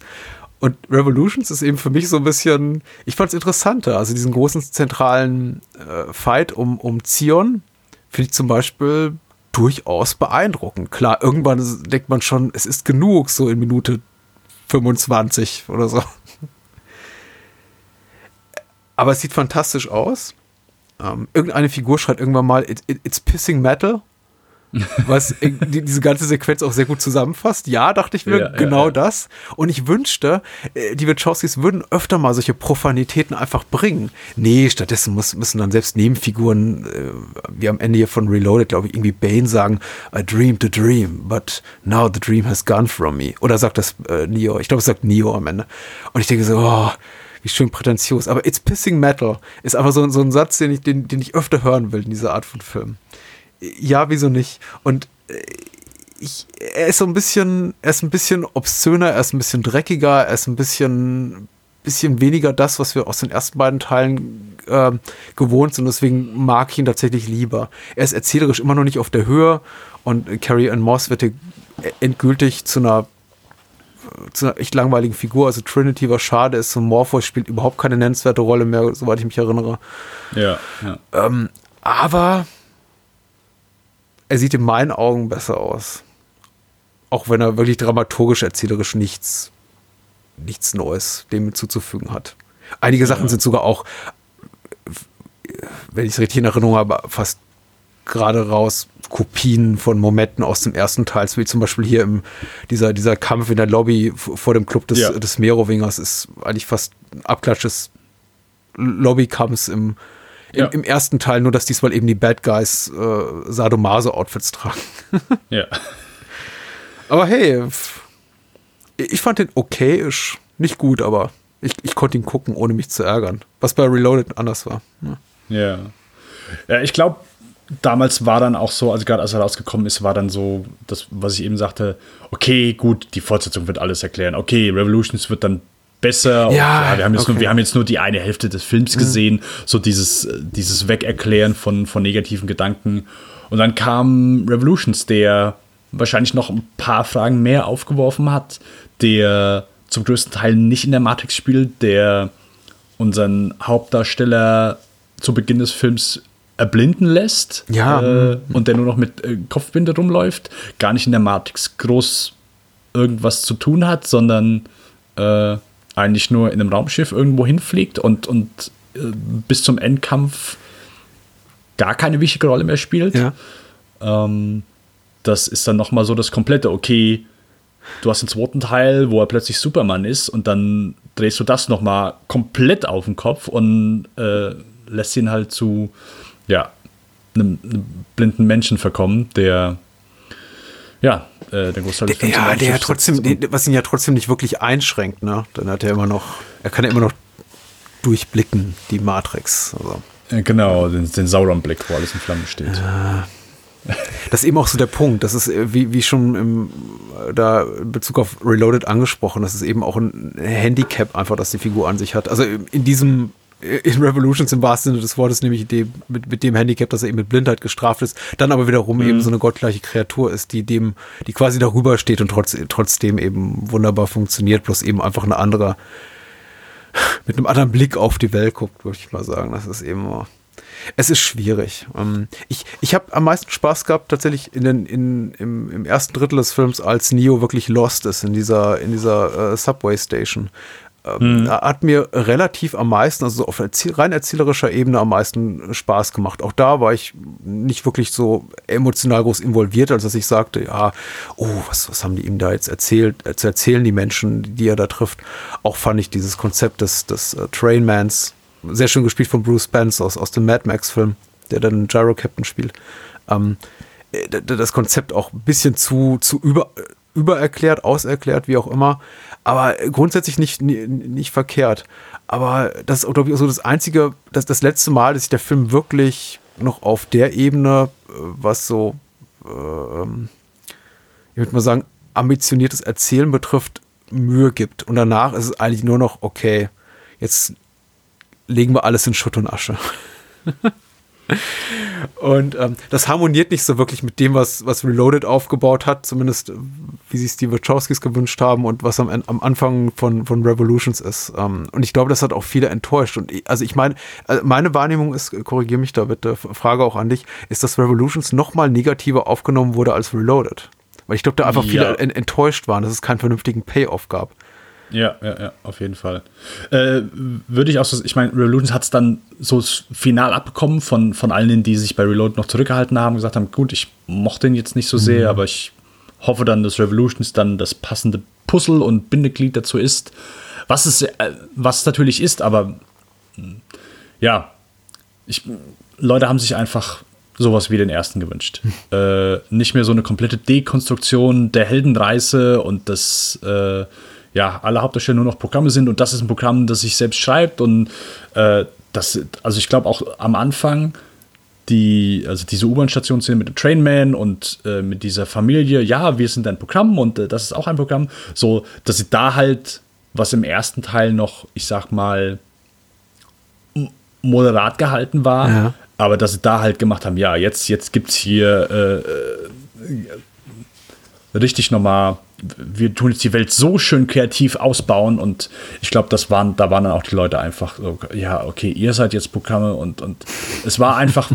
Und Revolutions ist eben für mich so ein bisschen, ich fand es interessanter. Also diesen großen zentralen äh, Fight um, um Zion finde ich zum Beispiel durchaus beeindruckend. Klar, irgendwann denkt man schon, es ist genug, so in Minute 25 oder so. Aber es sieht fantastisch aus. Ähm, irgendeine Figur schreibt irgendwann mal, it, it, it's pissing metal was diese ganze Sequenz auch sehr gut zusammenfasst. Ja, dachte ich mir, ja, genau ja, das. Und ich wünschte, äh, die Wachowskis würden öfter mal solche Profanitäten einfach bringen. Nee, stattdessen muss, müssen dann selbst Nebenfiguren, äh, wie am Ende hier von Reloaded, glaube ich, irgendwie Bane sagen, I dreamed a dream, but now the dream has gone from me. Oder sagt das äh, Neo? Ich glaube, es sagt Neo am Ende. Und ich denke so, oh, wie schön prätentiös. Aber It's Pissing Metal ist einfach so, so ein Satz, den ich, den, den ich öfter hören will in dieser Art von Film ja, wieso nicht? Und äh, ich, er ist so ein bisschen, er ist ein bisschen obszöner, er ist ein bisschen dreckiger, er ist ein bisschen, bisschen weniger das, was wir aus den ersten beiden Teilen äh, gewohnt sind. Deswegen mag ich ihn tatsächlich lieber. Er ist erzählerisch immer noch nicht auf der Höhe und Carrie Ann Moss wird endgültig zu einer zu einer echt langweiligen Figur. Also Trinity war schade, ist so Morpheus spielt überhaupt keine nennenswerte Rolle mehr, soweit ich mich erinnere. Ja. ja. Ähm, aber er sieht in meinen Augen besser aus. Auch wenn er wirklich dramaturgisch, erzählerisch nichts, nichts Neues dem zuzufügen hat. Einige Sachen sind sogar auch, wenn ich es richtig in Erinnerung habe, fast gerade raus Kopien von Momenten aus dem ersten Teil, wie zum Beispiel hier im, dieser, dieser Kampf in der Lobby vor dem Club des, ja. des Merowingers ist eigentlich fast ein Abklatsch des Lobbykampfs im, ja. Im, ersten Teil, nur dass diesmal eben die Bad Guys äh, Sadomaso-Outfits tragen. ja. (laughs) Aber hey, ich fand den okay, ist nicht gut, aber ich, ich konnte ihn gucken, ohne mich zu ärgern. Was bei Reloaded anders war. Ja. Ja, ja ich glaube, damals war dann auch so, also gerade als er rausgekommen ist, war dann so, das, was ich eben sagte, okay, gut, die Fortsetzung wird alles erklären. Okay, Revolutions wird dann besser. Und, Ja, wir, haben jetzt okay. nur, wir haben jetzt nur die eine Hälfte des Films gesehen, so dieses, äh, dieses Wegerklären von, von negativen Gedanken. Und dann kam Revolutions, der wahrscheinlich noch ein paar Fragen mehr aufgeworfen hat, der zum größten Teil nicht in der Matrix spielt, der unseren Hauptdarsteller zu Beginn des Films erblinden lässt Ja. äh, und der nur noch mit äh, Kopfbinde rumläuft, gar nicht in der Matrix groß irgendwas zu tun hat, sondern äh, eigentlich nur in einem Raumschiff irgendwo hinfliegt und, und äh, bis zum Endkampf gar keine wichtige Rolle mehr spielt. Ja. Ähm, das ist dann noch mal so das komplette, okay, du hast den zweiten Teil, wo er plötzlich Superman ist und dann drehst du das noch mal komplett auf den Kopf und äh, lässt ihn halt zu, ja, einem, einem blinden Menschen verkommen, der, ja, äh, der Großteil des Films Ja, der ja trotzdem, was ihn ja trotzdem nicht wirklich einschränkt, ne? Dann hat er immer noch, er kann ja immer noch durchblicken, die Matrix. Also. Äh, Genau, den, den Sauron-Blick, wo alles in Flammen steht. Das ist eben auch so der Punkt. Das ist, äh, wie, wie schon im, äh, da in Bezug auf Reloaded angesprochen, das ist eben auch ein Handicap einfach, das die Figur an sich hat. Also in diesem, in Revolutions im wahrsten Sinne des Wortes, nämlich dem, mit, mit dem Handicap, dass er eben mit Blindheit gestraft ist, dann aber wiederum eben so eine gottgleiche Kreatur ist, die dem, die quasi darüber steht und trotz, trotzdem eben wunderbar funktioniert, bloß eben einfach eine andere, mit einem anderen Blick auf die Welt guckt, würde ich mal sagen. Das ist eben es ist schwierig. Ähm, Ich, ich habe am meisten Spaß gehabt tatsächlich in den, in, im, im ersten Drittel des Films, als Neo wirklich lost ist in dieser, in dieser äh, Subway Station. Ähm, da Hat mir relativ am meisten, also auf rein erzählerischer Ebene am meisten Spaß gemacht. Auch da war ich nicht wirklich so emotional groß involviert, als dass ich sagte, ja, oh, was, was haben die ihm da jetzt erzählt, äh, zu erzählen, die Menschen, die er da trifft. Auch fand ich dieses Konzept des, des äh, Trainmans sehr schön gespielt von Bruce Spence aus, aus dem Mad Max-Film, der dann Gyro Captain spielt. Ähm, äh, das Konzept auch ein bisschen zu, zu über, übererklärt, auserklärt, wie auch immer. Aber grundsätzlich nicht, ni- nicht verkehrt. Aber das ist, glaube ich, so das einzige, das, das letzte Mal, dass sich der Film wirklich noch auf der Ebene, äh, was so, ähm, ich würde mal sagen, ambitioniertes Erzählen betrifft, Mühe gibt. Und danach ist es eigentlich nur noch, okay, jetzt legen wir alles in Schutt und Asche. (laughs) und ähm, das harmoniert nicht so wirklich mit dem, was, was Reloaded aufgebaut hat, zumindest äh, wie sich die Wachowskis gewünscht haben und was am, am Anfang von, von Revolutions ist. Ähm, und ich glaube, das hat auch viele enttäuscht. Und ich, also ich meine, äh, meine Wahrnehmung ist, korrigiere mich da bitte, Frage auch an dich, ist, dass Revolutions noch mal negativer aufgenommen wurde als Reloaded. Weil ich glaube, da einfach viele Ja. en enttäuscht waren, dass es keinen vernünftigen Payoff gab. Ja, ja, ja, auf jeden Fall. Äh, würde ich auch so, ich meine, Revolutions hat es dann so final abbekommen von, von allen, die sich bei Reload noch zurückgehalten haben, gesagt haben, gut, ich mochte ihn jetzt nicht so sehr, aber ich hoffe dann, dass Revolutions dann das passende Puzzle und Bindeglied dazu ist. Was es, äh, was es natürlich ist, aber mh, ja, ich, Leute haben sich einfach sowas wie den ersten gewünscht. (laughs) äh, nicht mehr so eine komplette Dekonstruktion der Heldenreise und das, äh, ja, alle Hauptdarsteller nur noch Programme sind und das ist ein Programm, das sich selbst schreibt und äh, das, also ich glaube auch am Anfang die, also diese U-Bahn-Station mit dem Trainman und äh, mit dieser Familie, ja, wir sind ein Programm und äh, das ist auch ein Programm, so, dass sie da halt, was im ersten Teil noch, ich sag mal, moderat gehalten war, Ja. aber dass sie da halt gemacht haben, ja, jetzt, jetzt gibt es hier äh, richtig nochmal, wir tun jetzt die Welt so schön kreativ ausbauen und ich glaube, das waren, da waren dann auch die Leute einfach, so, ja, okay, ihr seid jetzt Programme und, und es war einfach,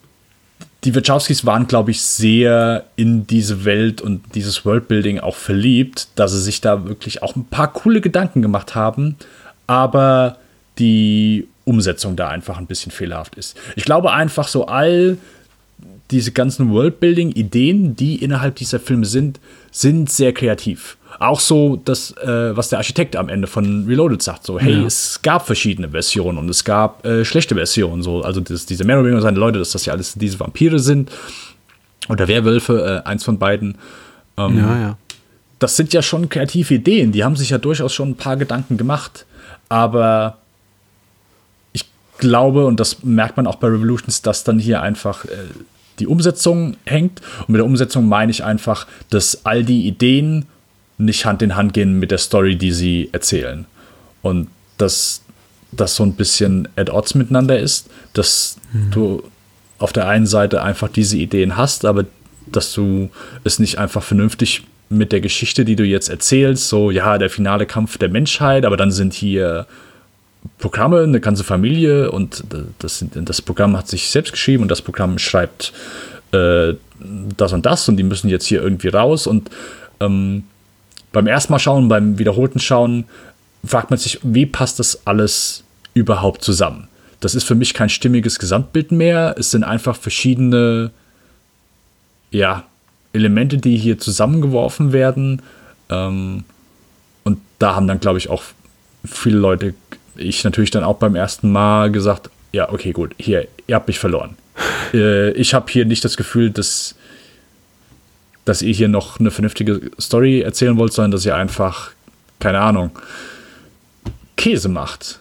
(laughs) die Wachowskis waren, glaube ich, sehr in diese Welt und dieses Worldbuilding auch verliebt, dass sie sich da wirklich auch ein paar coole Gedanken gemacht haben, aber die Umsetzung da einfach ein bisschen fehlerhaft ist. Ich glaube einfach so all diese ganzen Worldbuilding-Ideen, die innerhalb dieser Filme sind, sind sehr kreativ. Auch so das, äh, was der Architekt am Ende von Reloaded sagt, so, hey, es gab verschiedene Versionen und es gab äh, schlechte Versionen, so, also das, diese Merowinger und seine Leute, dass das ja alles diese Vampire sind oder Werwölfe, äh, eins von beiden. Ähm, Ja, ja. das sind ja schon kreative Ideen. Die haben sich ja durchaus schon ein paar Gedanken gemacht. Aber ich glaube, und das merkt man auch bei Revolutions, dass dann hier einfach äh, die Umsetzung hängt. Und mit der Umsetzung meine ich einfach, dass all die Ideen nicht Hand in Hand gehen mit der Story, die sie erzählen. Und dass das so ein bisschen at odds miteinander ist, dass mhm. du auf der einen Seite einfach diese Ideen hast, aber dass du es nicht einfach vernünftig mit der Geschichte, die du jetzt erzählst, so, ja, der finale Kampf der Menschheit, aber dann sind hier Programme, eine ganze Familie und das, das Programm hat sich selbst geschrieben und das Programm schreibt äh, das und das und die müssen jetzt hier irgendwie raus und ähm, beim ersten Mal schauen, beim wiederholten Schauen fragt man sich, wie passt das alles überhaupt zusammen? Das ist für mich kein stimmiges Gesamtbild mehr. Es sind einfach verschiedene ja, Elemente, die hier zusammengeworfen werden. Ähm, und da haben dann, glaube ich, auch viele Leute, ich natürlich dann auch beim ersten Mal gesagt, ja, okay, gut, hier, ihr habt mich verloren. (laughs) äh, ich habe hier nicht das Gefühl, dass, dass ihr hier noch eine vernünftige Story erzählen wollt, sondern dass ihr einfach, keine Ahnung, Käse macht.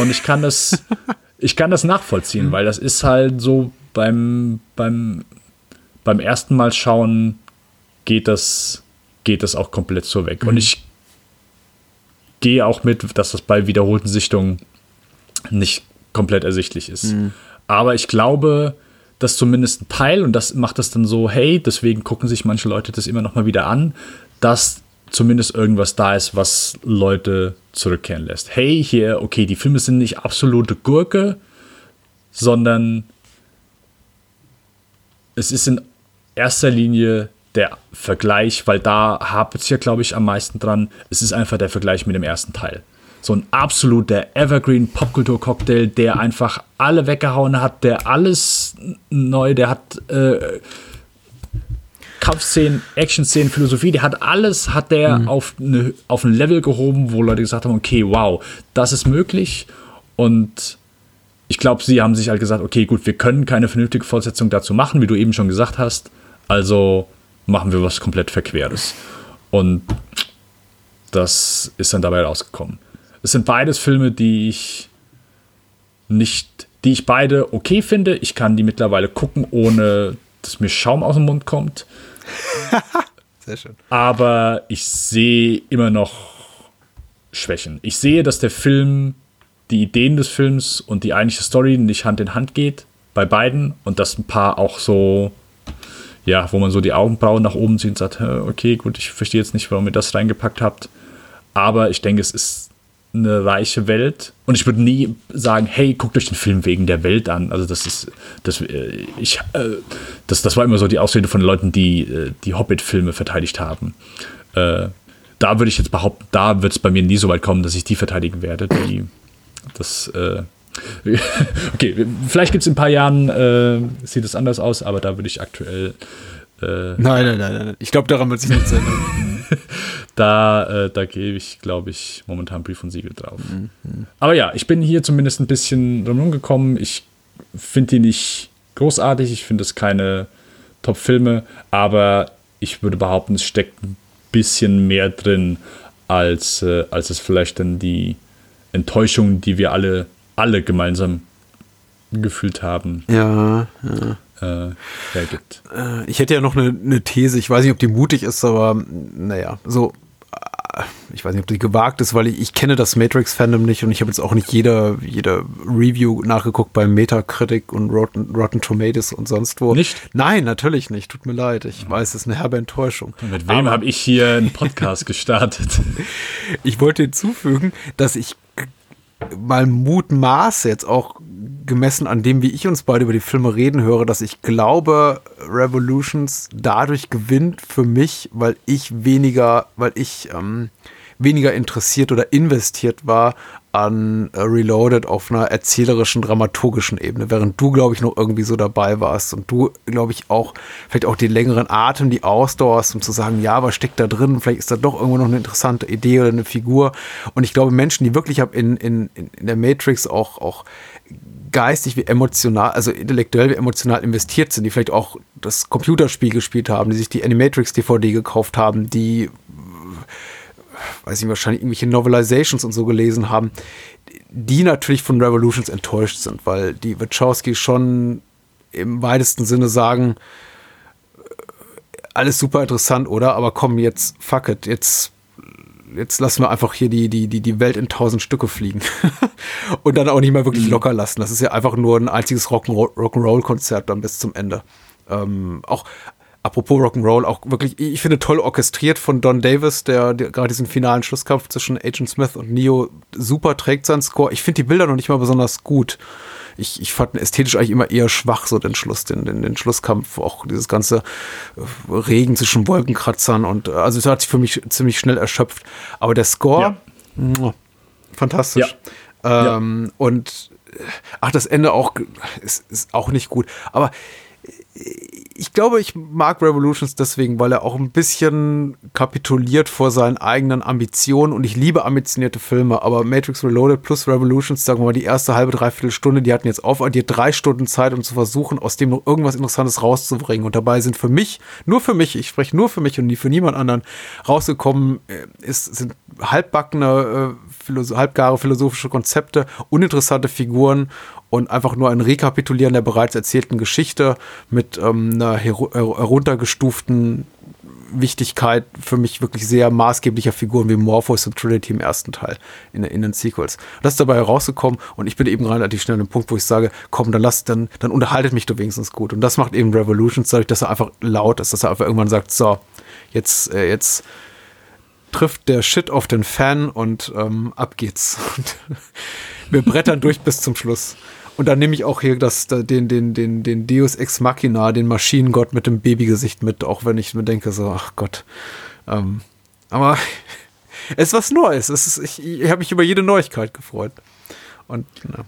Und ich kann das, (laughs) ich kann das nachvollziehen, weil das ist halt so beim, beim, beim ersten Mal schauen, geht das, geht das auch komplett so weg. Mhm. Und ich gehe auch mit, dass das bei wiederholten Sichtungen nicht komplett ersichtlich ist. Mhm. Aber ich glaube, dass zumindest ein Teil, und das macht das dann so, hey, deswegen gucken sich manche Leute das immer noch mal wieder an, dass zumindest irgendwas da ist, was Leute zurückkehren lässt. Hey, hier, okay, die Filme sind nicht absolute Gurke, sondern es ist in erster Linie der Vergleich, weil da hapert es ja, glaube ich, am meisten dran. Es ist einfach der Vergleich mit dem ersten Teil. So ein absoluter Evergreen Popkultur-Cocktail, der einfach alle weggehauen hat, der alles neu, der hat äh, Kampfszenen, Action-Szenen, Philosophie, der hat alles, hat der mhm. auf, eine, auf ein Level gehoben, wo Leute gesagt haben, okay, wow, das ist möglich. Und ich glaube, sie haben sich halt gesagt, okay, gut, wir können keine vernünftige Fortsetzung dazu machen, wie du eben schon gesagt hast. Also machen wir was komplett Verqueres. Und das ist dann dabei rausgekommen. Es sind beides Filme, die ich nicht, die ich beide okay finde. Ich kann die mittlerweile gucken, ohne dass mir Schaum aus dem Mund kommt. (laughs) Sehr schön. Aber ich sehe immer noch Schwächen. Ich sehe, dass der Film, die Ideen des Films und die eigentliche Story nicht Hand in Hand geht bei beiden und dass ein paar auch so, ja, wo man so die Augenbrauen nach oben zieht und sagt, okay, gut, ich verstehe jetzt nicht, warum ihr das reingepackt habt. Aber ich denke, es ist eine reiche Welt. Und ich würde nie sagen, hey, guckt euch den Film wegen der Welt an. Also das ist, das, äh, ich, äh, das, das war immer so die Ausrede von Leuten, die äh, die Hobbit-Filme verteidigt haben. Da würde ich jetzt behaupten, da wird es bei mir nie so weit kommen, dass ich die verteidigen werde. Die, das, (laughs) okay, vielleicht gibt es in ein paar Jahren, äh, sieht es anders aus, aber da würde ich aktuell äh, nein, nein, nein, nein. Ich glaube, daran wird sich nichts ändern. (laughs) da, äh, da gebe ich, glaube ich, momentan Brief und Siegel drauf. Mhm. Aber ja, ich bin hier zumindest ein bisschen rumgekommen. Ich finde die nicht großartig. Ich finde es keine Top-Filme, aber ich würde behaupten, es steckt ein bisschen mehr drin, als, äh, als es vielleicht dann die Enttäuschung, die wir alle, alle gemeinsam gefühlt haben. Ja, ja äh, hergibt. Äh, ich hätte ja noch eine, eine, These, ich weiß nicht, ob die mutig ist, aber naja, so, äh, ich weiß nicht, ob die gewagt ist, weil ich, ich kenne das Matrix-Fandom nicht und ich habe jetzt auch nicht jede, jede Review nachgeguckt bei Metacritic und Rotten, Rotten Tomatoes und sonst wo. Nicht? Nein, natürlich nicht. Tut mir leid. Ich weiß, es ist eine herbe Enttäuschung. Und mit wem habe ich hier einen Podcast (laughs) gestartet? ich wollte hinzufügen, dass ich mal mutmaße, jetzt auch gemessen an dem, wie ich uns beide über die Filme reden höre, dass ich glaube, Revolutions dadurch gewinnt für mich, weil ich weniger, weil ich ähm, weniger interessiert oder investiert war an äh, Reloaded auf einer erzählerischen, dramaturgischen Ebene, während du, glaube ich, noch irgendwie so dabei warst und du, glaube ich, auch vielleicht auch den längeren Atem, die Ausdauer hast, um zu sagen, ja, was steckt da drin? Vielleicht ist da doch irgendwo noch eine interessante Idee oder eine Figur. Und ich glaube, Menschen, die wirklich in, in, in der Matrix auch, auch geistig wie emotional, also intellektuell wie emotional investiert sind, die vielleicht auch das Computerspiel gespielt haben, die sich die Animatrix DVD gekauft haben, die weiß ich wahrscheinlich irgendwelche Novelizations und so gelesen haben, die natürlich von Revolutions enttäuscht sind, weil die Wachowski schon im weitesten Sinne sagen, alles super interessant, oder? Aber komm, jetzt, fuck it, jetzt, jetzt lassen wir einfach hier die, die, die, die Welt in tausend Stücke fliegen. (laughs) und dann auch nicht mehr wirklich locker lassen. Das ist ja einfach nur ein einziges Rock'n'Roll-Konzert dann bis zum Ende. Ähm, auch apropos Rock'n'Roll, auch wirklich, ich finde toll orchestriert von Don Davis, der, der gerade diesen finalen Schlusskampf zwischen Agent Smith und Neo super trägt seinen Score. Ich finde die Bilder noch nicht mal besonders gut ich, ich fand ästhetisch eigentlich immer eher schwach, so den Schluss, den, den, den Schlusskampf, auch dieses ganze äh, Regen zwischen Wolkenkratzern und äh, also es hat sich für mich ziemlich schnell erschöpft. Aber der Score, ja. fantastisch. Ja. Ähm, ja. Und äh, ach, das Ende auch ist, ist auch nicht gut. Aber ich glaube, ich mag Revolutions deswegen, weil er auch ein bisschen kapituliert vor seinen eigenen Ambitionen und ich liebe ambitionierte Filme, aber Matrix Reloaded plus Revolutions, sagen wir mal, die erste halbe, dreiviertel Stunde, die hatten jetzt aufaddiert drei Stunden Zeit, um zu versuchen, aus dem noch irgendwas Interessantes rauszubringen. Und dabei sind für mich, nur für mich, ich spreche nur für mich und nie für niemand anderen, rausgekommen, äh, ist, sind halbbackene, halbgare philosophische Konzepte, uninteressante Figuren und einfach nur ein Rekapitulieren der bereits erzählten Geschichte mit ähm, einer heruntergestuften Wichtigkeit für mich wirklich sehr maßgeblicher Figuren wie Morpheus und Trinity im ersten Teil in, in den Sequels. Das ist dabei herausgekommen und ich bin eben relativ schnell an dem Punkt, wo ich sage, komm, dann lass, dann, dann unterhaltet mich doch wenigstens gut. Und das macht eben Revolutions dadurch, dass er einfach laut ist, dass er einfach irgendwann sagt, so, jetzt, äh, jetzt trifft der Shit auf den Fan und ähm, ab geht's. (laughs) Und wir brettern durch bis zum Schluss. Und dann nehme ich auch hier das, den, den, den, den Deus Ex Machina, den Maschinengott mit dem Babygesicht mit, auch wenn ich mir denke, so, ach Gott. Ähm, aber (laughs) es ist was Neues. Es ist, ich, ich habe mich über jede Neuigkeit gefreut. Und na,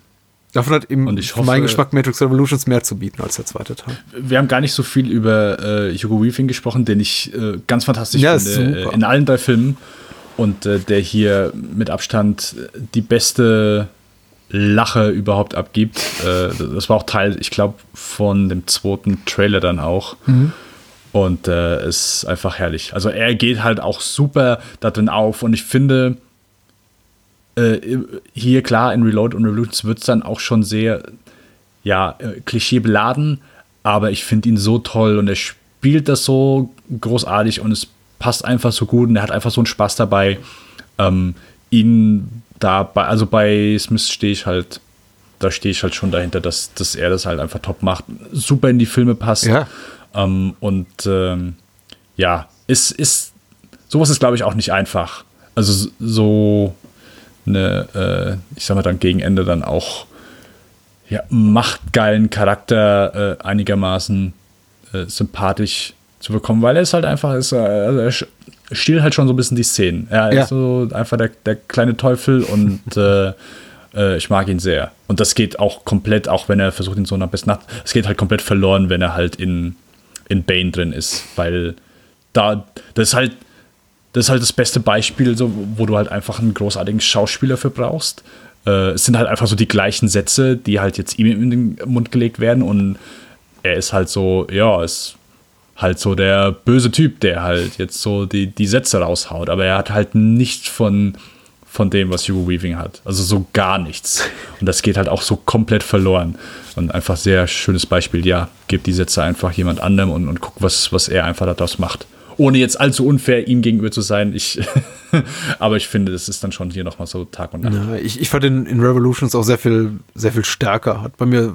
davon hat eben und ich hoffe, mein Geschmack Matrix Revolutions mehr zu bieten als der zweite Teil. Wir haben gar nicht so viel über äh, Hugo Weaving gesprochen, den ich äh, ganz fantastisch ja, finde äh, in allen drei Filmen. Und äh, der hier mit Abstand die beste Lache überhaupt abgibt. Äh, das war auch Teil, ich glaube, von dem zweiten Trailer dann auch. Mhm. Und äh, ist einfach herrlich. Also er geht halt auch super da drin auf und ich finde, äh, hier klar in Reload und Revolutions wird es dann auch schon sehr, ja, äh, klischeebeladen, aber ich finde ihn so toll und er spielt das so großartig und es passt einfach so gut und er hat einfach so einen Spaß dabei, ähm, ihn da bei, also bei Smith stehe ich halt, da stehe ich halt schon dahinter, dass, dass er das halt einfach top macht, super in die Filme passt. Ja. Ähm, und ähm, ja, ist, ist, sowas ist, glaube ich, auch nicht einfach. Also so eine, äh, ich sag mal dann gegen Ende dann auch ja, machtgeilen Charakter äh, einigermaßen äh, sympathisch zu bekommen, weil er ist halt einfach, ist, äh, also er stiehlt halt schon so ein bisschen die Szenen. Er ja. ist so einfach der, der kleine Teufel und (laughs) äh, äh, ich mag ihn sehr. Und das geht auch komplett, auch wenn er versucht, ihn so nach besten Nacht, es geht halt komplett verloren, wenn er halt in, in Bane drin ist, weil da, das ist halt, das ist halt das beste Beispiel, so, wo du halt einfach einen großartigen Schauspieler für brauchst. Äh, es sind halt einfach so die gleichen Sätze, die halt jetzt ihm in den Mund gelegt werden und er ist halt so, ja, es halt so der böse Typ, der halt jetzt so die, die Sätze raushaut. Aber er hat halt nichts von, von dem, was Hugo Weaving hat. Also so gar nichts. Und das geht halt auch so komplett verloren. Und einfach sehr schönes Beispiel. Ja, gib die Sätze einfach jemand anderem und, und guck, was, was er einfach daraus macht. Ohne jetzt allzu unfair ihm gegenüber zu sein. Ich, (laughs) aber ich finde, das ist dann schon hier nochmal so Tag und Nacht. Ja, ich, ich fand in, in Revolutions auch sehr viel, sehr viel stärker. Hat bei mir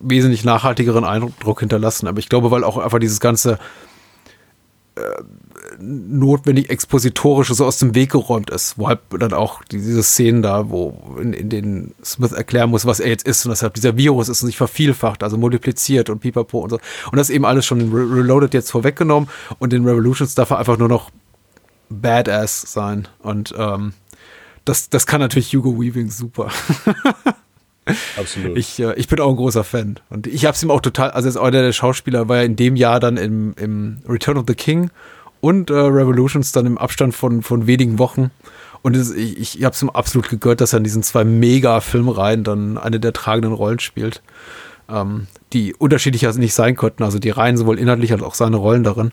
wesentlich nachhaltigeren Eindruck hinterlassen. Aber ich glaube, weil auch einfach dieses ganze äh, notwendig expositorische so aus dem Weg geräumt ist, wo halt dann auch diese Szenen da, wo in, in denen Smith erklären muss, was er jetzt ist und deshalb dieser Virus ist und sich vervielfacht, also multipliziert und pipapo und so. Und das eben alles schon in Re Reloaded jetzt vorweggenommen und in Revolutions darf er einfach nur noch Badass sein und ähm, das, das kann natürlich Hugo Weaving super. (laughs) Absolut. Ich, äh, ich bin auch ein großer Fan. Und ich habe es ihm auch total, also als einer der Schauspieler war ja in dem Jahr dann im, im Return of the King und äh, Revolutions dann im Abstand von, von wenigen Wochen. Und es, ich, ich habe es ihm absolut gegehört, dass er in diesen zwei Mega-Filmreihen dann eine der tragenden Rollen spielt, ähm, die unterschiedlicher nicht sein könnten. Also die Reihen sowohl inhaltlich als auch seine Rollen darin.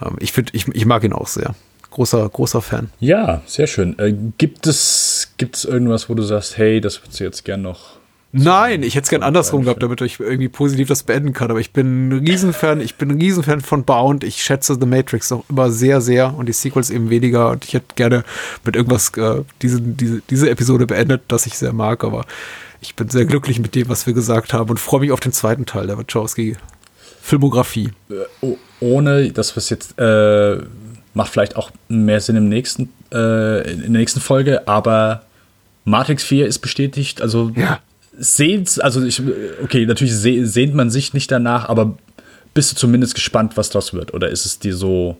Ähm, ich finde, ich, ich mag ihn auch sehr. großer, großer Fan. Ja, sehr schön. Äh, gibt, es, gibt es irgendwas, wo du sagst, hey, das würdest du jetzt gern noch Nein, ich hätte es gern andersrum gehabt, damit ich irgendwie positiv das beenden kann. Aber ich bin ein Riesenfan, ich bin ein Riesenfan von Bound. Ich schätze The Matrix auch immer sehr, sehr und die Sequels eben weniger. Und ich hätte gerne mit irgendwas äh, diese, diese, diese Episode beendet, das ich sehr mag. Aber ich bin sehr glücklich mit dem, was wir gesagt haben und freue mich auf den zweiten Teil der Wachowski. Filmografie. Äh, ohne, dass wir es jetzt äh, macht vielleicht auch mehr Sinn im nächsten, äh, in der nächsten Folge, aber Matrix 4 ist bestätigt, also Ja. Seht, also ich, okay, natürlich seh, sehnt man sich nicht danach, aber bist du zumindest gespannt, was das wird? Oder ist es dir so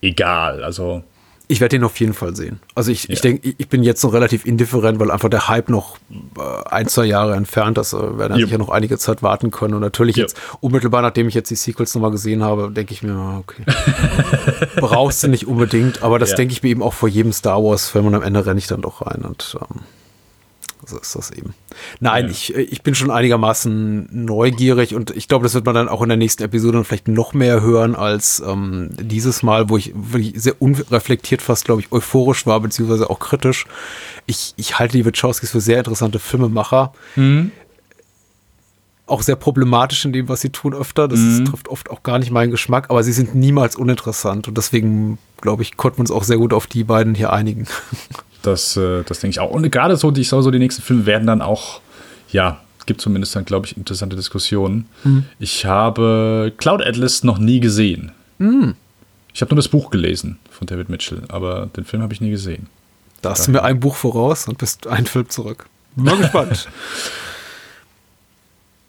egal? Also, Ich werde den auf jeden Fall sehen. Also ich, ich Ja. denke, ich bin jetzt noch relativ indifferent, weil einfach der Hype noch äh, ein, zwei Jahre entfernt ist. Wir werden ja. Jupp. sicher noch einige Zeit warten können. Und natürlich Jupp. jetzt, unmittelbar nachdem ich jetzt die Sequels nochmal gesehen habe, denke ich mir, ah, okay. (laughs) Brauchst du nicht unbedingt, aber das Ja. denke ich mir eben auch vor jedem Star Wars-Film und am Ende renne ich dann doch rein. Und ähm, so ist das eben. Nein, Ja. ich, ich bin schon einigermaßen neugierig und ich glaube, das wird man dann auch in der nächsten Episode dann vielleicht noch mehr hören als ähm, dieses Mal, wo ich wirklich sehr unreflektiert fast, glaube ich, euphorisch war, beziehungsweise auch kritisch. Ich, ich halte die Wachowskis für sehr interessante Filmemacher. Auch sehr problematisch in dem, was sie tun öfter. Das ist, trifft oft auch gar nicht meinen Geschmack, aber sie sind niemals uninteressant und deswegen, glaube ich, konnten wir uns auch sehr gut auf die beiden hier einigen. (laughs) das, äh, das denke ich auch. Und gerade so, die- ich sage so, die nächsten Filme werden dann auch, ja, gibt zumindest dann, glaube ich, interessante Diskussionen. Ich habe Cloud Atlas noch nie gesehen. Ich habe nur das Buch gelesen von David Mitchell, aber den Film habe ich nie gesehen. Da hast du mir ein Buch voraus und bist ein Film zurück. Bin mal (laughs) gespannt.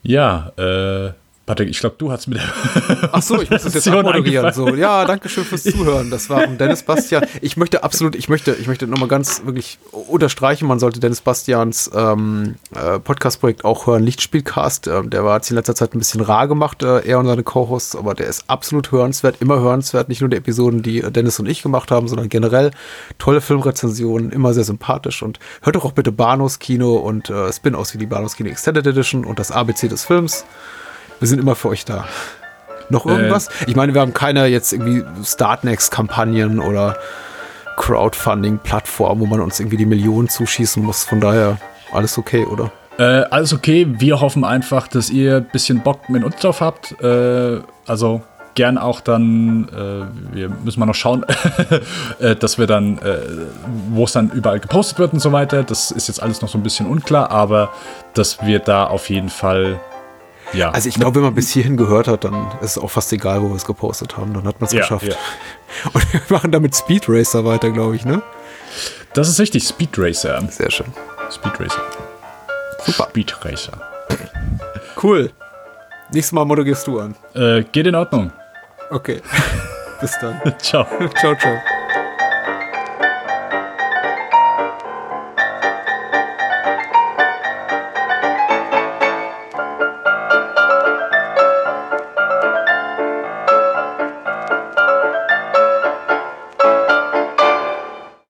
Ja, äh, Patrick, ich glaube, du hast mit der (laughs) Ach so, ich muss das jetzt abmoderieren. So, ja, danke schön fürs (laughs) Zuhören. Das war von Dennis Bastian. Ich möchte absolut, ich möchte, ich möchte nochmal ganz wirklich unterstreichen, man sollte Dennis Bastians ähm, äh, Podcast-Projekt auch hören. Lichtspielcast, ähm, der war jetzt in letzter Zeit ein bisschen rar gemacht, äh, er und seine Co-Hosts, aber der ist absolut hörenswert, immer hörenswert. Nicht nur die Episoden, die Dennis und ich gemacht haben, sondern generell tolle Filmrezensionen, immer sehr sympathisch. Und hört doch auch bitte Banos Kino und äh, Spin-Offs wie die Banos Kino Extended Edition und das ABC des Films. Wir sind immer für euch da. Noch irgendwas? ich meine, wir haben keine jetzt irgendwie Startnext-Kampagnen oder Crowdfunding-Plattformen, wo man uns irgendwie die Millionen zuschießen muss. Von daher alles okay, oder? Äh, alles okay. Wir hoffen einfach, dass ihr ein bisschen Bock mit uns drauf habt. Äh, also gern auch dann, äh, wir müssen mal noch schauen, (laughs) äh, dass wir dann, äh, wo es dann überall gepostet wird und so weiter. Das ist jetzt alles noch so ein bisschen unklar, aber dass wir da auf jeden Fall, ja. Also ich glaube, wenn man bis hierhin gehört hat, dann ist es auch fast egal, wo wir es gepostet haben. Dann hat man es Ja, geschafft. ja. (laughs) Und wir machen damit Speed Racer weiter, glaube ich, ne? das ist richtig. Speed Racer. Sehr schön. Speed Racer. Super. Speed Racer. Cool. Nächstes Mal moderierst du an. Äh, geht in Ordnung. Okay. (laughs) bis dann. Ciao. (laughs) ciao, ciao.